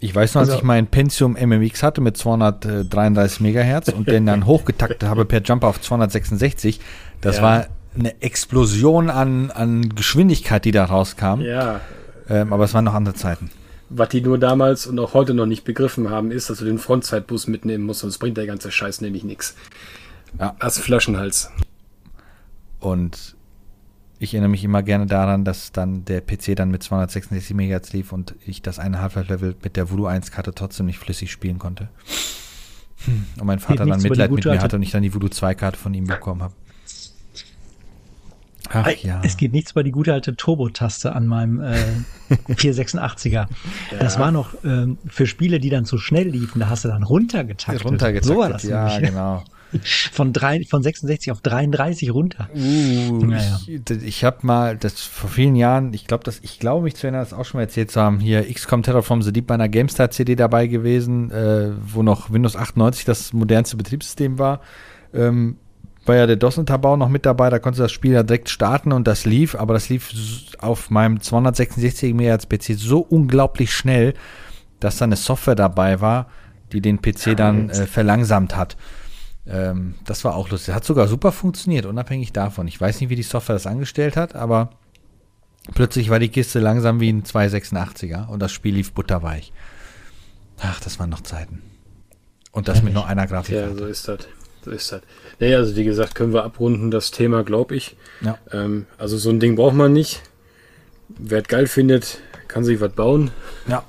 Ich weiß noch, als also, ich mein Pentium MMX hatte mit 233 Megahertz und den dann hochgetaktet habe per Jumper auf 266, das ja. war eine Explosion an, an Geschwindigkeit, die da rauskam. Ja. Ähm, aber es waren noch andere Zeiten. Was die nur damals und auch heute noch nicht begriffen haben, ist, dass du den Frontzeitbus mitnehmen musst, sonst bringt der ganze Scheiß nämlich nichts. Ja. Hast Flaschenhals. Und ich erinnere mich immer gerne daran, dass dann der PC dann mit 266 MHz lief und ich das eine Half-Life-Level mit der Voodoo 1-Karte trotzdem nicht flüssig spielen konnte. Und mein Vater dann Mitleid mit mir hatte und ich dann die Voodoo 2-Karte von ihm bekommen habe. Ach ja. Es geht nichts über die gute alte Turbo-Taste an meinem äh, 486er. Ja. Das war noch ähm, für Spiele, die dann zu schnell liefen, da hast du dann runtergetaktet. Runtergetaktet, so war das ja, nämlich. genau. Von, drei, von 66 auf 33 runter. Uh, naja. Ich, ich habe mal, das vor vielen Jahren, ich glaube, ich glaube mich zu erinnern, das auch schon mal erzählt zu haben, hier XCOM Terror from the Deep bei einer GameStar CD dabei gewesen, äh, wo noch Windows 98 das modernste Betriebssystem war. Ähm, war ja der DOS-Unterbau noch mit dabei, da konnte das Spiel ja direkt starten und das lief, aber das lief auf meinem 266 MHz PC so unglaublich schnell, dass da eine Software dabei war, die den PC dann äh, verlangsamt hat. Ähm, das war auch lustig. Hat sogar super funktioniert, unabhängig davon. Ich weiß nicht, wie die Software das angestellt hat, aber plötzlich war die Kiste langsam wie ein 286er und das Spiel lief butterweich. Ach, das waren noch Zeiten. Und das mit nur einer Grafik. Ja, so ist das. So ist das. Nee, also wie gesagt, können wir abrunden, das Thema, glaube ich. Ja. Ähm, also so ein Ding braucht man nicht. Wer es geil findet, kann sich was bauen. Ja.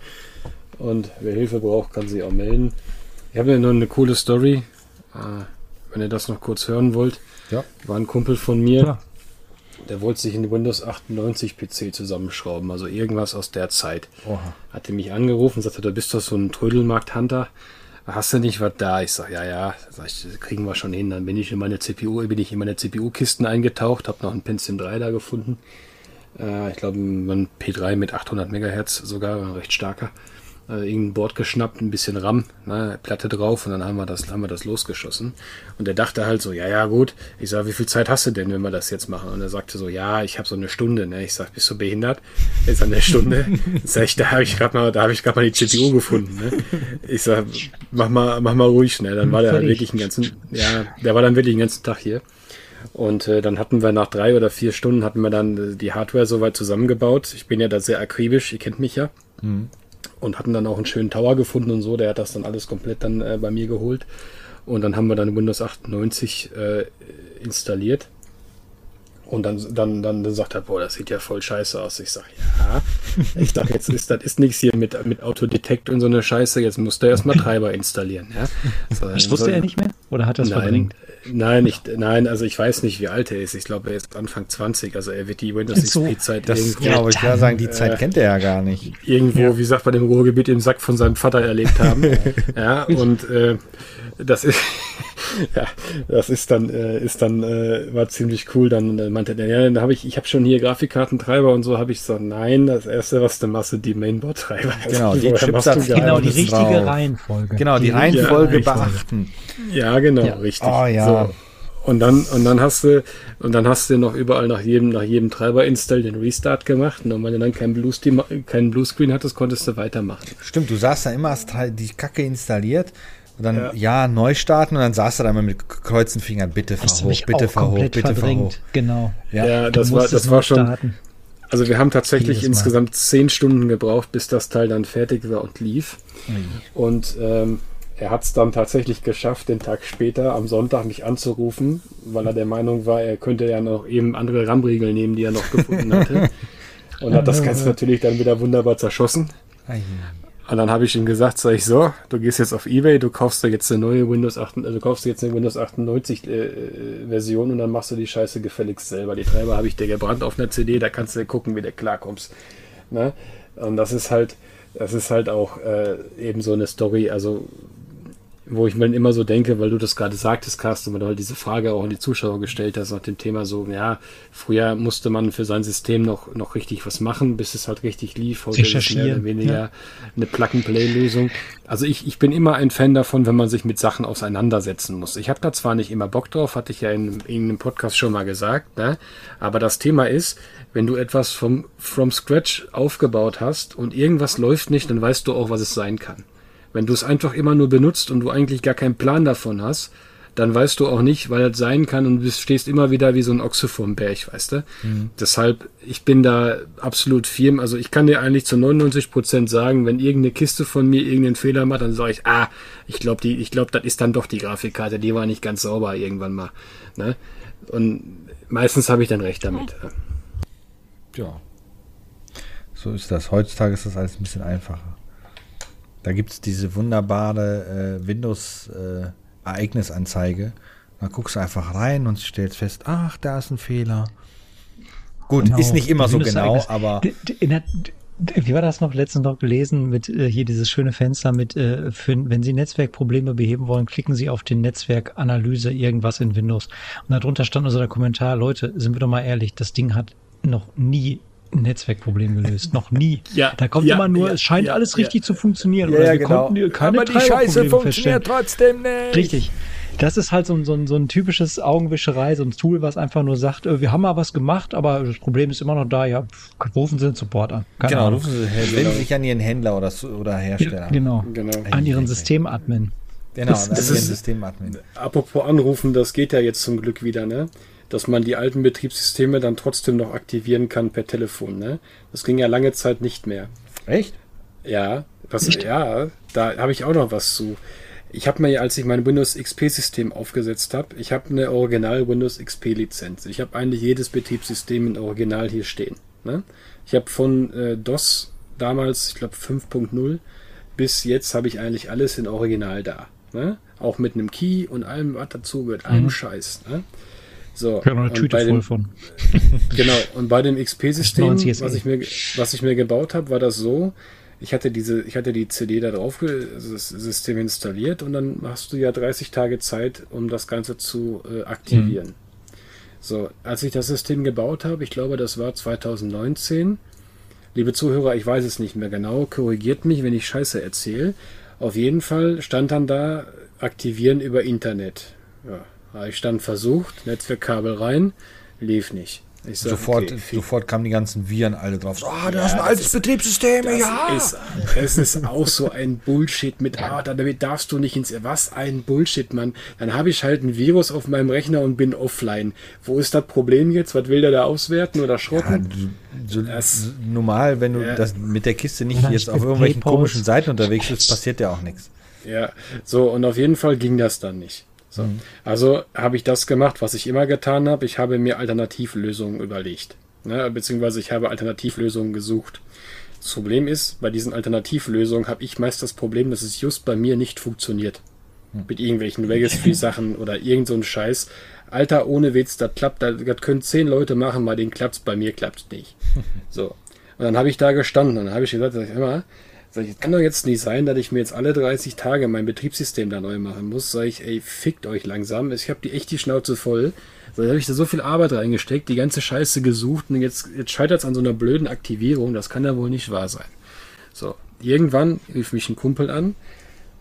Und wer Hilfe braucht, kann sich auch melden. Ich habe ja noch eine coole Story. Äh, wenn ihr das noch kurz hören wollt. Ja. War ein Kumpel von mir. Ja. Der wollte sich einen Windows 98 PC zusammenschrauben, also irgendwas aus der Zeit. Oha. Hatte mich angerufen und sagte, du bist doch so ein Trödelmarkt-Hunter. Hast du nicht was da? Ich sag, ja, ja, sag ich, kriegen wir schon hin. Dann bin ich in meine CPU, bin ich in meine CPU-Kisten eingetaucht, habe noch einen Pentium 3 da gefunden. Äh, ich glaube, ein P3 mit 800 Megahertz sogar, ein recht starker äh, irgendein Board geschnappt, ein bisschen RAM, ne, Platte drauf und dann haben wir das, haben wir das losgeschossen. Und er dachte halt so, ja, ja, gut. Ich sag, wie viel Zeit hast du denn, wenn wir das jetzt machen? Und er sagte so, ja, ich habe so eine Stunde. Ne? Ich sag, bist du behindert? Jetzt an der Stunde. sag ich, da habe ich gerade mal, da habe ich gerade mal die CPU gefunden. Ne? Ich sag, mach mal, mach mal ruhig schnell. Dann war der halt wirklich einen ganzen, ja, der war dann wirklich den ganzen Tag hier. Und äh, dann hatten wir nach drei oder vier Stunden hatten wir dann die Hardware soweit zusammengebaut. Ich bin ja da sehr akribisch, ihr kennt mich ja. Mhm und hatten dann auch einen schönen Tower gefunden und so. Der hat das dann alles komplett dann äh, bei mir geholt. Und dann haben wir dann Windows 98 äh, installiert. Und dann, dann, dann sagt er, boah, das sieht ja voll scheiße aus. Ich sag, ja. Ich dachte, jetzt ist das ist nichts hier mit, mit Autodetect und so eine Scheiße. Jetzt musst du erstmal Treiber installieren. Ja? So, das wusste so, er nicht mehr? Oder hat er es verdrängt? Nein, ich, nein, also ich weiß nicht, wie alt er ist. Ich glaube, er ist Anfang 20. Also er wird die Windows so, XP-Zeit irgendwo. Genau, ich würde sagen, die Zeit äh, kennt er ja gar nicht. Irgendwo, ja. wie sagt man, im Ruhrgebiet im Sack von seinem Vater erlebt haben. ja, und äh, das ist, ja, das ist dann, äh, ist dann, äh, war ziemlich cool. Dann äh, meinte er, ja, dann habe ich, ich habe schon hier Grafikkartentreiber und so, habe ich gesagt, nein, das erste, was du machst, sind die Mainboard-Treiber. Genau, die Chips genau, die richtige drauf. Reihenfolge. Genau, die Reihenfolge ja, beachten. Ja, genau, ja. richtig. Oh, ja. So. Und dann, und dann hast du, und dann hast du noch überall nach jedem, nach jedem Treiber install den Restart gemacht. Und wenn du dann kein Blue keinen Bluescreen hattest, konntest du weitermachen. Stimmt, du saßt da immer, hast die Kacke installiert und dann, ja. ja, neu starten und dann saß er da immer mit kreuzten Fingern, bitte fahr hoch, bitte fahr hoch, bitte fahr hoch. Genau. Ja, ja das war, das war schon. Starten. Also wir haben tatsächlich insgesamt zehn Stunden gebraucht, bis das Teil dann fertig war und lief. Mhm. Und ähm, er hat es dann tatsächlich geschafft, den Tag später am Sonntag mich anzurufen, weil er der Meinung war, er könnte ja noch eben andere RAM-Riegel nehmen, die er noch gefunden hatte. und hat das Ganze natürlich dann wieder wunderbar zerschossen. Und dann habe ich ihm gesagt, sag ich so, du gehst jetzt auf Ebay, du kaufst da jetzt eine neue Windows 8, also kaufst jetzt eine Windows 98 äh, äh, Version und dann machst du die Scheiße gefälligst selber. Die Treiber habe ich dir gebrannt auf einer CD, da kannst du gucken, wie du klarkommst. Ne? Und das ist halt, das ist halt auch äh, eben so eine Story, also wo ich mir immer so denke, weil du das gerade sagtest, Carsten, weil du halt diese Frage auch an die Zuschauer gestellt hast nach dem Thema so, ja, früher musste man für sein System noch, noch richtig was machen, bis es halt richtig lief. Heute ist mehr oder weniger ja. eine Plug-and-Play-Lösung. Also ich, ich bin immer ein Fan davon, wenn man sich mit Sachen auseinandersetzen muss. Ich habe da zwar nicht immer Bock drauf, hatte ich ja in, in einem Podcast schon mal gesagt, ne? aber das Thema ist, wenn du etwas vom, from scratch aufgebaut hast und irgendwas läuft nicht, dann weißt du auch, was es sein kann. Wenn du es einfach immer nur benutzt und du eigentlich gar keinen Plan davon hast, dann weißt du auch nicht, weil es sein kann und du stehst immer wieder wie so ein Ochse vorm Berg, weißt du? Mhm. Deshalb, ich bin da absolut firm. Also ich kann dir eigentlich zu 99 Prozent sagen, wenn irgendeine Kiste von mir irgendeinen Fehler macht, dann sage ich, ah, ich glaube, die, ich glaube, das ist dann doch die Grafikkarte, die war nicht ganz sauber irgendwann mal. Ne? Und meistens habe ich dann recht damit. Ja. So ist das. Heutzutage ist das alles ein bisschen einfacher. Da gibt es diese wunderbare äh, Windows-Ereignisanzeige. Äh, da guckst du einfach rein und stellst fest, ach, da ist ein Fehler. Gut, genau. ist nicht immer so genau, aber. Der, wie war das noch letztens noch gelesen mit äh, hier dieses schöne Fenster mit, äh, für, wenn Sie Netzwerkprobleme beheben wollen, klicken Sie auf den Netzwerkanalyse irgendwas in Windows. Und darunter stand also der Kommentar, Leute, sind wir doch mal ehrlich, das Ding hat noch nie Netzwerkproblem gelöst. Noch nie. Ja, da kommt ja, immer nur, ja, es scheint ja, alles richtig zu funktionieren. Ja, wir genau. konnten keine Aber die Scheiße funktioniert trotzdem nicht. Richtig. Das ist halt so, so, so ein typisches Augenwischerei, so ein Tool, was einfach nur sagt, äh, wir haben mal was gemacht, aber das Problem ist immer noch da. Ja, rufen Sie den Support an. Keine genau, Ahnung. rufen Sie, wenden sich an Ihren Händler oder, oder Hersteller. genau. genau. An Ihren Systemadmin. Genau, das, das ist Systemadmin. Apropos anrufen, das geht ja jetzt zum Glück wieder, ne? Dass man die alten Betriebssysteme dann trotzdem noch aktivieren kann per Telefon. Ne? Das ging ja lange Zeit nicht mehr. Echt? Ja, das, ja, da habe ich auch noch was zu. Ich habe mir, als ich mein Windows XP-System aufgesetzt habe, ich habe eine Original Windows XP-Lizenz. Ich habe eigentlich jedes Betriebssystem in Original hier stehen. Ne? Ich habe von äh, DOS damals, ich glaube 5.0, bis jetzt habe ich eigentlich alles in Original da. Ne? Auch mit einem Key und allem, was dazu gehört, allem mhm. Scheiß. Ne? So, ja, eine Tüte voll dem, von. Genau, und bei dem XP-System, was, ich mir, was ich mir gebaut habe, war das so, ich hatte diese, ich hatte die CD da drauf, das System installiert und dann hast du ja 30 Tage Zeit, um das Ganze zu äh, aktivieren. Mhm. So, als ich das System gebaut habe, ich glaube, das war 2019. Liebe Zuhörer, ich weiß es nicht mehr genau, korrigiert mich, wenn ich Scheiße erzähle. Auf jeden Fall stand dann da aktivieren über Internet. Ja, habe ich dann versucht, Netzwerkkabel rein, lief nicht. Sag, sofort, okay, sofort kamen die ganzen Viren alle drauf. Ah, oh, das ja, ist ein altes ist, Betriebssystem, das ja. Ist, es ist auch so ein Bullshit mit, ah, damit darfst du nicht ins, was ein Bullshit, Mann. Dann habe ich halt ein Virus auf meinem Rechner und bin offline. Wo ist das Problem jetzt? Was will der da auswerten oder schrotten? Ja, so das, normal, wenn du ja. das mit der Kiste nicht jetzt auf irgendwelchen komischen Seiten unterwegs bist, passiert ja auch nichts. Ja, so, und auf jeden Fall ging das dann nicht. So. Mhm. Also habe ich das gemacht, was ich immer getan habe. Ich habe mir Alternativlösungen überlegt. Ne? Beziehungsweise ich habe Alternativlösungen gesucht. Das Problem ist, bei diesen Alternativlösungen habe ich meist das Problem, dass es just bei mir nicht funktioniert. Mhm. Mit irgendwelchen Registry-Sachen oder irgend so ein Scheiß. Alter, ohne Witz, das klappt, das, das können zehn Leute machen, bei denen klappt's, bei mir klappt's nicht. So. Und dann habe ich da gestanden und dann habe ich gesagt, sag ich immer, Sag ich, kann doch jetzt nicht sein, dass ich mir jetzt alle 30 Tage mein Betriebssystem da neu machen muss. Sag ich, ey, fickt euch langsam. Ich habe die echt die Schnauze voll. So, da habe ich da so viel Arbeit reingesteckt, die ganze Scheiße gesucht und jetzt, jetzt scheitert es an so einer blöden Aktivierung. Das kann ja wohl nicht wahr sein. So, irgendwann rief mich ein Kumpel an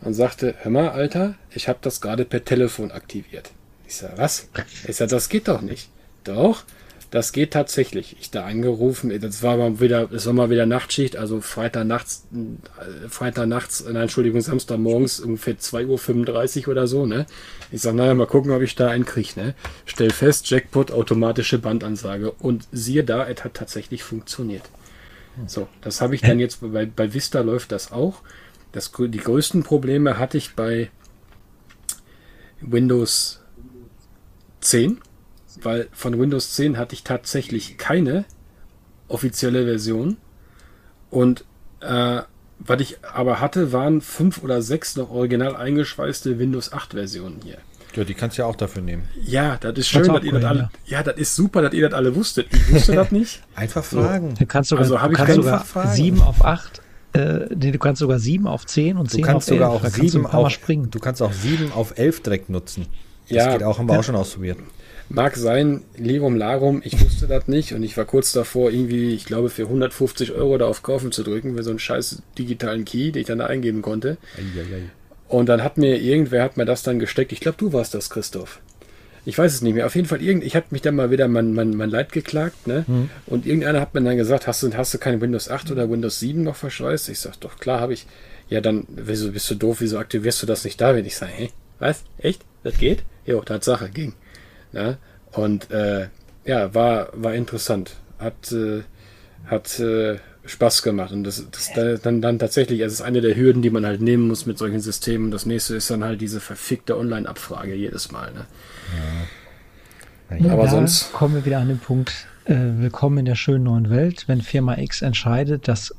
und sagte, hör mal, Alter, ich habe das gerade per Telefon aktiviert. Ich sag, was? Ich sag, das geht doch nicht. Doch. Das geht tatsächlich. Ich da angerufen, das war mal wieder, es war mal wieder Nachtschicht, also Freitag nachts, äh, Freitag nachts, nein, Entschuldigung, Samstag morgens ungefähr 2.35 Uhr oder so, ne? Ich sag, naja, mal gucken, ob ich da einen krieg, ne? Stell fest, Jackpot, automatische Bandansage. Und siehe da, es hat tatsächlich funktioniert. So, das habe ich dann jetzt, bei, bei Vista läuft das auch. Das, die größten Probleme hatte ich bei Windows 10 weil von Windows 10 hatte ich tatsächlich keine offizielle Version. Und äh, was ich aber hatte, waren fünf oder sechs noch original eingeschweißte Windows 8 Versionen hier. Ja, die kannst du ja auch dafür nehmen. Ja, das ist schön, dass ihr das alle, ja. das ist super, dass ihr das alle wusstet. Ich wusste das nicht. Einfach fragen. So. Du kannst sogar, also, du kannst sogar fragen. 7 auf 8 äh, du kannst sogar 7 auf 10 und 10 auf 11. Sogar auch 7 auf, springen. Du kannst auch 7 auf 11 direkt nutzen. Das ja, geht auch, haben wir ja. auch schon ausprobiert. Mag sein, Lirum Larum, ich wusste das nicht und ich war kurz davor, irgendwie, ich glaube, für 150 Euro da auf Kaufen zu drücken, für so einen scheiß digitalen Key, den ich dann da eingeben konnte. Eieiei. Und dann hat mir irgendwer hat mir das dann gesteckt. Ich glaube, du warst das, Christoph. Ich weiß es nicht mehr. Auf jeden Fall, irgend, ich habe mich dann mal wieder mein, mein, mein Leid geklagt, ne? Mhm. Und irgendeiner hat mir dann gesagt, hast du, hast du keine Windows 8 oder Windows 7 noch verschweißt? Ich sag, doch, klar habe ich. Ja, dann, wieso bist du doof, wieso aktivierst du das nicht da, wenn ich sage, hey, was? Echt? Das geht? Jo, Tatsache, ging. Ne? Und äh, ja, war, war interessant. Hat, äh, hat äh, Spaß gemacht. Und das, das dann, dann tatsächlich, es ist eine der Hürden, die man halt nehmen muss mit solchen Systemen. Das nächste ist dann halt diese verfickte Online-Abfrage jedes Mal. Ne? Ja. Ja, Aber sonst. Kommen wir wieder an den Punkt. Äh, willkommen in der schönen neuen Welt. Wenn Firma X entscheidet, dass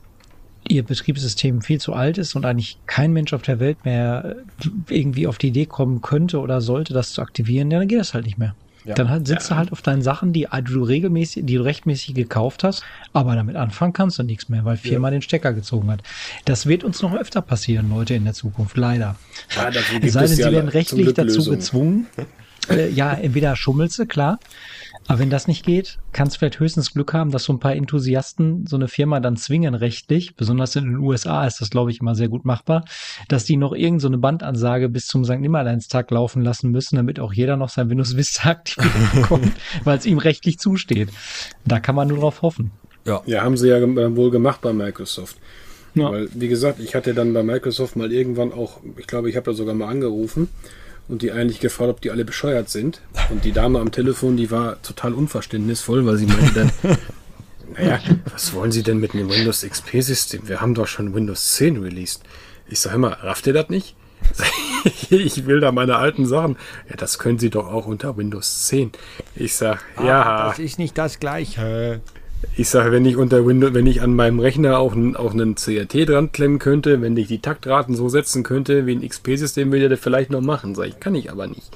ihr Betriebssystem viel zu alt ist und eigentlich kein Mensch auf der Welt mehr irgendwie auf die Idee kommen könnte oder sollte, das zu aktivieren, ja, dann geht das halt nicht mehr. Ja. Dann halt sitzt ja. du halt auf deinen Sachen, die du regelmäßig, die du rechtmäßig gekauft hast, aber damit anfangen kannst du nichts mehr, weil Firma ja. den Stecker gezogen hat. Das wird uns noch öfter passieren, Leute, in der Zukunft, leider. Ja, es sei denn, sie werden rechtlich dazu gezwungen. Äh, ja, entweder schummelst du, klar, aber wenn das nicht geht, kannst du vielleicht höchstens Glück haben, dass so ein paar Enthusiasten so eine Firma dann zwingen rechtlich, besonders in den USA ist das, glaube ich, immer sehr gut machbar, dass die noch irgendeine so Bandansage bis zum St. Nimmerleinstag laufen lassen müssen, damit auch jeder noch sein Windows Vista aktiviert bekommt, weil es ihm rechtlich zusteht. Da kann man nur drauf hoffen. Ja. ja, haben sie ja wohl gemacht bei Microsoft. Ja. Weil, wie gesagt, ich hatte dann bei Microsoft mal irgendwann auch, ich glaube, ich habe da sogar mal angerufen und die eigentlich gefragt, ob die alle bescheuert sind. Und die Dame am Telefon, die war total unverständnisvoll, weil sie meinte dann, naja, was wollen Sie denn mit einem Windows XP-System? Wir haben doch schon Windows 10 released. Ich sage immer, rafft ihr das nicht? ich will da meine alten Sachen. Ja, das können Sie doch auch unter Windows 10. Ich sag, ah, ja. Das ist nicht das Gleiche. Ich sage, wenn ich unter Windows, wenn ich an meinem Rechner auch, auch einen CRT dran klemmen könnte, wenn ich die Taktraten so setzen könnte wie ein XP-System, würde ich das vielleicht noch machen. Sag ich, kann ich aber nicht.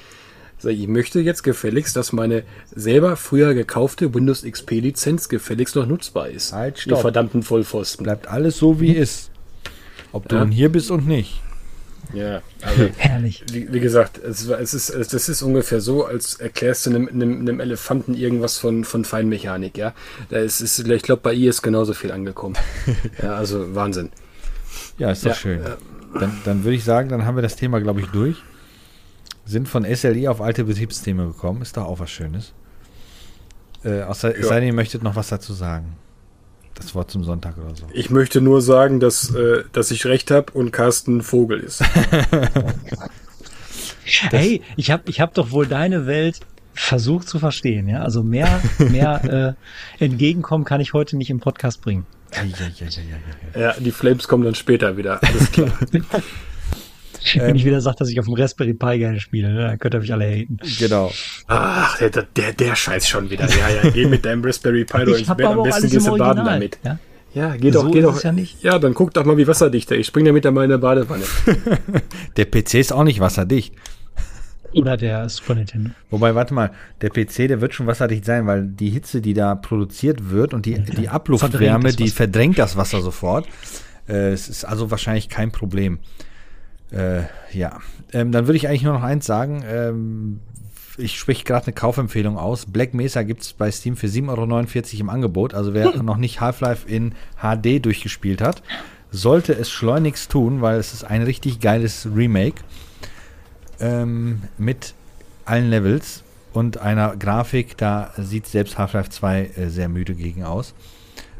Sag ich, ich möchte jetzt gefälligst, dass meine selber früher gekaufte Windows XP-Lizenz gefälligst noch nutzbar ist. Halt, stopp. Die verdammten Vollpfosten. Bleibt alles so, wie ist. Ob du Ja. nun hier bist und nicht. Ja, also Herrlich. wie, wie gesagt, es, es ist, es, das ist ungefähr so, als erklärst du einem, einem, einem Elefanten irgendwas von, von Feinmechanik, ja. Da ist, ich glaube, bei ihr ist genauso viel angekommen. ja, also Wahnsinn. Ja, ist doch Ja, schön. Dann, dann würde ich sagen, dann haben wir das Thema, glaube ich, durch. Sind von SLI auf alte Betriebssysteme gekommen. Ist doch auch was Schönes. Äh, außer, es Ja. sei denn, ihr möchtet noch was dazu sagen. Das Wort zum Sonntag oder so. Ich möchte nur sagen, dass, äh, dass ich recht habe und Carsten Vogel ist. Hey, ich habe ich hab doch wohl deine Welt versucht zu verstehen, ja. Also mehr, mehr äh, entgegenkommen kann ich heute nicht im Podcast bringen. Ja, die Flames kommen dann später wieder. Alles klar. Wenn ich wieder sage, dass ich auf dem Raspberry Pi gerne spiele, ne, dann könnt ihr mich alle haten. Genau. Ach, der, der, der Scheiß schon wieder. Ja, ja, geh mit deinem Raspberry Pi doch Ich ins Bett. Am besten gehst du baden damit. Ja? Ja, geh So doch, geh ist doch. es ja nicht. ja, dann guck doch mal, wie wasserdicht er ist. Spring damit einmal in der Badewanne. Der PC ist auch nicht wasserdicht. Oder der Super Nintendo. Wobei, warte mal, der PC, der wird schon wasserdicht sein, weil die Hitze, die da produziert wird und die, die Verdrängt Abluftwärme, das die verdrängt das Wasser sofort. Äh, es ist also wahrscheinlich kein Problem. Äh, ja, ähm, dann würde ich eigentlich nur noch eins sagen. Ähm, ich spreche gerade eine Kaufempfehlung aus. Black Mesa gibt es bei Steam für 7,49 Euro im Angebot. Also wer noch nicht Half-Life in HD durchgespielt hat, sollte es schleunigst tun, weil es ist ein richtig geiles Remake ähm, mit allen Levels und einer Grafik, da sieht selbst Half-Life 2 äh, sehr müde gegen aus,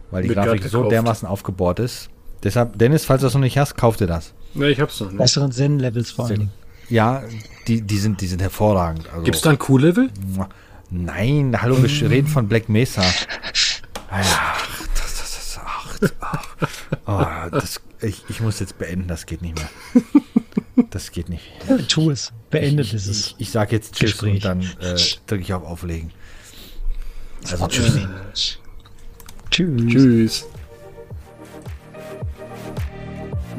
weil die Grafik so dermaßen aufgebaut ist. Deshalb, Dennis, falls du das noch nicht hast, kauf dir das. Ne, ich hab's noch nicht. Besseren Zen-Levels vor allen Dingen. Ja, die, die, sind, die sind hervorragend. Also, Gibt's da ein Q-Level? Nein, hallo, wir reden von Black Mesa. Ach, das, das, das, ach, ach, oh, das, ich, ich muss jetzt beenden, das geht nicht mehr. Das geht nicht. Tu es. Beendet ich, ist es. Ich, ich sag jetzt Tschüss Gespräch. und dann äh, drücke ich auf Auflegen. Also Tschüss. Tschüss. Tschüss.